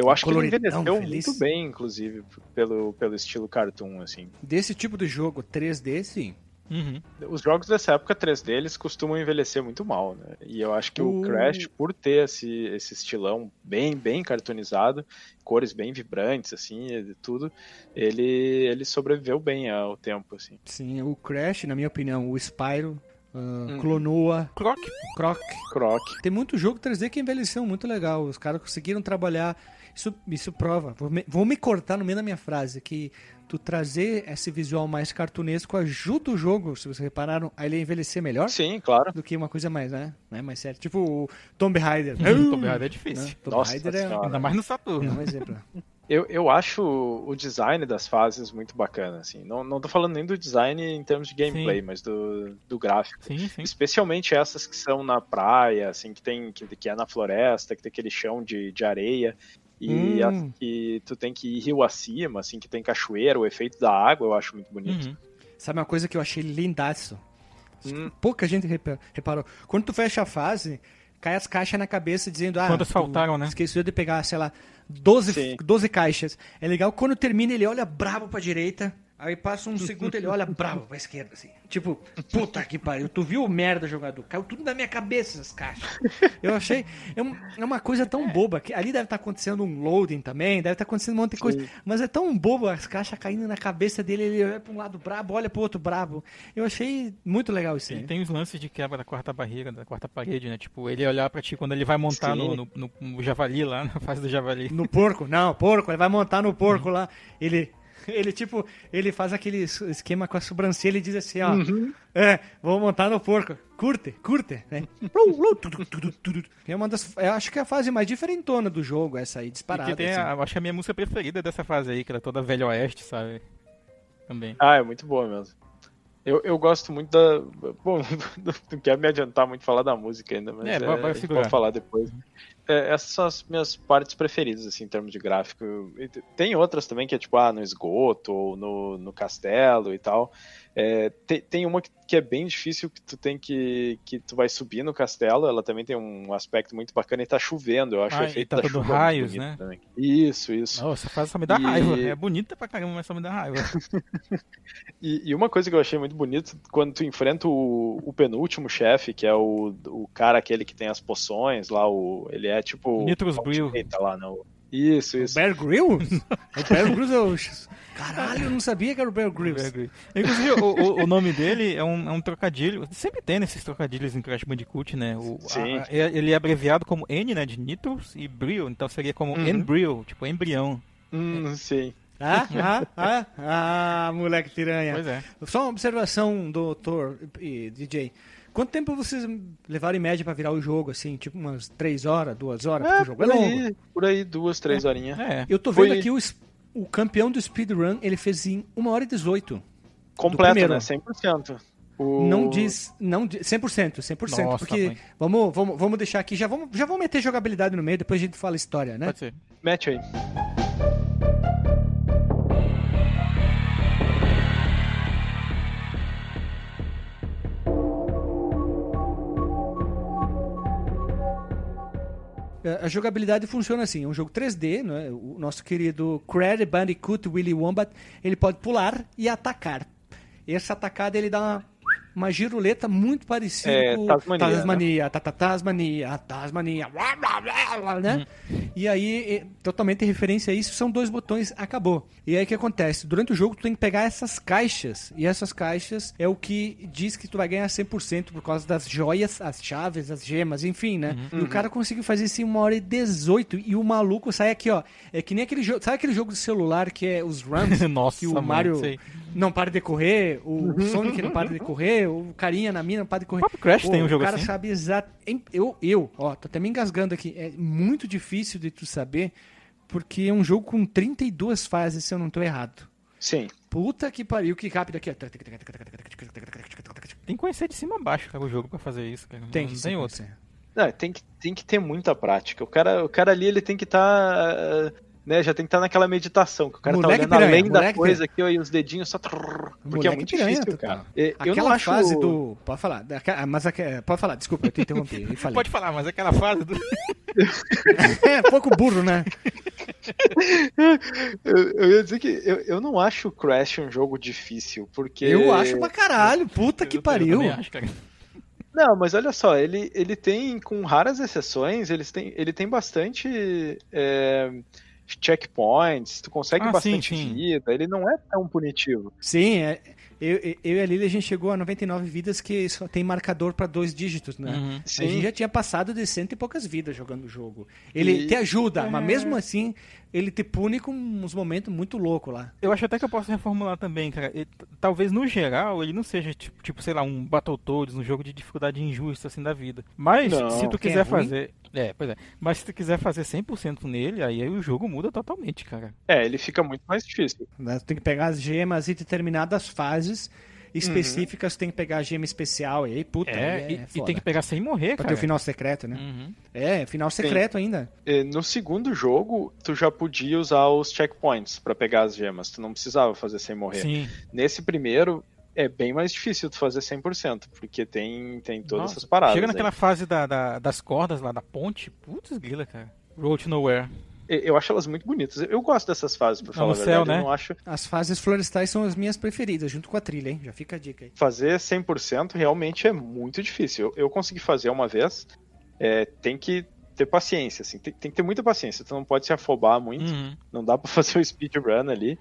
eu acho que ele envelheceu feliz. muito bem, inclusive, pelo, pelo estilo cartoon, assim. Desse tipo de jogo 3D, sim. Uhum. Os jogos dessa época 3D, eles costumam envelhecer muito mal, né? E eu acho que o O- Crash, por ter esse, esse estilão bem, bem cartoonizado, cores bem vibrantes, assim, e tudo, ele, ele sobreviveu bem ao tempo, assim. Sim, o Crash, na minha opinião, o Spyro, uh, Clonoa, Croc. Croc. Croc. Tem muito jogo 3D que envelheceu muito legal. Os caras conseguiram trabalhar. Isso, isso prova. Vou me, vou me cortar no meio da minha frase. Que tu trazer esse visual mais cartunesco ajuda o jogo, se vocês repararam, a ele envelhecer melhor Sim, claro. do que uma coisa mais, né? né? Mais sério. Tipo o Tomb Raider. [laughs] Tomb Raider é difícil. Né? Tomb Nossa Raider é, Senhora. Ainda mais no é Saturno. um exemplo. [laughs] Eu, eu acho o design das fases muito bacana, assim. Não, não tô falando nem do design em termos de gameplay, Sim. mas do, do gráfico. Sim, sim. Especialmente essas que são na praia, assim, que tem que, que é na floresta, que tem aquele chão de, de areia. E Hum. que tu tem que ir rio acima, assim, que tem cachoeira, o efeito da água eu acho muito bonito. Uhum. Sabe uma coisa que eu achei lindaço? Hum. Pouca gente repa- reparou. Quando tu fecha a fase, cai as caixas na cabeça dizendo, ah, tu faltaram, né? Esqueceu de pegar, sei lá, 12, Sim. 12 caixas. É legal quando termina, ele olha brabo pra direita, aí passa um segundo, ele olha brabo pra esquerda, assim. Tipo, puta que pariu, tu viu o merda jogador? Caiu tudo na minha cabeça essas caixas. Eu achei, é, um- é uma coisa tão boba, que ali deve estar acontecendo um loading também, deve estar acontecendo um monte de coisa, mas é tão bobo as caixas caindo na cabeça dele, ele olha pra um lado brabo, olha pro outro brabo. Eu achei muito legal isso aí. E tem os lances de quebra da quarta barreira, da quarta parede, né? Tipo, ele olhar pra ti quando ele vai montar Sim. no, no, no- no javali lá, [laughs] na fase do javali. No porco? Não, porco, ele vai montar no porco lá. Ele, [laughs] ele tipo, ele faz aquele es- esquema com a sobrancelha e diz assim, ó. É, vou montar no porco. Curte, curte, né? [laughs] É uma das, eu acho que é a fase mais diferentona do jogo, essa aí, disparada. assim. a, acho que a minha música preferida dessa fase aí, que era toda velho oeste, sabe? Também. Ah, é muito boa mesmo. Eu, eu gosto muito da. Bom, [laughs] não quero me adiantar muito falar da música ainda, mas É, é, vai- segurar. pode falar depois. É, essas são as minhas partes preferidas, assim, em termos de gráfico. Tem outras também que é tipo, ah, no esgoto ou no, no castelo e tal. É, tem, tem uma que, que é bem difícil que tu tem que. que tu vai subir no castelo, ela também tem um aspecto muito bacana e tá chovendo, eu acho Ah, o efeito tá da chuva raios, né? também. Isso, isso. Nossa, fase só me dá E- raiva. É bonita pra caramba, mas só me dá raiva. [laughs] [laughs] E, e uma coisa que eu achei muito bonito, quando tu enfrenta o, o penúltimo chefe, que é o, o cara aquele que tem as poções lá, o, ele é tipo... Nitrous Brill. Ultimate lá, não. Isso, O isso. Bear Grylls? [laughs] o Bear Grylls é o... Caralho, eu não sabia que era o Bear Grylls. Inclusive, o, o- o nome dele é um, é um trocadilho. Sempre tem nesses trocadilhos em Crash Bandicoot, né? O, a- Sim. a- ele é abreviado como N, né? De Nitros e Brill. Então seria como Uhum. Embryo, tipo embrião. Hum, sim. Ah, ah, ah, ah, moleque piranha. Pois é. Só uma observação, doutor e DJ. Quanto tempo vocês levaram em média pra virar o jogo, assim? Tipo umas 3 horas, 2 horas? Porque É, o jogo é por longo. aí, por aí, duas, três horinhas. É. Eu tô vendo Foi- aqui o, o campeão do speedrun, ele fez em 1 hora e 18. Completo, né? 100%. O... Não diz, não diz, 100%, 100%, Nossa, porque mãe. vamos, vamos, vamos deixar aqui, já vamos, já vamos meter jogabilidade no meio, depois a gente fala história, né? Pode ser. Mete aí. A jogabilidade funciona assim, é um jogo 3D, né? o nosso querido Crash Bandicoot Willy Wombat, ele pode pular e atacar. Essa atacada ele dá uma, uma giruleta muito parecida É, com Tasmania, Tasmania, ta- ta- Tasmania, Tasmania, blá, blá, blá, blá, né? E aí, totalmente referência a isso, são dois botões, acabou. E aí o que acontece? Durante o jogo tu tem que pegar essas caixas, e essas caixas é o que diz que tu vai ganhar 100% por causa das joias, as chaves, as gemas, enfim, né? E o cara conseguiu fazer isso em uma hora e 18, e o maluco sai aqui, ó, é que nem aquele jogo, sabe aquele jogo de celular que é os runs? [laughs] Nossa, que o mano, Mario sei. não para de correr, o Sonic não para de correr, o carinha na mina não para de correr. O próprio Crash Pô, tem um jogo O cara assim. sabe exato. Eu, eu, ó, tô até me engasgando aqui. É muito difícil de tu saber, porque é um jogo com 32 fases, se eu não tô errado. Sim. Puta que pariu, que rápido aqui. Tem que conhecer de cima a baixo, cara, o jogo pra fazer isso, cara. Tem não tem outro. Não, tem que, tem que ter muita prática. O cara, o cara ali, ele tem que estar. Né, já tem que estar naquela meditação, que o cara Moleque tá olhando piranha, além da coisa aqui, ó, e os dedinhos só. trrr, Porque Moleque é muito piranha, difícil, cara. É, Eu Aquela não acho. fase do. Pode falar. Mas pode falar, desculpa, eu te interrompi. Eu [laughs] falei. Pode falar, mas aquela fase do. [laughs] É, pouco burro, né? [laughs] Eu, eu ia dizer que eu, eu não acho o Crash um jogo difícil, porque. Eu acho pra caralho. Puta que pariu. acho, cara. Não, mas olha só, ele, ele tem, com raras exceções, ele tem, ele tem bastante é, checkpoints, tu consegue Ah, bastante sim, sim. vida, ele não é tão punitivo. Sim, é, eu, eu e a Lili, a gente chegou a 99 vidas que só tem marcador pra dois dígitos, né? Uhum. A gente já tinha passado de cento e poucas vidas jogando o jogo. Ele E- te ajuda, mas mesmo assim, ele te pune com uns momentos muito loucos lá. Eu acho até que eu posso reformular também, cara. Ele- talvez no geral ele não seja tipo, tipo, sei lá, um Battletoads, um jogo de dificuldade injusta assim da vida. Mas Não, se tu é quiser ruim. fazer, é, pois é. Mas se tu quiser fazer 100% nele, aí, aí o jogo muda totalmente, cara. É, ele fica muito mais difícil. né? Tu tem que pegar as gemas e determinadas fases específicas, tu tem que pegar a gema especial. E aí, puta, É, aí e, é e foda. tem que pegar sem morrer, Pra cara. ter o final secreto, né? Uhum. É, final secreto ainda. É, No segundo jogo, tu já podia usar os checkpoints pra pegar as gemas, tu não precisava fazer sem morrer. Sim. Nesse primeiro, é bem mais difícil tu fazer 100%, porque tem, tem todas Nossa, essas paradas. Chega aí. naquela fase da, da- das cordas lá da ponte, putz grila, cara. Road to Nowhere. Eu acho elas muito bonitas. Eu gosto dessas fases, pra Não, falar no a céu, verdade. né? Eu não acho As fases florestais são as minhas preferidas, junto com a trilha, hein? Já fica a dica aí. fazer 100% realmente é muito difícil. Eu, eu consegui fazer uma vez, é, tem que ter paciência, assim, tem, tem que ter muita paciência. Tu não pode se afobar muito, Uhum. não dá pra [laughs] fazer o speedrun ali.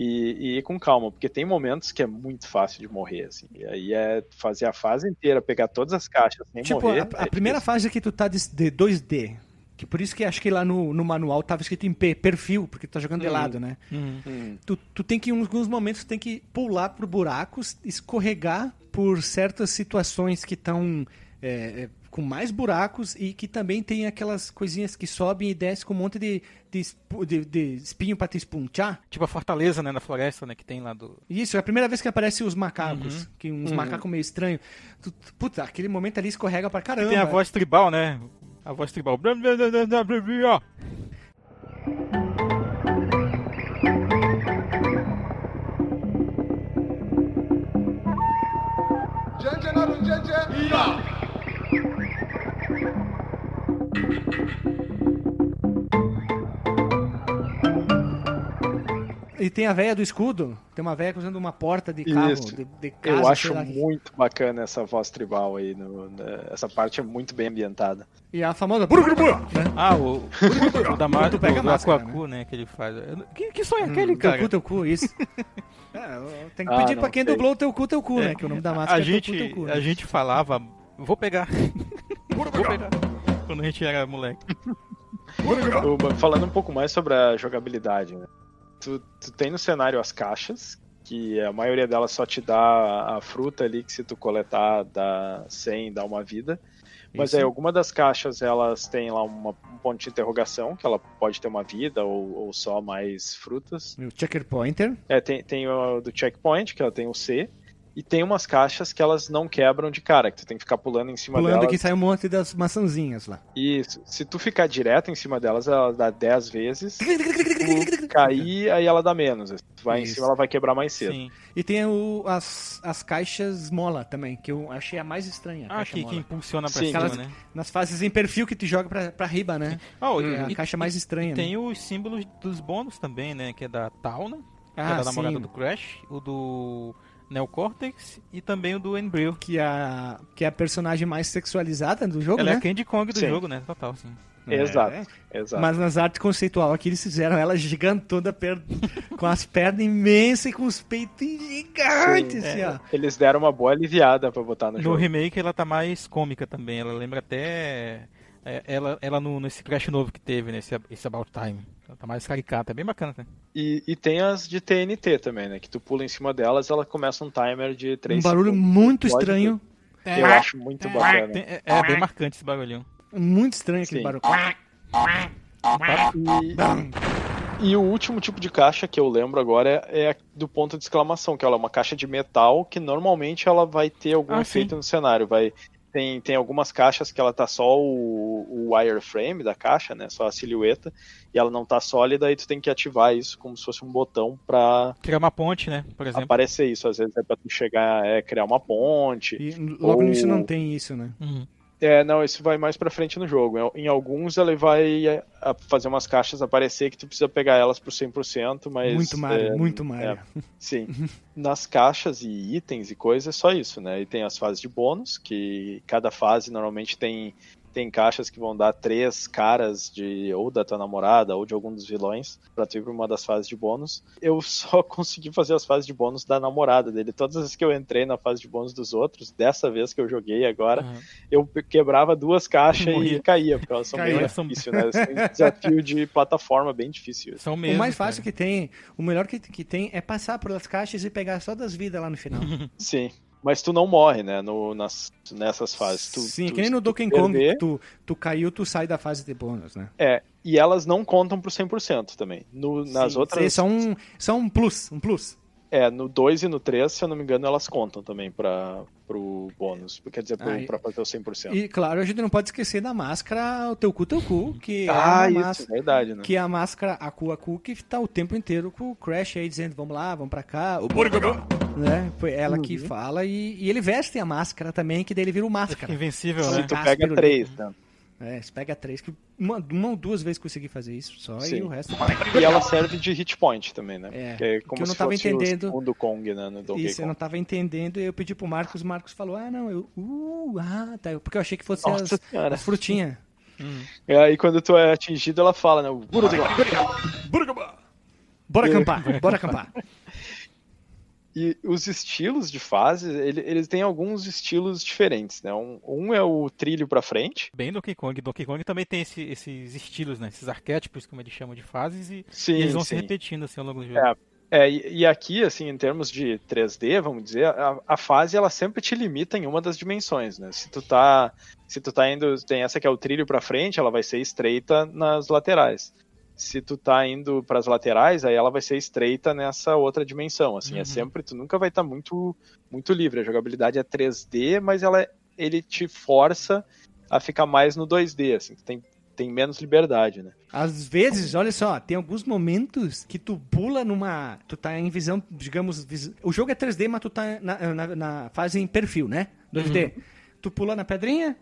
E, e ir com calma, porque tem momentos que é muito fácil de morrer, assim. E aí é fazer a fase inteira, pegar todas as caixas sem Tipo, morrer. a, a é primeira difícil. fase que tu tá de, de 2D. Que por isso que acho que lá no, no manual tava escrito em P, perfil, porque tu tá jogando de Uhum. lado, né? Uhum. Hum, Tu, tu tem que, em alguns momentos, tu tem que pular por buracos, escorregar por certas situações que estão com mais buracos e que também tem aquelas coisinhas que sobem e descem com um monte de, de, de- de espinho pra te esponchar. Tipo a fortaleza, né, na floresta, né, que tem lá do... Isso, é a primeira vez que aparecem os macacos, Uhum. que uns macacos meio estranhos. Puta, aquele momento ali escorrega pra caramba. Tem a voz tribal, né? A voz tribal. Blá, E tem a véia do escudo. Tem uma véia usando uma porta de carro, Isso. de, de casa, Eu acho muito bacana essa voz tribal aí. no- né, essa parte é muito bem ambientada. E a famosa... Né? Ah, o, [laughs] o da Mar, Tu do, pega a do máscara, Aquacu, né, que ele faz. Que, que sonho é Hum, aquele, teu cara? cu, teu cu, isso. [laughs] É, tem que Ah, pedir não pra quem sei. dublou o teu cu, teu cu, né? Que o nome da máscara a é gente, teu cu, teu cu. a né? gente falava, vou pegar. [laughs] vou pegar. Quando a gente era moleque. O- Falando um pouco mais sobre a jogabilidade, né? Tu, tu tem no cenário as caixas, que a maioria delas só te dá a fruta ali, que se tu coletar dá 100, dá uma vida. Mas Isso. aí alguma das caixas elas têm lá uma, um ponto de interrogação, que ela pode ter uma vida ou, ou só mais frutas. O checker pointer. É, tem, tem o do checkpoint, que ela tem o C. E tem umas caixas que elas não quebram de cara, que tu tem que ficar pulando em cima Pulando delas. que sai um monte das maçãzinhas lá. E se tu ficar direto em cima delas, ela dá 10 vezes. [laughs] Cair, aí ela dá menos. Se tu vai em Isso. cima, ela vai quebrar mais cedo. Sim. E tem o- as, as caixas mola também, que eu achei a mais estranha. a Ah, caixa que, mola. que impulsiona pra Sim, cima, aquelas- né? Nas fases em perfil que te joga pra, pra riba, né? Oh, É a e- caixa mais estranha. Tem né? os símbolos dos bônus também, né? Que é da Tauna, que é Ah, da namorada sim. do Crash, o do Neocortex e também o do Embryo. Que, a, que é a personagem mais sexualizada do jogo, Ela é né? a Candy Kong do Sim. jogo, né? Total, sim. É. Exato, exato. Mas nas artes conceitual aqui eles fizeram ela gigantona, per... [laughs] com as pernas imensas e com os peitos gigantes, Sim, assim, é. ó. Eles deram uma boa aliviada pra botar no, No jogo. remake ela tá mais cômica também. Ela lembra até é, ela, ela no, nesse Crash novo que teve, nesse esse About Time. Ela tá mais caricata, é bem bacana, né? E, e tem as de TNT também, né? Que tu pula em cima delas, ela começa um timer de 3 Um barulho segundos. muito Pode estranho. Eu acho muito bacana. Tem- é, é bem marcante esse bagulhinho. Muito estranho aquele Sim. barulho. E, e o último tipo de caixa que eu lembro agora é, é a do ponto de exclamação, que ela é uma caixa de metal que normalmente ela vai ter algum Ah, efeito sim. no cenário. Vai, tem, tem algumas caixas que ela tá só o, o wireframe da caixa, né? Só a silhueta, e ela não tá sólida, e tu tem que ativar isso como se fosse um botão pra Criar uma ponte, né? Por exemplo. aparecer isso. Às vezes é pra tu chegar, é criar uma ponte. E logo Ou- nisso não tem isso, né? Uhum. É, não, isso vai mais pra frente no jogo. Em alguns ele vai é, a- fazer umas caixas aparecer que tu precisa pegar elas pro 100%, mas... muito Mario, é, muito Mario. Sim. [laughs] Nas caixas e itens e coisas é só isso, né? E tem as fases de bônus, que cada fase normalmente tem, tem caixas que vão dar três caras de ou da tua namorada ou de algum dos vilões pra tu ir pra uma das fases de bônus. Eu [laughs] só consegui fazer as fases de bônus da namorada dele. Todas as vezes que eu entrei na fase de bônus dos outros, dessa vez que eu joguei agora, Uhum. eu quebrava duas caixas Morria. e caía, porque elas são Caía. bem difíceis, né? [laughs] É um desafio de plataforma bem difícil. São O mesmo. mais fácil cara. que tem, o melhor que, que tem é passar pelas caixas e pegar só das vidas lá no final. Sim. Mas tu não morre, né? No, nas, nessas fases. Tu, Sim, tu- que nem no Donkey Kong, tu, tu caiu, tu sai da fase de bônus, né? É, e elas não contam pro 100% também. No, nas Sim, outras. Um, só um plus, um plus. É, no 2 e no 3, se eu não me engano, elas contam também pra, pro bônus. Quer dizer, pro, Ah, e- pra fazer o 100%. E claro, a gente não pode esquecer da máscara o teu cu, teu cu, que ah, é uma isso, máscara. verdade, né? Que é a máscara Aku Aku que tá o tempo inteiro com o Crash aí dizendo vamos lá, vamos pra cá, o né? Foi ela que Uhum. fala e, e ele veste a máscara também, que daí ele vira o máscara. Invencível, Se né? tu Casca, pega. 3, né? É, você pega três, que uma, uma ou duas vezes consegui fazer isso só, Sim. e o resto. E ela serve de hit point também, né? É, que é que como eu não se tava fosse entendendo. o segundo Kong, né? No Donkey Isso, eu não tava entendendo e eu pedi pro Marcos, o Marcos falou, ah, não, eu, uh, ah, tá, porque eu achei que fosse Nossa as, as frutinhas. E aí quando tu é atingido, ela fala, né? Bora acampar, bora acampar. [laughs] E os estilos de fases, ele- eles têm alguns estilos diferentes, né? Um, um é o trilho pra frente. Bem Donkey Kong. Donkey Kong também tem esse- esses estilos, né? Esses arquétipos, como eles chamam de fases, e, Sim, e eles vão se sim. repetindo assim ao longo do jogo. É, É, e, aqui, assim, em termos de 3D, vamos dizer, a, a fase ela sempre te limita em uma das dimensões, né? Se tu tá, se tu tá indo, tem essa que é o trilho pra frente, ela vai ser estreita nas laterais. Se tu tá indo para as laterais, aí ela vai ser estreita nessa outra dimensão, assim, é Uhum. sempre, tu nunca vai estar muito muito livre. A jogabilidade é 3D, mas ela ele te força a ficar mais no 2D, assim, tu tem tem menos liberdade, né? Às vezes, olha só, tem alguns momentos que tu pula numa. Tu tá em visão, digamos. vis- O jogo é 3D, mas tu tá na, na, na fase em perfil, né? 2D. Tu pulou na pedrinha,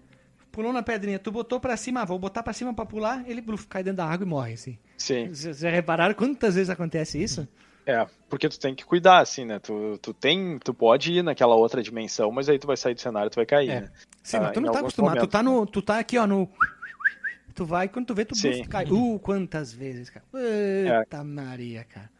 pulou na pedrinha, tu botou pra cima, ah, vou botar pra cima pra pular, ele bluf, cai dentro da água e morre, assim. Sim. Vocês já repararam quantas vezes acontece isso? É, porque tu tem que cuidar, assim, né? Tu, tu tem, tu pode ir naquela outra dimensão, mas aí tu vai sair do cenário e tu vai cair, É. né? Sim, Ah, mas tu em não tá acostumado. Tu momentos, tá, no, tu tá aqui, ó, no. Tu vai, quando tu vê, tu bluf, cai. Uh, quantas vezes, cara. Eita Maria, cara.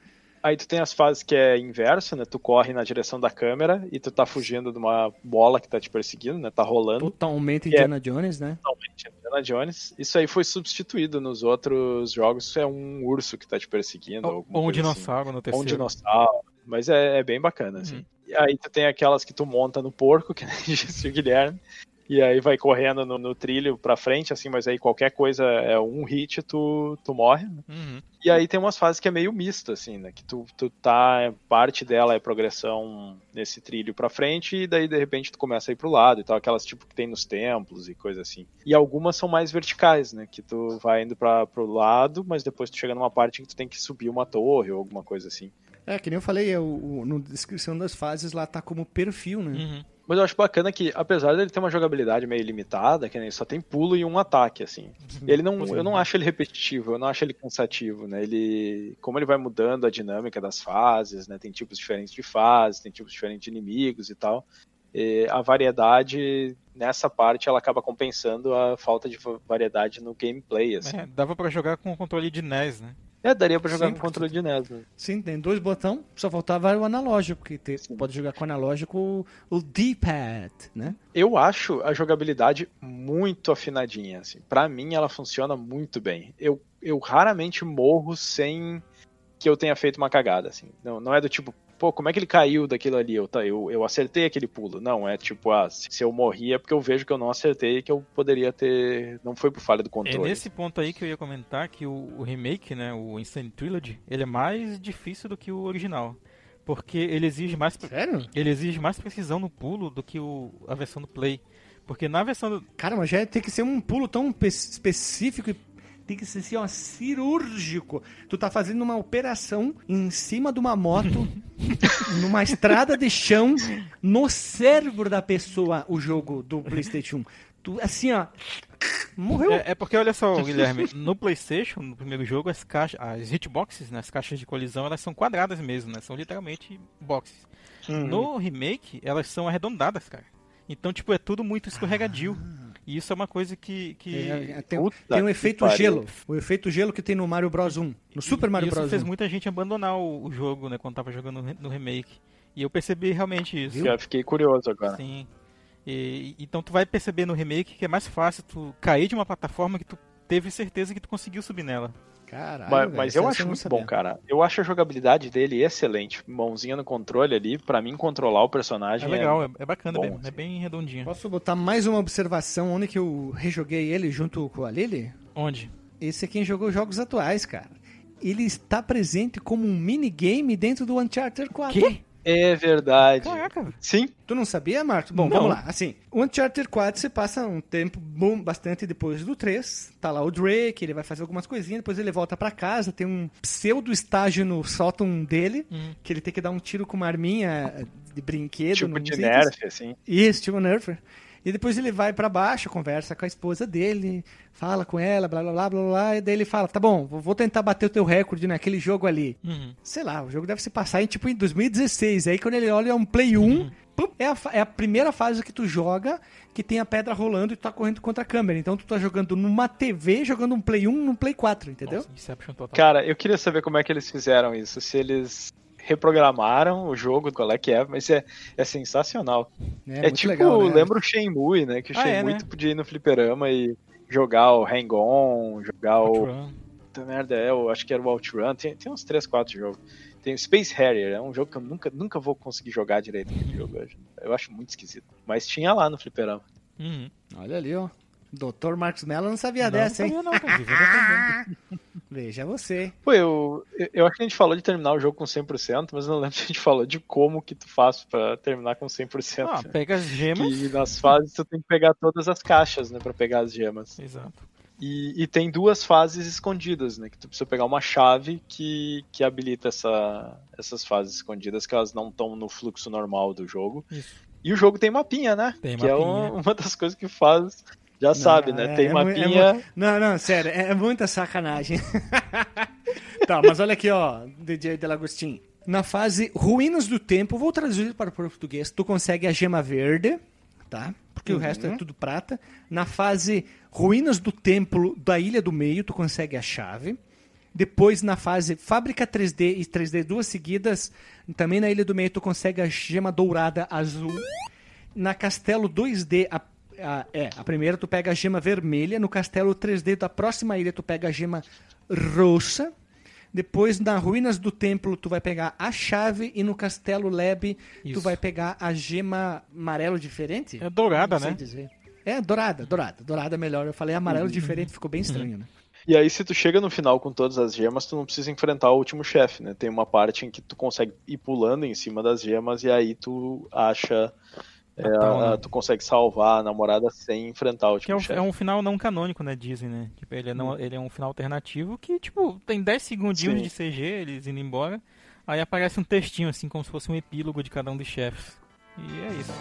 Aí tu tem as fases que é inverso, né? Tu corre na direção da câmera e tu tá fugindo de uma bola que tá te perseguindo, né? Tá rolando. Totalmente É. Indiana Jones, né? Totalmente Indiana Jones. Isso aí foi substituído nos outros jogos. É um urso que tá te perseguindo. Ou, ou um assim. dinossauro no Ou um terceiro. dinossauro. Mas é, é bem bacana, assim. E aí tu tem aquelas que tu monta no porco, que [laughs] nem disse o Guilherme, e aí vai correndo no, no trilho pra frente, assim, mas aí qualquer coisa é um hit, tu, tu morre. né? Uhum. E aí tem umas fases que é meio misto, assim, né? Que tu, tu tá. Parte dela é progressão nesse trilho pra frente, e daí de repente tu começa a ir pro lado e tal, aquelas tipo que tem nos templos e coisa assim. E algumas são mais verticais, né? Que tu vai indo pra, pro lado, mas depois tu chega numa parte que tu tem que subir uma torre ou alguma coisa assim. É, que nem eu falei, é o, o, na descrição das fases lá tá como perfil, né? Uhum. Mas eu acho bacana que, apesar dele ter uma jogabilidade meio limitada, que nem só tem pulo e um ataque, assim. [laughs] Ele não, eu não acho ele repetitivo, eu não acho ele cansativo, né? Ele, como ele vai mudando a dinâmica das fases, né? Tem tipos diferentes de fases, tem tipos diferentes de inimigos e tal. E a variedade nessa parte ela acaba compensando a falta de va- variedade no gameplay, assim. É, dava pra jogar com o controle de NES, né? É, daria pra jogar Sim, com controle de NES. né? Sim, tem dois botões, só faltava o analógico, que pode jogar com o analógico o, D-pad, né? Eu acho a jogabilidade muito afinadinha, assim. Para mim ela funciona muito bem. Eu, eu raramente morro sem que eu tenha feito uma cagada, assim. Não, não é do tipo, pô, como é que ele caiu daquilo ali? Eu, tá, eu, eu acertei aquele pulo. Não, é tipo, ah, se se eu morri é porque eu vejo que eu não acertei e que eu poderia ter. Não foi por falha do É controle. nesse ponto aí que eu ia comentar que o, o remake, né, o Insane Trilogy, ele é mais difícil do que o original. Porque ele exige mais, Sério? ele exige mais precisão no pulo do que o, a versão do Play. Porque na versão do, Cara, mas já tem que ser um pulo tão pe- específico e tem que ser assim, ó, cirúrgico. Tu tá fazendo uma operação em cima de uma moto, [laughs] numa estrada de chão, no cérebro da pessoa, o jogo do PlayStation 1. Tu, assim, ó, morreu. É, é porque, olha só, Guilherme, no PlayStation, no primeiro jogo, as caixas, as hitboxes, né, as caixas de colisão, elas são quadradas mesmo, né? São literalmente boxes. No remake, elas são arredondadas, cara. Então, tipo, é tudo muito escorregadio. E isso é uma coisa que. que... É, é, tem, Puta tem um efeito pariu. gelo. O efeito gelo que tem no Mario Bros 1. No Super Mario e isso Bros fez 1. muita gente abandonar o, o jogo, né, quando tava jogando no remake. E eu percebi realmente isso. Eu fiquei curioso agora. Sim. E- então tu vai perceber no remake que é mais fácil tu cair de uma plataforma que tu teve certeza que tu conseguiu subir nela. Caralho, Mas, velho, mas eu acho muito bom, cara. Eu acho a jogabilidade dele excelente. Mãozinha no controle ali, pra mim controlar o É personagem legal, é, é bacana bom, mesmo, é assim. bem redondinho. Posso botar mais uma observação onde que eu rejoguei ele junto com a Lily? Onde? Esse é quem jogou jogos atuais, cara. Ele está presente como um minigame dentro do Uncharted 4. Que? É verdade. Caraca. Sim, Tu não sabia, Marcos? Bom, Não. vamos lá. Assim, o Uncharted 4 você passa um tempo bom, bastante depois do 3. Tá lá o Drake, ele vai fazer algumas coisinhas, depois ele volta pra casa, tem um pseudo estágio no sótão dele, Hum. que ele tem que dar um tiro com uma arminha de brinquedo. tipo de nerf, assim. Isso, tipo Nerfer. E depois ele vai pra baixo, conversa com a esposa dele, fala com ela, blá blá blá blá blá, e daí ele fala: tá bom, vou tentar bater o teu recorde naquele jogo ali. Uhum. Sei lá, o jogo deve se passar em tipo em 2016. Aí quando ele olha é um Play 1, pum, é, a, é a primeira fase que tu joga que tem a pedra rolando e tu tá correndo contra a câmera. Então tu tá jogando numa TV, jogando um Play 1 num Play 4, entendeu? Nossa. Cara, eu queria saber como é que eles fizeram isso. Se eles reprogramaram o jogo, qual é que é, mas é, é sensacional. É, muito tipo, legal, né? lembra o Shenmue, né? Que o Ah, é, Shenmue né? tu podia ir no fliperama e jogar o Hang-On, jogar o... Outrun. Puta merda, é, eu acho que era o Outrun. Tem, tem uns 3, 4 jogos. Tem o Space Harrier, é um jogo que eu nunca, nunca vou conseguir jogar direito aquele jogo. Eu, eu acho muito esquisito. Mas tinha lá no fliperama. Uhum. Olha ali, ó. Dr. Marcos Mello não sabia Não, dessa, hein? não, não, cara. [laughs] Veja você. Pô, eu, eu- acho que a gente falou de terminar o jogo com 100%, mas eu não lembro se a gente falou de como que tu faz pra terminar com 100%. Ah, pega as gemas. Que nas fases tu tem que pegar todas as caixas, né, pra pegar as gemas. Exato. E, e tem duas fases escondidas, né, que tu precisa pegar uma chave que, que habilita essa, essas fases escondidas, que elas não estão no fluxo normal do jogo. Isso. E o jogo tem mapinha, né? Tem que é mapinha. uma, uma das coisas que faz, já sabe, Não, né? é- tem é é mapinha... mu- não, não, sério, é, é muita sacanagem. [laughs] tá, mas olha aqui, ó, DJ Delagostin. Na fase Ruínas do Tempo, vou traduzir para o português, tu consegue a gema verde, tá? Porque o resto é tudo prata. Na fase Ruínas do Templo da Ilha do Meio, tu consegue a chave. Depois, na fase Fábrica 3D e 3D duas seguidas, também na Ilha do Meio, tu consegue a gema dourada azul. Na Castelo 2D, a, a- é, a primeira tu pega a gema vermelha. No Castelo 3D da próxima ilha, tu pega a gema roxa. Depois, na Ruínas do Templo, tu vai pegar a chave. E no Castelo Leb, tu vai pegar a gema amarelo diferente? É dourada, né? dizer. É, dourada, dourada. Dourada é melhor. Eu falei amarelo diferente, ficou bem estranho, né? E aí, se tu chega no final com todas as gemas, tu não precisa enfrentar o último chefe, né? Tem uma parte em que tu consegue ir pulando em cima das gemas e aí tu acha. É, Tauna. a- tu consegue salvar a namorada sem enfrentar o Que é um, chefe. é um final não canônico, né? Dizem, né? Tipo, ele, é não, ele é um final alternativo que, tipo, tem 10 segundinhos Sim. de CG, eles indo embora. Aí aparece um textinho, assim, como se fosse um epílogo de cada um dos chefes. E é isso.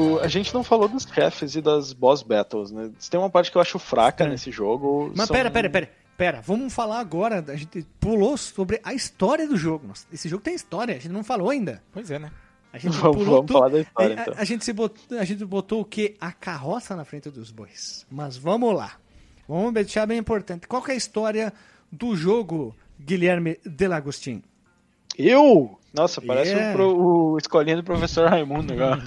O- a gente não falou dos chefes e das boss battles, né? Tem uma parte que eu acho fraca É. nesse jogo. Mas são- pera, pera, pera. Pera, vamos falar agora. A gente pulou sobre a história do jogo. Nossa, esse jogo tem história, a gente não falou ainda. Pois é, né? A gente [laughs] Vamos- pulou vamos tudo. falar da história, a, a- então. a gente se botou, a gente botou o quê? A carroça na frente dos bois. Mas vamos lá. Vamos deixar bem importante. Qual que é a história do jogo, Guilherme Delagostin? Eu? Nossa, parece Yeah. o, pro- o escolinha do professor Raimundo agora.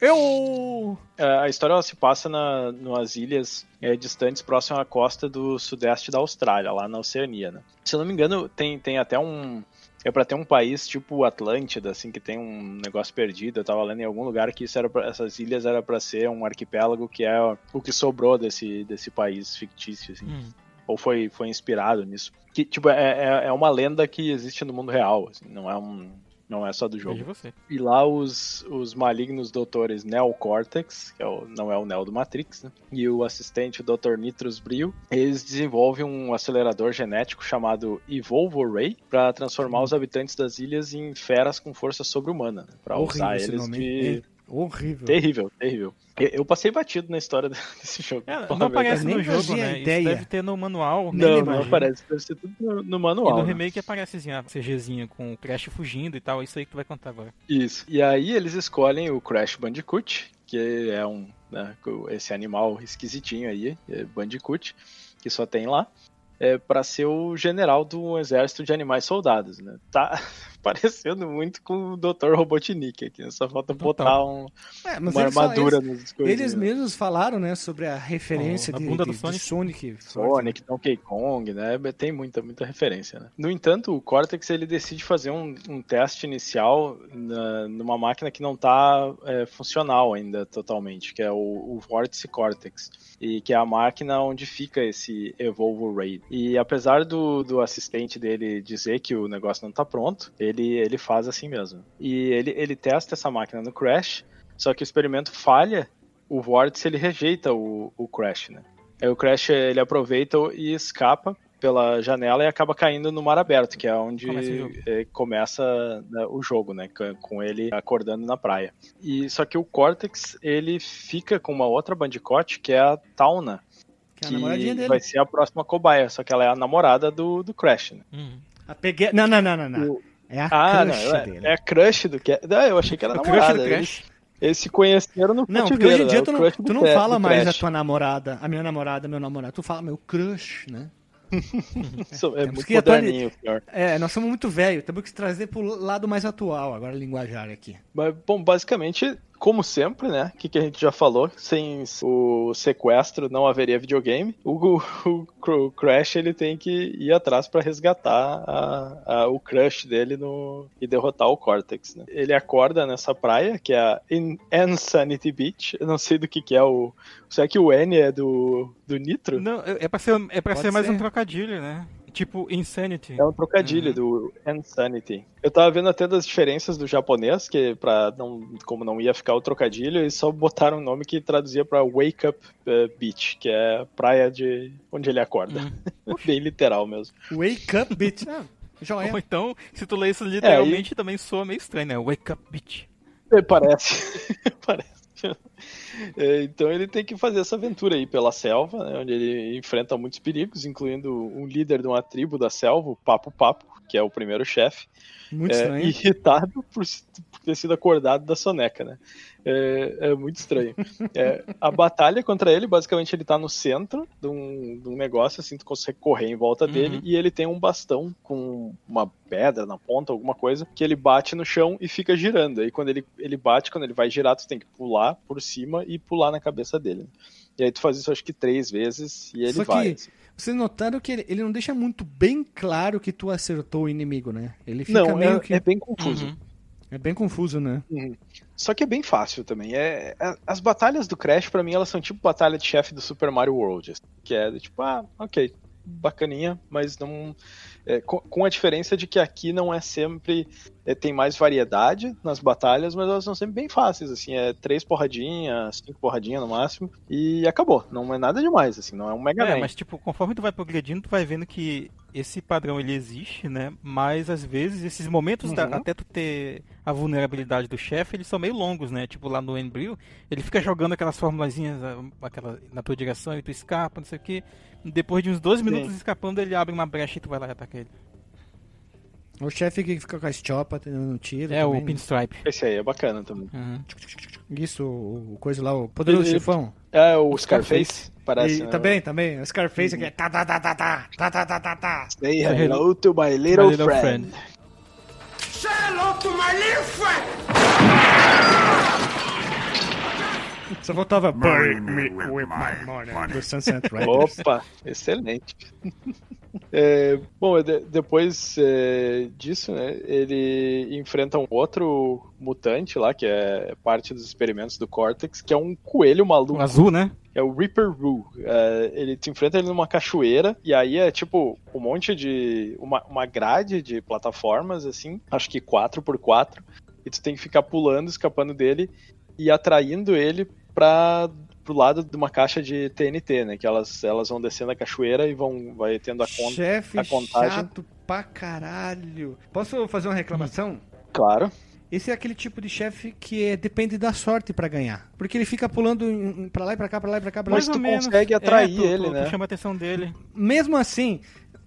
Eu! [laughs] É, a história ela se passa na, nas ilhas é, distantes próximo à costa do sudeste da Austrália, lá na Oceania, né? Se eu não me engano, tem, tem até um... É pra ter um país tipo Atlântida, assim, que tem um negócio perdido. Eu tava lendo em algum lugar que isso era pra- essas ilhas era pra ser um arquipélago que é o que sobrou desse, desse país fictício, assim. Hum. Ou foi, foi inspirado nisso. Que, tipo, é, é, é uma lenda que existe no mundo real, assim, não é um... Não é só do jogo. Você. E lá os, os malignos doutores Neo Cortex, que é o- não é o Neo do Matrix, né? e o assistente o Dr. Nitrus Brio, eles desenvolvem um acelerador genético chamado Evolvo Ray para transformar os habitantes das ilhas em feras com força sobre-humana, né? para usar eles de... Horrível. Terrível, terrível. Eu, eu passei batido na história [laughs] desse jogo. É, não aparece nem no jogo, né? ideia. Isso deve ter no manual. Não, não aparece. Deve ser tudo no, no E manual. no né? remake aparece assim, a CGzinha com o Crash fugindo e tal. Isso aí que tu vai contar agora. Isso. E aí eles escolhem o Crash Bandicoot, que é um né, esse animal esquisitinho aí, é Bandicoot, que só tem lá, é, para ser o general do exército de animais soldados, né? Tá [laughs] parecendo muito com o Dr. Robotnik aqui, né? só falta botar Total. um- É, mas uma eles armadura eles- nos coisinhas. Eles mesmos falaram, né, sobre a referência Oh, a de, bunda de- do de Sonic. Sonic. Sonic, Donkey Kong, né? Tem muita, muita referência, né? No entanto, o Cortex ele decide fazer um, um teste inicial na- numa máquina que não está funcional ainda totalmente, que é o, o Vortice Cortex, e que é a máquina onde fica esse Evolvo Ray. E apesar do, do assistente dele dizer que o negócio não está pronto, ele, ele faz assim mesmo. E ele, ele testa essa máquina no Crash, só que o experimento falha, o Vortice ele rejeita o, o Crash, né? Aí o Crash ele aproveita e escapa pela janela e acaba caindo no mar aberto, que é onde Começa o jogo. eh, começa né, o jogo, né? com- ele acordando na praia. E só que o Cortex ele fica com uma outra bandicote que é a Tauna, Que é dele. vai ser a próxima cobaia, só que ela é a namorada do, do Crash. Né? Uhum. A pegue... Não, não, não, não, não. O- É a Ah, não, crush ela dele. é a crush do que? Não, eu achei que era a O crush namorada. do Eles, Crash. eles se conheceram no Não, porque hoje em dia né? tu não, crush tu não fala mais a tua namorada, a minha namorada, meu namorado. Tu fala meu crush, né? [laughs] É Temos muito moderninho, pior. É, nós somos muito velhos, temos que trazer pro lado mais atual, agora linguajar aqui. Mas, bom, basicamente, como sempre, né? O que, que a gente já falou, sem o sequestro não haveria videogame. O, o, o Crash ele tem que ir atrás para resgatar a- a- o crush dele no, e derrotar o Cortex. Né? Ele acorda nessa praia, que é a In- Insanity Beach. Eu não sei do que, que é o. Será que o N é do, do Nitro? Não, é pra ser, é pra Pode ser mais ser. um trocadilho, né? Tipo Insanity. É um trocadilho do Insanity. Eu tava vendo até das diferenças do japonês, que para não, como não ia ficar o trocadilho, eles só botaram um nome que traduzia pra Wake Up eh, Beach, que é praia de onde ele acorda. [laughs] Bem literal mesmo. Wake up, bitch. Ah, joia. Ou então, se tu lê isso literalmente, também soa meio estranho, né? Wake up, bitch. É, Parece. [laughs] Parece. [laughs] É, Então ele tem que fazer essa aventura aí pela selva, né, onde ele enfrenta muitos perigos, incluindo um líder de uma tribo da selva, o Papo Papo, que é o primeiro chefe. Muito é, estranho. irritado por, por ter sido acordado da soneca, né? É, é muito estranho. É, a batalha contra ele, basicamente, ele tá no centro de um, de um negócio, assim, tu consegue correr em volta dele, e ele tem um bastão com uma pedra na ponta, alguma coisa, que ele bate no chão e fica girando. Aí quando ele, ele bate, quando ele vai girar, tu tem que pular por cima e pular na cabeça dele. E aí tu faz isso acho que três vezes e ele Só vai. que assim. vocês notaram que ele, ele não deixa muito bem claro que tu acertou o inimigo, né? Ele fica Não, meio é, que. é bem confuso. Uhum. É bem confuso, né? Só que é bem fácil também. É, é- as batalhas do Crash, pra mim, elas são tipo batalha de chefe do Super Mario World. assim, que é tipo, ah, ok, bacaninha, mas não. é, com, com a diferença de que aqui não é sempre. É, tem mais variedade nas batalhas, mas elas são sempre bem fáceis, assim, é três porradinhas, cinco porradinhas no máximo, e acabou. Não é nada demais, assim, não é um Mega É, Man. mas tipo, conforme tu vai progredindo, tu vai vendo que esse padrão ele existe, né? Mas às vezes esses momentos da- Uhum. até tu ter a vulnerabilidade do chefe, eles são meio longos, né? Tipo lá no Embryo, ele fica jogando aquelas formulazinhas aquela, na tua direção e tu escapa, não sei o que. Depois de uns 12 minutos escapando, ele abre uma brecha e tu vai lá e ataca ele. O chefe que fica com as chopas, no tiro. É, o também, né? Pinstripe. Esse aí é bacana também. Uhum. Isso, o, o coisa lá, o poderoso Ele- chefão. É o Scarface, parece. E né? também, também. O Scarface aqui é tá, tá, tá, tá, tá, tá, tá, tá, tá, tá. Say hello to my little, My little friend. friend. Say hello to my little friend. Só faltava Bury me with my money do Sunset [laughs] Riders. Opa, excelente. É, bom, de- depois é, disso, né, ele enfrenta um outro mutante lá, que é parte dos experimentos do Cortex, que é um coelho maluco. O azul, né? É o Reaper Roo. É, ele te enfrenta ele numa cachoeira, e aí é tipo um monte de. uma, uma grade de plataformas, assim, acho que 4x4, e tu tem que ficar pulando, escapando dele e atraindo ele pra, pro lado de uma caixa de TNT, né? Que elas, elas vão descendo a cachoeira e vão vai tendo a conta. Chefe a contagem. chato pra caralho. Posso fazer uma reclamação? Claro. Esse é aquele tipo de chefe que é- depende da sorte pra ganhar. Porque ele fica pulando em- em- pra lá e pra cá, pra lá e pra cá, pra lá. Mas tu consegue atrair tu, ele, tu, né? Tu chama a atenção dele. Mesmo assim,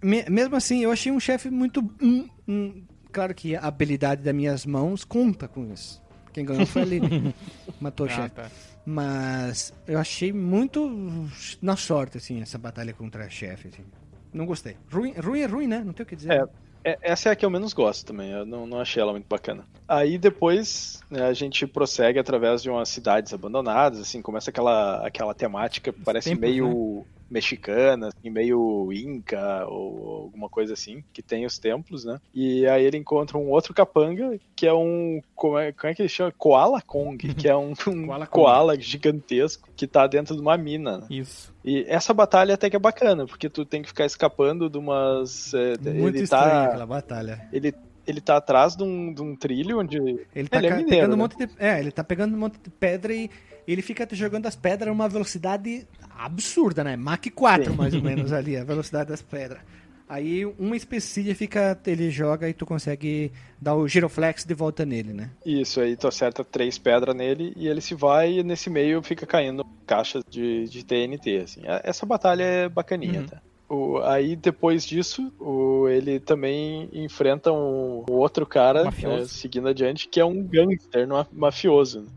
me- mesmo assim, eu achei um chefe muito. hum, hum. Claro que a habilidade das minhas mãos conta com isso. Quem ganhou foi a Lili. [laughs] Matou o Ah, chefe. tá. Mas eu achei muito na sorte, assim, essa batalha contra chefe. Assim. Não gostei. Ruim, ruim é ruim, né? Não tem o que dizer. É, é- essa é a que eu menos gosto também. Eu não, não achei ela muito bacana. Aí depois né, a gente prossegue através de umas cidades abandonadas, assim, começa aquela, aquela temática que parece templos, meio mexicana, assim, meio inca ou alguma coisa assim, que tem os templos, né? E aí ele encontra um outro capanga, que é um. Como é, como é que ele chama? Koala Kong, que é um, um [laughs] Koala koala, gigantesco que tá dentro de uma mina. né? Isso. E essa batalha até que é bacana, porque tu tem que ficar escapando de umas. é, Muito ele estranho tá, aquela batalha. ele, ele tá atrás de um, de um trilho onde. Ele tá Ele é mineiro, pegando um né? monte de. É, ele tá pegando um monte de pedra e ele fica te jogando as pedras a uma velocidade absurda, né? Mach 4, Sim. mais ou menos, [laughs] ali, a velocidade das pedras. Aí uma específica ele joga e tu consegue dar o giroflex de volta nele, né? Isso, aí tu acerta três pedras nele e ele se vai e nesse meio fica caindo caixas de, de TNT, assim. É- Essa batalha é bacaninha, Uhum. tá? O, aí depois disso, o, ele também enfrenta um, um outro cara, é, seguindo adiante, que é um gangster ma- mafioso, né?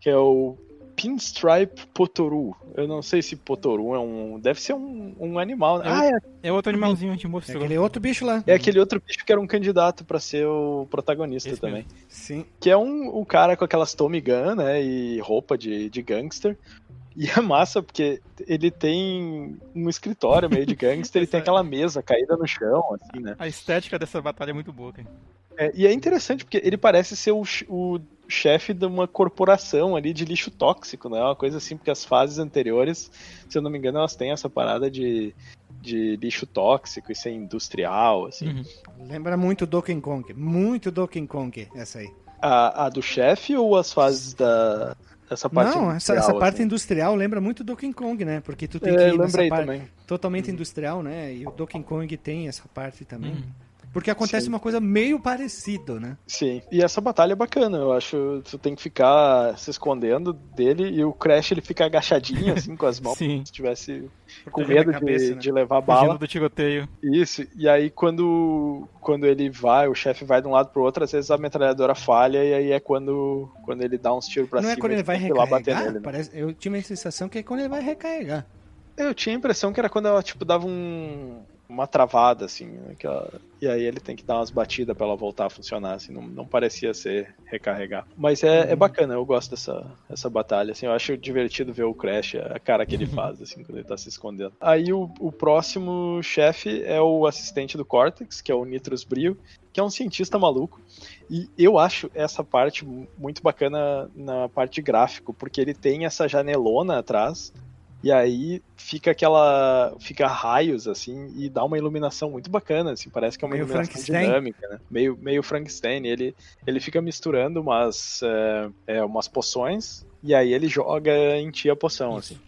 que é o Pinstripe Potoru. Eu não sei se Potoru é um. Deve ser um, um animal. né? É Ah, é É outro animalzinho que gente É mostrou. aquele outro bicho lá. É aquele outro bicho que era um candidato pra ser o protagonista Esse também. Sim. Que é um, o cara com aquelas Tommy Gun, né? E roupa de, de gangster. E é massa porque ele tem um escritório meio de gangster [laughs] e tem aquela mesa caída no chão, assim, né? A estética dessa batalha é muito boa, cara. É, e é interessante porque ele parece ser o, o chefe de uma corporação ali de lixo tóxico, né? Uma coisa assim, porque as fases anteriores, se eu não me engano, elas têm essa parada de, de lixo tóxico e ser industrial, assim. Uhum. Lembra muito Donkey Kong. Muito Donkey Kong, essa aí. A, a do chefe ou as fases da. Essa parte Não, essa, essa parte assim? industrial lembra muito Donkey Kong, né? Porque tu tem É, que ir eu nessa parte também. totalmente industrial, né? E o Donkey Kong tem essa parte também. Uhum. Porque acontece Sim. uma coisa meio parecida, né? Sim. E essa batalha é bacana, eu acho. Tu tem que ficar se escondendo dele e o Crash ele fica agachadinho, assim, com as [laughs] mãos. Sim. Se tivesse com medo cabeça, de, né? de levar Fugindo bala. do tiroteio. Isso. E aí quando, quando ele vai, o chefe vai de um lado pro outro, às vezes a metralhadora falha e aí é quando, quando ele dá uns tiros pra não cima. é quando ele vai recarregar? nele, né? Parece- eu tinha a sensação que é quando ele vai recarregar. Eu tinha a impressão que era quando ela, tipo, dava um, uma travada, assim, né, ela- e aí ele tem que dar umas batidas pra ela voltar a funcionar, assim, não, não parecia ser recarregar. Mas é, é bacana, eu gosto dessa, dessa batalha, assim, eu acho divertido ver o Crash, a cara que ele [laughs] faz, assim, quando ele tá se escondendo. Aí o, o próximo chefe é o assistente do Cortex, que é o Nitrus Brio, que é um cientista maluco, e eu acho essa parte mu- muito bacana na parte de gráfico, porque ele tem essa janelona atrás, e aí fica aquela. fica raios, assim, e dá uma iluminação muito bacana, assim, parece que é uma Meio iluminação dinâmica, né? Meio, meio Frankenstein. Ele, ele fica misturando umas, é, umas poções, e aí ele joga em ti a poção, assim.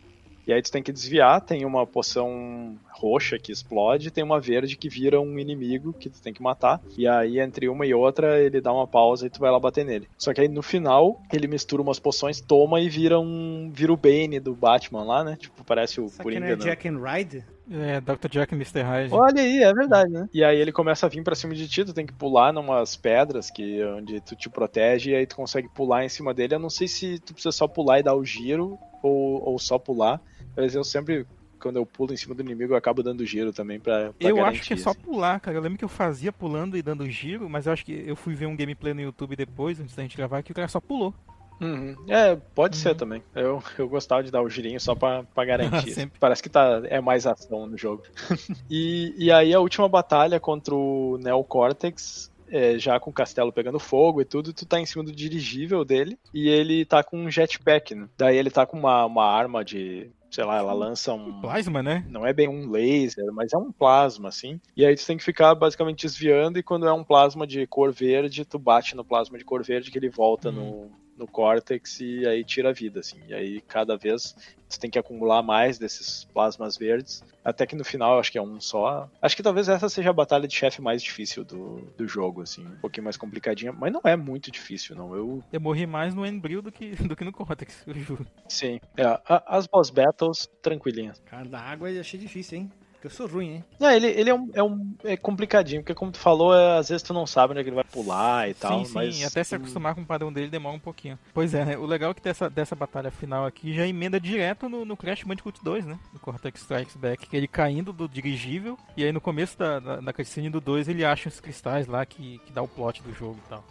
E aí tu tem que desviar, tem uma poção roxa que explode, tem uma verde que vira um inimigo que tu tem que matar. E aí entre uma e outra ele dá uma pausa e tu vai lá bater nele. Só que aí no final ele mistura umas poções, toma e vira um vira o Bane do Batman lá, né? Tipo, parece o que Coringa. não é? Jack and Ride? É, Dr. Jack e Mr. Hyde. Olha aí, é verdade, né? E aí ele começa a vir pra cima de ti, tu tem que pular numas pedras que onde tu te protege e aí tu consegue pular em cima dele. Eu não sei se tu precisa só pular e dar o giro ou, ou só pular. Mas eu sempre, quando eu pulo em cima do inimigo, eu acabo dando giro também pra, pra Eu garantir, acho que é só assim. pular, cara. Eu lembro que eu fazia pulando e dando giro, mas eu acho que eu fui ver um gameplay no YouTube depois, antes da gente gravar, que o cara só pulou. Uhum. É, pode ser também. Eu, eu gostava de dar o girinho só pra, pra [laughs] garantir. Parece que tá, é mais ação no jogo. [laughs] e, e aí a última batalha contra o Neo Cortex. é, já com o castelo pegando fogo e tudo, tu tá em cima do dirigível dele e ele tá com um jetpack, né? Daí ele tá com uma, uma arma de. Sei lá, ela lança um. Plasma, né? Não é bem um laser, mas é um plasma, assim. E aí tu tem que ficar basicamente desviando, e quando é um plasma de cor verde, tu bate no plasma de cor verde que ele volta no, no córtex e aí tira a vida, assim. E aí cada vez tu tem que acumular mais desses plasmas verdes, até que no final eu acho que é um só. Acho que talvez essa seja a batalha de chefe mais difícil do, do jogo, assim. Um pouquinho mais complicadinha, mas não é muito difícil, não. Eu Eu morri mais no Embryo do que, [laughs] do que no Cortex, eu juro. Sim. É, a- as boss battles, tranquilinhas. Cara, da água eu achei difícil, hein? Porque eu sou ruim, hein? Não, ele, ele é, um, é, um, é complicadinho, porque como tu falou, é, às vezes tu não sabe onde é que ele vai pular e tal, sim, sim, mas... até se acostumar com o padrão dele demora um pouquinho. Pois é, né? O legal é que dessa, dessa batalha final aqui já emenda direto no, no Crash Bandicoot 2, né? No Cortex Strikes Back, que ele caindo do dirigível, e aí no começo da, da, da cutscene do 2 ele acha os cristais lá que, que dá o plot do jogo e tal.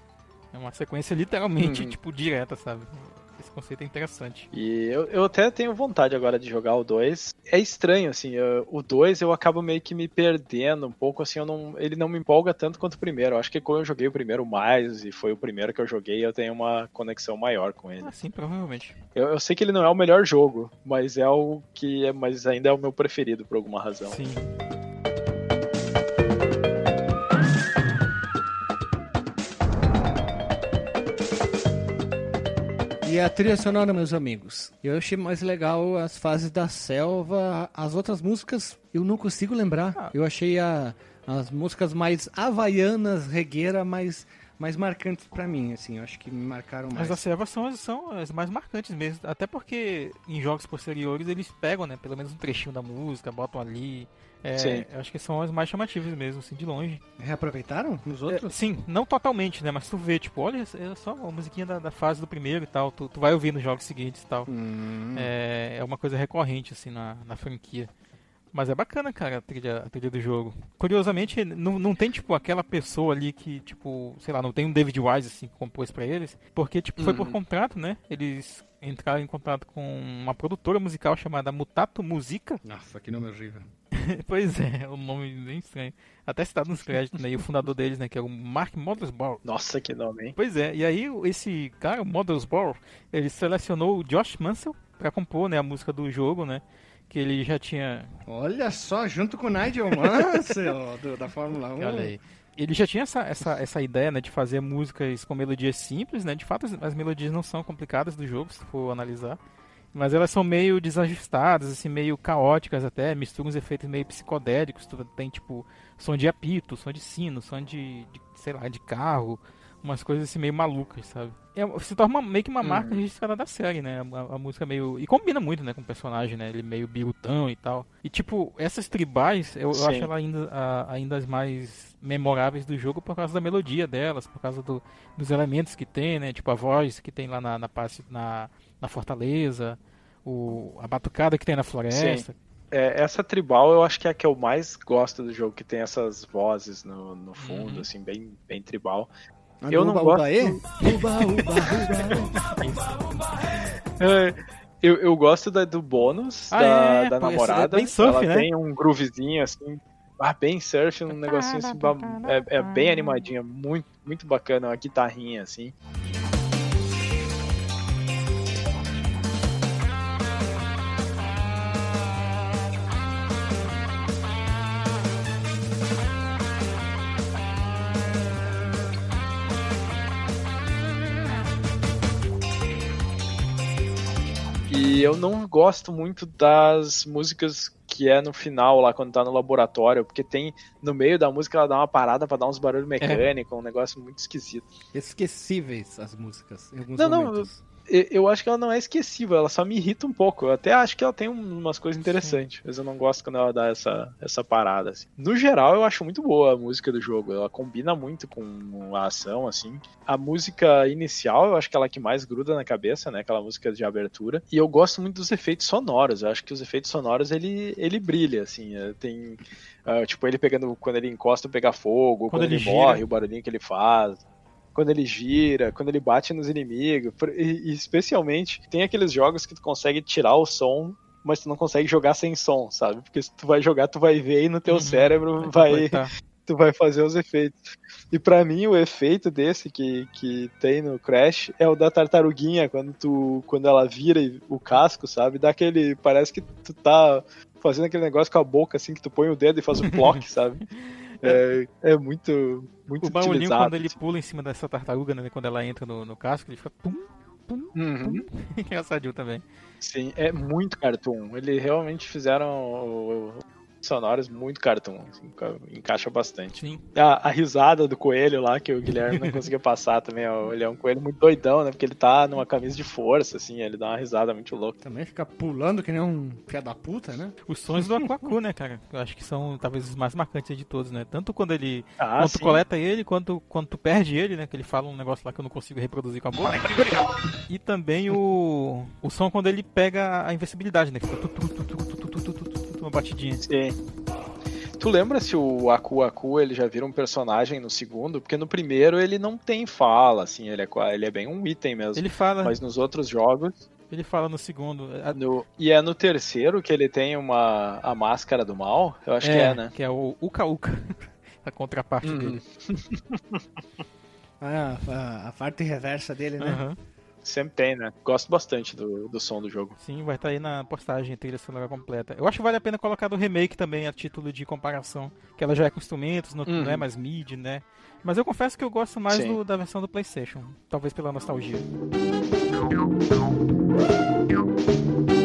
É uma sequência literalmente, Uhum. tipo, direta, sabe? Esse conceito é interessante. E eu, eu até tenho vontade agora de jogar o 2. É estranho, assim, eu- o 2 eu acabo meio que me perdendo um pouco, assim, eu não, ele não me empolga tanto quanto o primeiro. Eu acho que quando eu joguei o primeiro mais, e foi o primeiro que eu joguei, eu tenho uma conexão maior com ele. Ah, sim, provavelmente. Eu, eu sei que ele não é o melhor jogo, mas é o que é, mas ainda é o meu preferido por alguma razão. Sim. E a trilha sonora, meus amigos? Eu achei mais legal as fases da selva. As outras músicas eu não consigo lembrar. Ah. Eu achei a- as músicas mais havaianas, regueira, mais, mais marcantes pra mim, assim. Eu acho que me marcaram mais. Mas as servas são, as- são as mais marcantes mesmo. Até porque em jogos posteriores eles pegam, né? Pelo menos um trechinho da música, botam ali. É, eu acho que são as mais chamativas mesmo, assim, de longe. Reaproveitaram os outros? É, sim, não totalmente, né? Mas tu vê, tipo, olha, é só a musiquinha da, da fase do primeiro e tal. Tu, tu vai ouvir nos jogos seguintes e tal. Hum. É, é uma coisa recorrente, assim, na, na franquia. Mas é bacana, cara, a trilha, a trilha do jogo. Curiosamente, não, não tem, tipo, aquela pessoa ali que, tipo, sei lá, não tem um David Wise, assim, que compôs pra eles. Porque, tipo, foi por Uhum. contrato, né? Eles entraram em contato com uma produtora musical chamada Mutato Musica. Nossa, que nome horrível. [laughs] pois é, um nome bem estranho. Até citado nos créditos, né? E o fundador deles, né? Que é o Mark Mothersbaugh. Nossa, que nome, hein? Pois é, e aí o- esse cara, o Mothersbaugh, ele selecionou o Josh Mansell pra compor, né? A música do jogo, né? Que ele já tinha Olha só, junto com o Nigel Mansell [laughs] do- da Fórmula 1. Olha aí. Ele já tinha essa, essa, essa ideia, né, de fazer músicas com melodias simples, né? De fato, as, as melodias não são complicadas do jogo, se for analisar. Mas elas são meio desajustadas, assim, meio caóticas até, misturam uns efeitos meio psicodélicos, tem tipo som de apito, som de sino, som de, de sei lá, de carro, umas coisas assim meio malucas, sabe? É, se torna meio que uma marca registrada da série, né? A, a música meio. E combina muito, né, com o personagem, né? Ele meio birutão e tal. E tipo, essas tribais, eu, eu acho ela ainda, a- ainda as mais memoráveis do jogo por causa da melodia delas, por causa do- dos elementos que tem, né? Tipo a voz que tem lá na, na, na, na fortaleza, o, a batucada que tem na floresta. É, essa tribal eu acho que é a que eu mais gosto do jogo, que tem essas vozes no, no fundo, Uhum. assim, bem, bem tribal. Ah, Eu não Uba, gosto- Uba, e? Uba, uba, uba. É, eu, eu gosto da- do bônus Ah, da, é, da pô, é namorada. bem surf, Ela né? tem um groovezinho assim. Ah, bem surf, um negocinho assim, é, é bem animadinha, muito, muito bacana, uma guitarrinha assim. E eu não gosto muito das músicas que é no final, lá quando tá no laboratório, porque tem no meio da música ela dá uma parada pra dar uns barulhos mecânicos, um negócio muito esquisito. Esquecíveis as músicas. Em alguns Não, não, momentos. E- Eu acho que ela não é esquecível, ela só me irrita um pouco. Eu até acho que ela tem um- umas coisas interessantes, mas eu não gosto quando ela dá essa, essa parada. Assim. No geral, eu acho muito boa a música do jogo. Ela combina muito com a ação, assim. A música inicial, eu acho que ela é a que mais gruda na cabeça, né? Aquela música de abertura. E eu gosto muito dos efeitos sonoros. Eu acho que os efeitos sonoros ele, ele brilha, assim. É, Tem. ah, tipo, ele pegando. Quando ele encosta, pega fogo. Quando, Quando ele, ele morre, o barulhinho que ele faz quando ele gira, quando ele bate nos inimigos. E, especialmente, tem aqueles jogos que tu consegue tirar o som, mas tu não consegue jogar sem som, sabe? Porque se tu vai jogar, tu vai ver e no teu Uhum. cérebro vai, [laughs] tu vai fazer os efeitos. E pra mim, o efeito desse que, que tem no Crash é o da tartaruguinha, quando tu quando ela vira o casco, sabe? Dá aquele. Parece que tu tá fazendo aquele negócio com a boca, assim, que tu põe o dedo e faz o [laughs] bloco, sabe? É, é muito, muito O utilizado. quando ele pula em cima dessa tartaruga, né? Quando ela entra no, no casco, ele fica pum, pum, Uhum. [laughs] engraçadinho também. Sim, é muito cartoon. Eles realmente fizeram sonoras muito cartoon. assim, ca- encaixa bastante. Sim. A, a risada do coelho lá, que o Guilherme não [laughs] conseguia passar também. ó, Ele é um coelho muito doidão, né? Porque ele tá numa camisa de força, assim. Ele dá uma risada muito louca. Também fica pulando que nem um filho da puta, né? Os sons do Aquacu, né, cara? Eu acho que são talvez os mais marcantes de todos, né? Tanto quando ele. Ah, quando tu coleta ele, quanto quando tu perde ele, né? Que ele fala um negócio lá que eu não consigo reproduzir com a boca. E também o. O som quando ele pega a invencibilidade, né? Que fica tu, tu, tu, tu, uma batidinha. Sim. Tu lembra se o Aku Aku ele já vira um personagem no segundo? Porque no primeiro ele não tem fala, assim, ele é, ele é bem um item mesmo. Ele fala, Mas nos outros jogos. ele fala no segundo. a- no- E é no terceiro que ele tem uma a máscara do mal? Eu acho que é, né? Que é o Uka Uka. [laughs] a contraparte Uhum. dele. [laughs] Ah, a, a parte reversa dele, né? Aham. Sempre tem, né? Gosto bastante do, do som do jogo. Sim, vai estar aí na postagem trilha sonora completa. Eu acho que vale a pena colocar do remake também a título de comparação, que ela já é com instrumentos, não, Uhum. não é mais MIDI, né? Mas eu confesso que eu gosto mais do- da versão do PlayStation, talvez pela nostalgia. E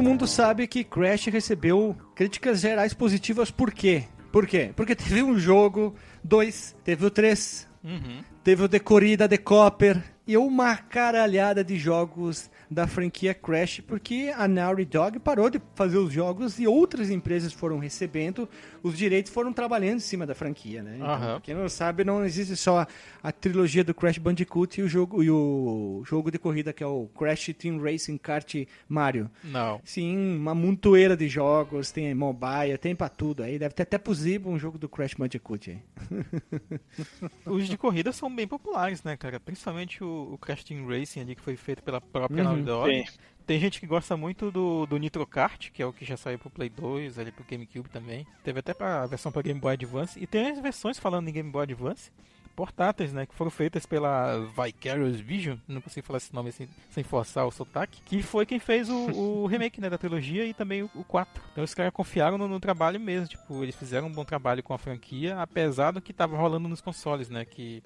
todo mundo sabe que Crash recebeu críticas gerais positivas por quê? Por quê? Porque teve um jogo, dois, teve o três, Uhum. teve o The Corrida, The Copper e uma caralhada de jogos da franquia Crash, porque a Naughty Dog parou de fazer os jogos e outras empresas foram recebendo os direitos, foram trabalhando em cima da franquia, né? Então, Aham. quem não sabe, não existe só a trilogia do Crash Bandicoot e o jogo, e o jogo de corrida que é o Crash Team Racing Kart Mario. Não. Sim, uma montoeira de jogos, tem mobile, tem pra tudo aí. Deve ter até possível um jogo do Crash Bandicoot aí. Os de corrida são bem populares, né, cara? Principalmente o, o Crash Team Racing ali, que foi feito pela própria Uhum, Sim. Tem gente que gosta muito do, do Nitro Kart, que é o que já saiu pro Play 2, ali pro GameCube também. Teve até pra a versão pra Game Boy Advance. E tem as versões falando em Game Boy Advance portáteis, né? Que foram feitas pela Vicarious Vision, não consigo falar esse nome sem, sem forçar o sotaque, que foi quem fez o, o [laughs] remake né, da trilogia e também o, o 4. Então os caras confiaram no, no trabalho mesmo, tipo, eles fizeram um bom trabalho com a franquia, apesar do que tava rolando nos consoles, né? Que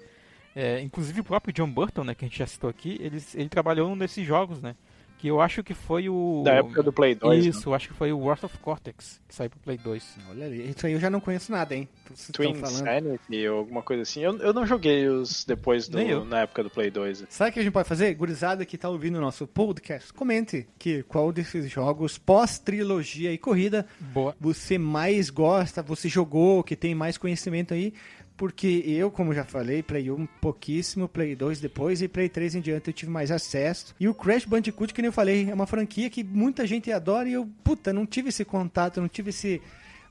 é, inclusive o próprio John Burton, né, que a gente já citou aqui, ele, ele trabalhou num desses jogos, né? Que eu acho que foi o. Da época do Play 2. Isso, eu acho que foi o Wrath of Cortex, que saiu pro Play 2. Olha ali, isso aí eu já não conheço nada, hein? Twin. Sanity ou alguma coisa assim. Eu, eu não joguei os depois do, na época do Play 2. Sabe o que a gente pode fazer? Gurizada que tá ouvindo o nosso podcast, comente que qual desses jogos pós-trilogia e corrida Boa. você mais gosta, você jogou, que tem mais conhecimento aí. Porque eu, como já falei, Play 1 pouquíssimo, Play 2 depois e Play 3 em diante eu tive mais acesso. E o Crash Bandicoot, que nem eu falei, é uma franquia que muita gente adora e eu, puta, não tive esse contato, não tive esse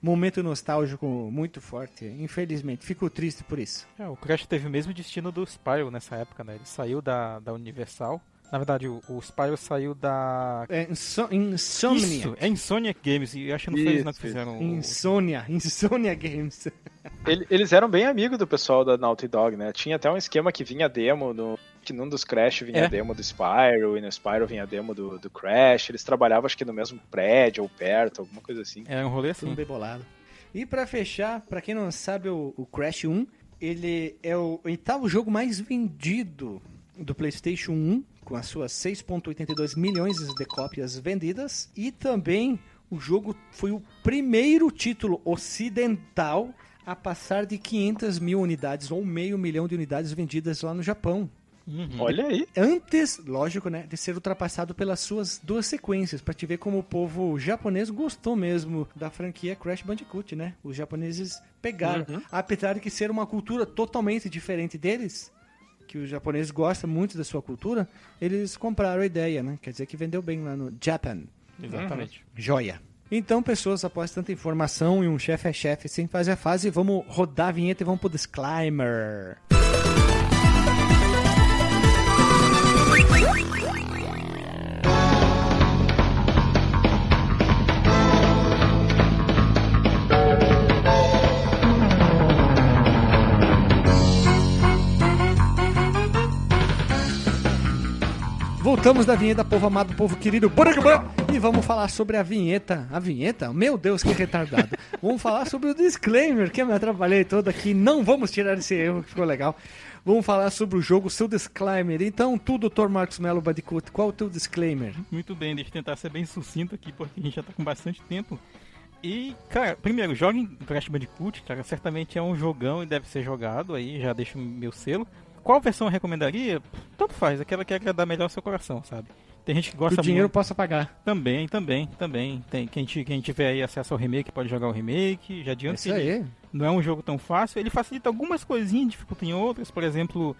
momento nostálgico muito forte. Infelizmente, fico triste por isso. É, o Crash teve o mesmo destino do Spyro nessa época, né? Ele saiu da, da Universal. Na verdade, o, o Spyro saiu da. É Inso Insomnia. Isso, é Insomniac Games. E eu acho que não foi eles não que fizeram. o- Insônia, Insônia Games. Ele- eles eram bem amigos do pessoal da Naughty Dog, né? Tinha até um esquema que vinha demo no. Que num dos Crash vinha É. demo do Spyro, e no Spyro vinha demo do, do Crash. Eles trabalhavam, acho que no mesmo prédio ou perto, alguma coisa assim. Era um rolê Tudo assim. bem bolado. E pra fechar, pra quem não sabe, o, o Crash 1, ele é o oitavo jogo mais vendido do PlayStation 1, com as suas 6.82 milhões de cópias vendidas, e também o jogo foi o primeiro título ocidental a passar de 500 mil unidades ou meio milhão de unidades vendidas lá no Japão. Uhum. Olha aí. Antes, lógico, né, de ser ultrapassado pelas suas duas sequências, pra te ver como o povo japonês gostou mesmo da franquia Crash Bandicoot, né? Os japoneses pegaram, apesar de que ser uma cultura totalmente diferente deles, que os japoneses gostam muito da sua cultura, eles compraram a ideia, né? Quer dizer que vendeu bem lá no Japan. Exatamente. Joia. Então, pessoas, após tanta informação e um chefe é chefe sem fazer a fase, vamos rodar a vinheta e vamos pro disclaimer. Voltamos da vinheta, povo amado, povo querido, e vamos falar sobre a vinheta. A vinheta? Meu Deus, que retardado. [laughs] vamos falar sobre o disclaimer, que eu me atrapalhei todo aqui. Não vamos tirar esse erro, que ficou legal. Vamos falar sobre o jogo, seu disclaimer. Então, tu, Dr. Marcos Melo Bandicoot, qual é o teu disclaimer? Muito bem, deixa eu tentar ser bem sucinto aqui, porque a gente já tá com bastante tempo. E, cara, primeiro, jogue Crash Bandicoot, cara, certamente é um jogão e deve ser jogado aí, já deixo meu selo. Qual versão eu recomendaria? Tanto faz, aquela que agradar melhor ao seu coração, sabe? Tem gente que Que gosta o dinheiro muito. possa pagar. Também, também, também. Tem, quem, quem tiver aí acesso ao remake pode jogar o remake. Já adianta Isso que aí. não é um jogo tão fácil. Ele facilita algumas coisinhas, dificulta em outras. Por exemplo,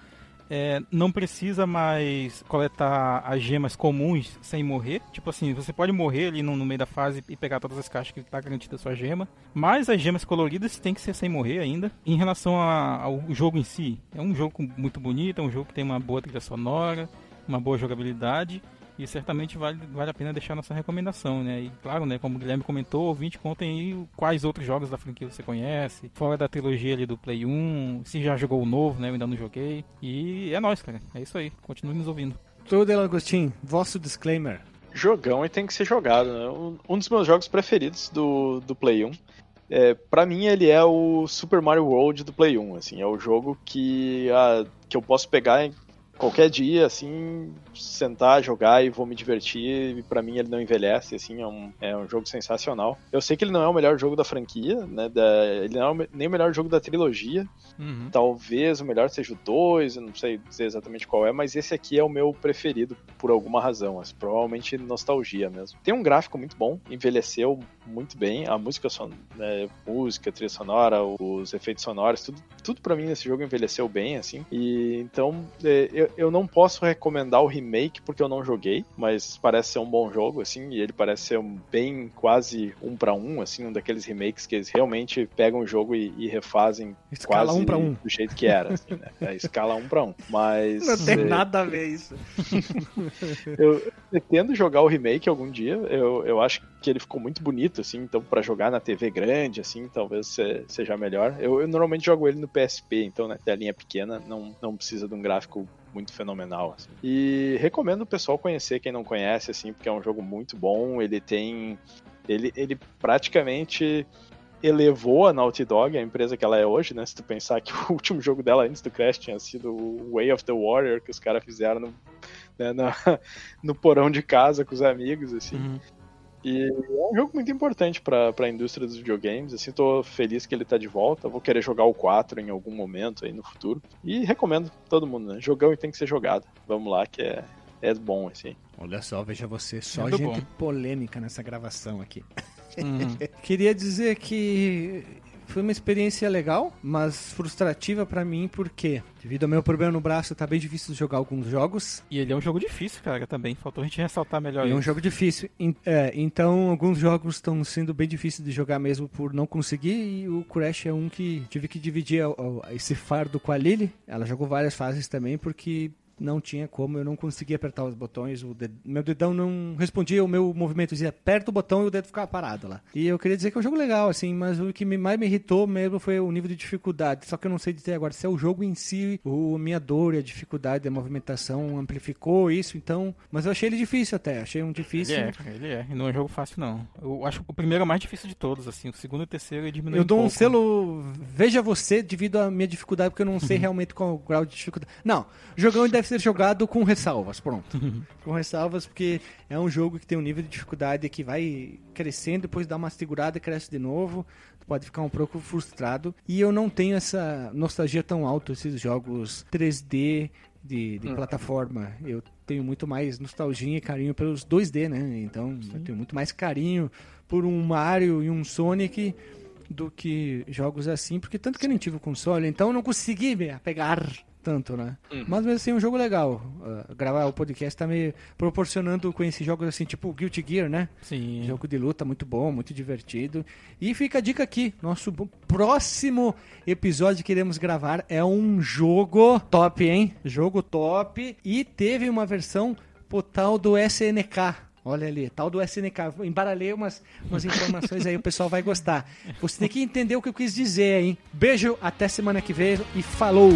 é, não precisa mais coletar as gemas comuns sem morrer. Tipo assim, você pode morrer ali no, no meio da fase e pegar todas as caixas que tá garantida a sua gema. Mas as gemas coloridas tem que ser sem morrer ainda. Em relação a- ao jogo em si, é um jogo muito bonito, é um jogo que tem uma boa trilha sonora, uma boa jogabilidade. E certamente vale, vale a pena deixar nossa recomendação, né? E claro, né, como o Guilherme comentou, ouvinte, contem aí quais outros jogos da franquia você conhece, fora da trilogia ali do Play 1, se já jogou o novo, né? Eu ainda não joguei. E é nóis, cara. É isso aí. Continue nos ouvindo. Tu, Del Agostinho, vosso disclaimer. Jogão e tem que ser jogado, né? Um, dos meus jogos preferidos do, do Play 1. É, para mim ele é o Super Mario World do Play 1, assim, é o jogo que, ah, que eu posso pegar em qualquer dia, assim, sentar, jogar e vou me divertir. E pra mim ele não envelhece, assim, é um, é um jogo sensacional. Eu sei que ele não é o melhor jogo da franquia, né? da- ele não é nem o melhor jogo da trilogia. Talvez o melhor seja o 2, eu não sei dizer exatamente qual é, mas esse aqui é o meu preferido por alguma razão. assim, provavelmente nostalgia mesmo. Tem um gráfico muito bom, envelheceu muito bem. A música, son né, música, trilha sonora, os efeitos sonoros, tudo, tudo para mim nesse jogo envelheceu bem, assim. E então é, eu, eu não posso recomendar o remake porque eu não joguei, mas parece ser um bom jogo, assim, e ele parece ser um bem quase um para um, assim, um daqueles remakes que eles realmente pegam o jogo e, e refazem Escala quase um pra um. do jeito que era, assim, né? É, escala um para um. Mas Não tem é, nada a ver isso. [laughs] eu pretendo jogar o remake algum dia. Eu, eu acho que ele ficou muito bonito curto, assim, então pra jogar na TV grande, assim, talvez se- seja melhor. Eu, eu normalmente jogo ele no PSP, então na telinha pequena não, não precisa de um gráfico muito fenomenal. assim. E recomendo o pessoal conhecer quem não conhece, assim, porque é um jogo muito bom. Ele tem. Ele, ele praticamente elevou a Naughty Dog, a empresa que ela é hoje, né? Se tu pensar que [laughs] o último jogo dela antes do Crash tinha sido o Way of the Warrior, que os caras fizeram no, né, na- [laughs] no porão de casa com os amigos, assim. Uhum. E é um jogo muito importante pra, pra indústria dos videogames, assim, tô feliz que ele tá de volta, vou querer jogar o 4 em algum momento aí no futuro. E recomendo todo mundo, né? Jogão e tem que ser jogado. Vamos lá, que é, é bom, assim. Olha só, veja você, só Muito gente bom. polêmica nessa gravação aqui. Uhum. [laughs] Queria dizer que foi uma experiência legal, mas frustrativa pra mim, porque devido ao meu problema no braço, tá bem difícil de jogar alguns jogos. E ele é um jogo difícil, cara, também. Faltou a gente ressaltar melhor é um jogo difícil. É, então, alguns jogos estão sendo bem difíceis de jogar mesmo por não conseguir. E o Crash é um que tive que dividir esse fardo com a Lily. Ela jogou várias fases também, porque não tinha como, eu não conseguia apertar os botões. O ded- meu dedão não respondia o meu movimento, dizia aperta o botão e o dedo ficava parado lá. E eu queria dizer que é um jogo legal, assim, mas o que me- mais me irritou mesmo foi o nível de dificuldade. Só que eu não sei dizer agora se é o jogo em si, o, a minha dor e a dificuldade da movimentação amplificou isso, então. Mas eu achei ele difícil até, achei um Ele difícil. é, cara, ele é. Não é um jogo fácil, não. Eu acho que o primeiro é o mais difícil de todos, assim. O segundo e o terceiro ele diminui Eu dou um pouco. selo Veja Você devido à minha dificuldade, porque eu não sei [laughs] realmente qual é o grau de dificuldade. Não, o jogão deve ser jogado com ressalvas, pronto. [laughs] com ressalvas, porque é um jogo que tem um nível de dificuldade que vai crescendo, depois dá uma segurada e cresce de novo. Tu pode ficar um pouco frustrado. E eu não tenho essa nostalgia tão alta, esses jogos 3D de, de plataforma. Eu tenho muito mais nostalgia e carinho pelos 2D, né? Então, eu tenho muito mais carinho por um Mario e um Sonic do que jogos assim, porque tanto que eu nem tive o console, então eu não consegui me apegar tanto, né? Mas mesmo assim é um jogo legal. Ah, gravar o podcast tá me proporcionando conhecer jogos assim, tipo Guilty Gear, né? Sim. Jogo de luta muito bom, muito divertido. E fica a dica aqui: nosso próximo episódio que iremos gravar é um jogo top, hein? Jogo top. E teve uma versão pro tal do SNK. Olha ali, tal do SNK. Embaralhei umas, umas informações aí, o pessoal vai gostar. Você tem que entender o que eu quis dizer, hein? Beijo, até semana que vem e falou!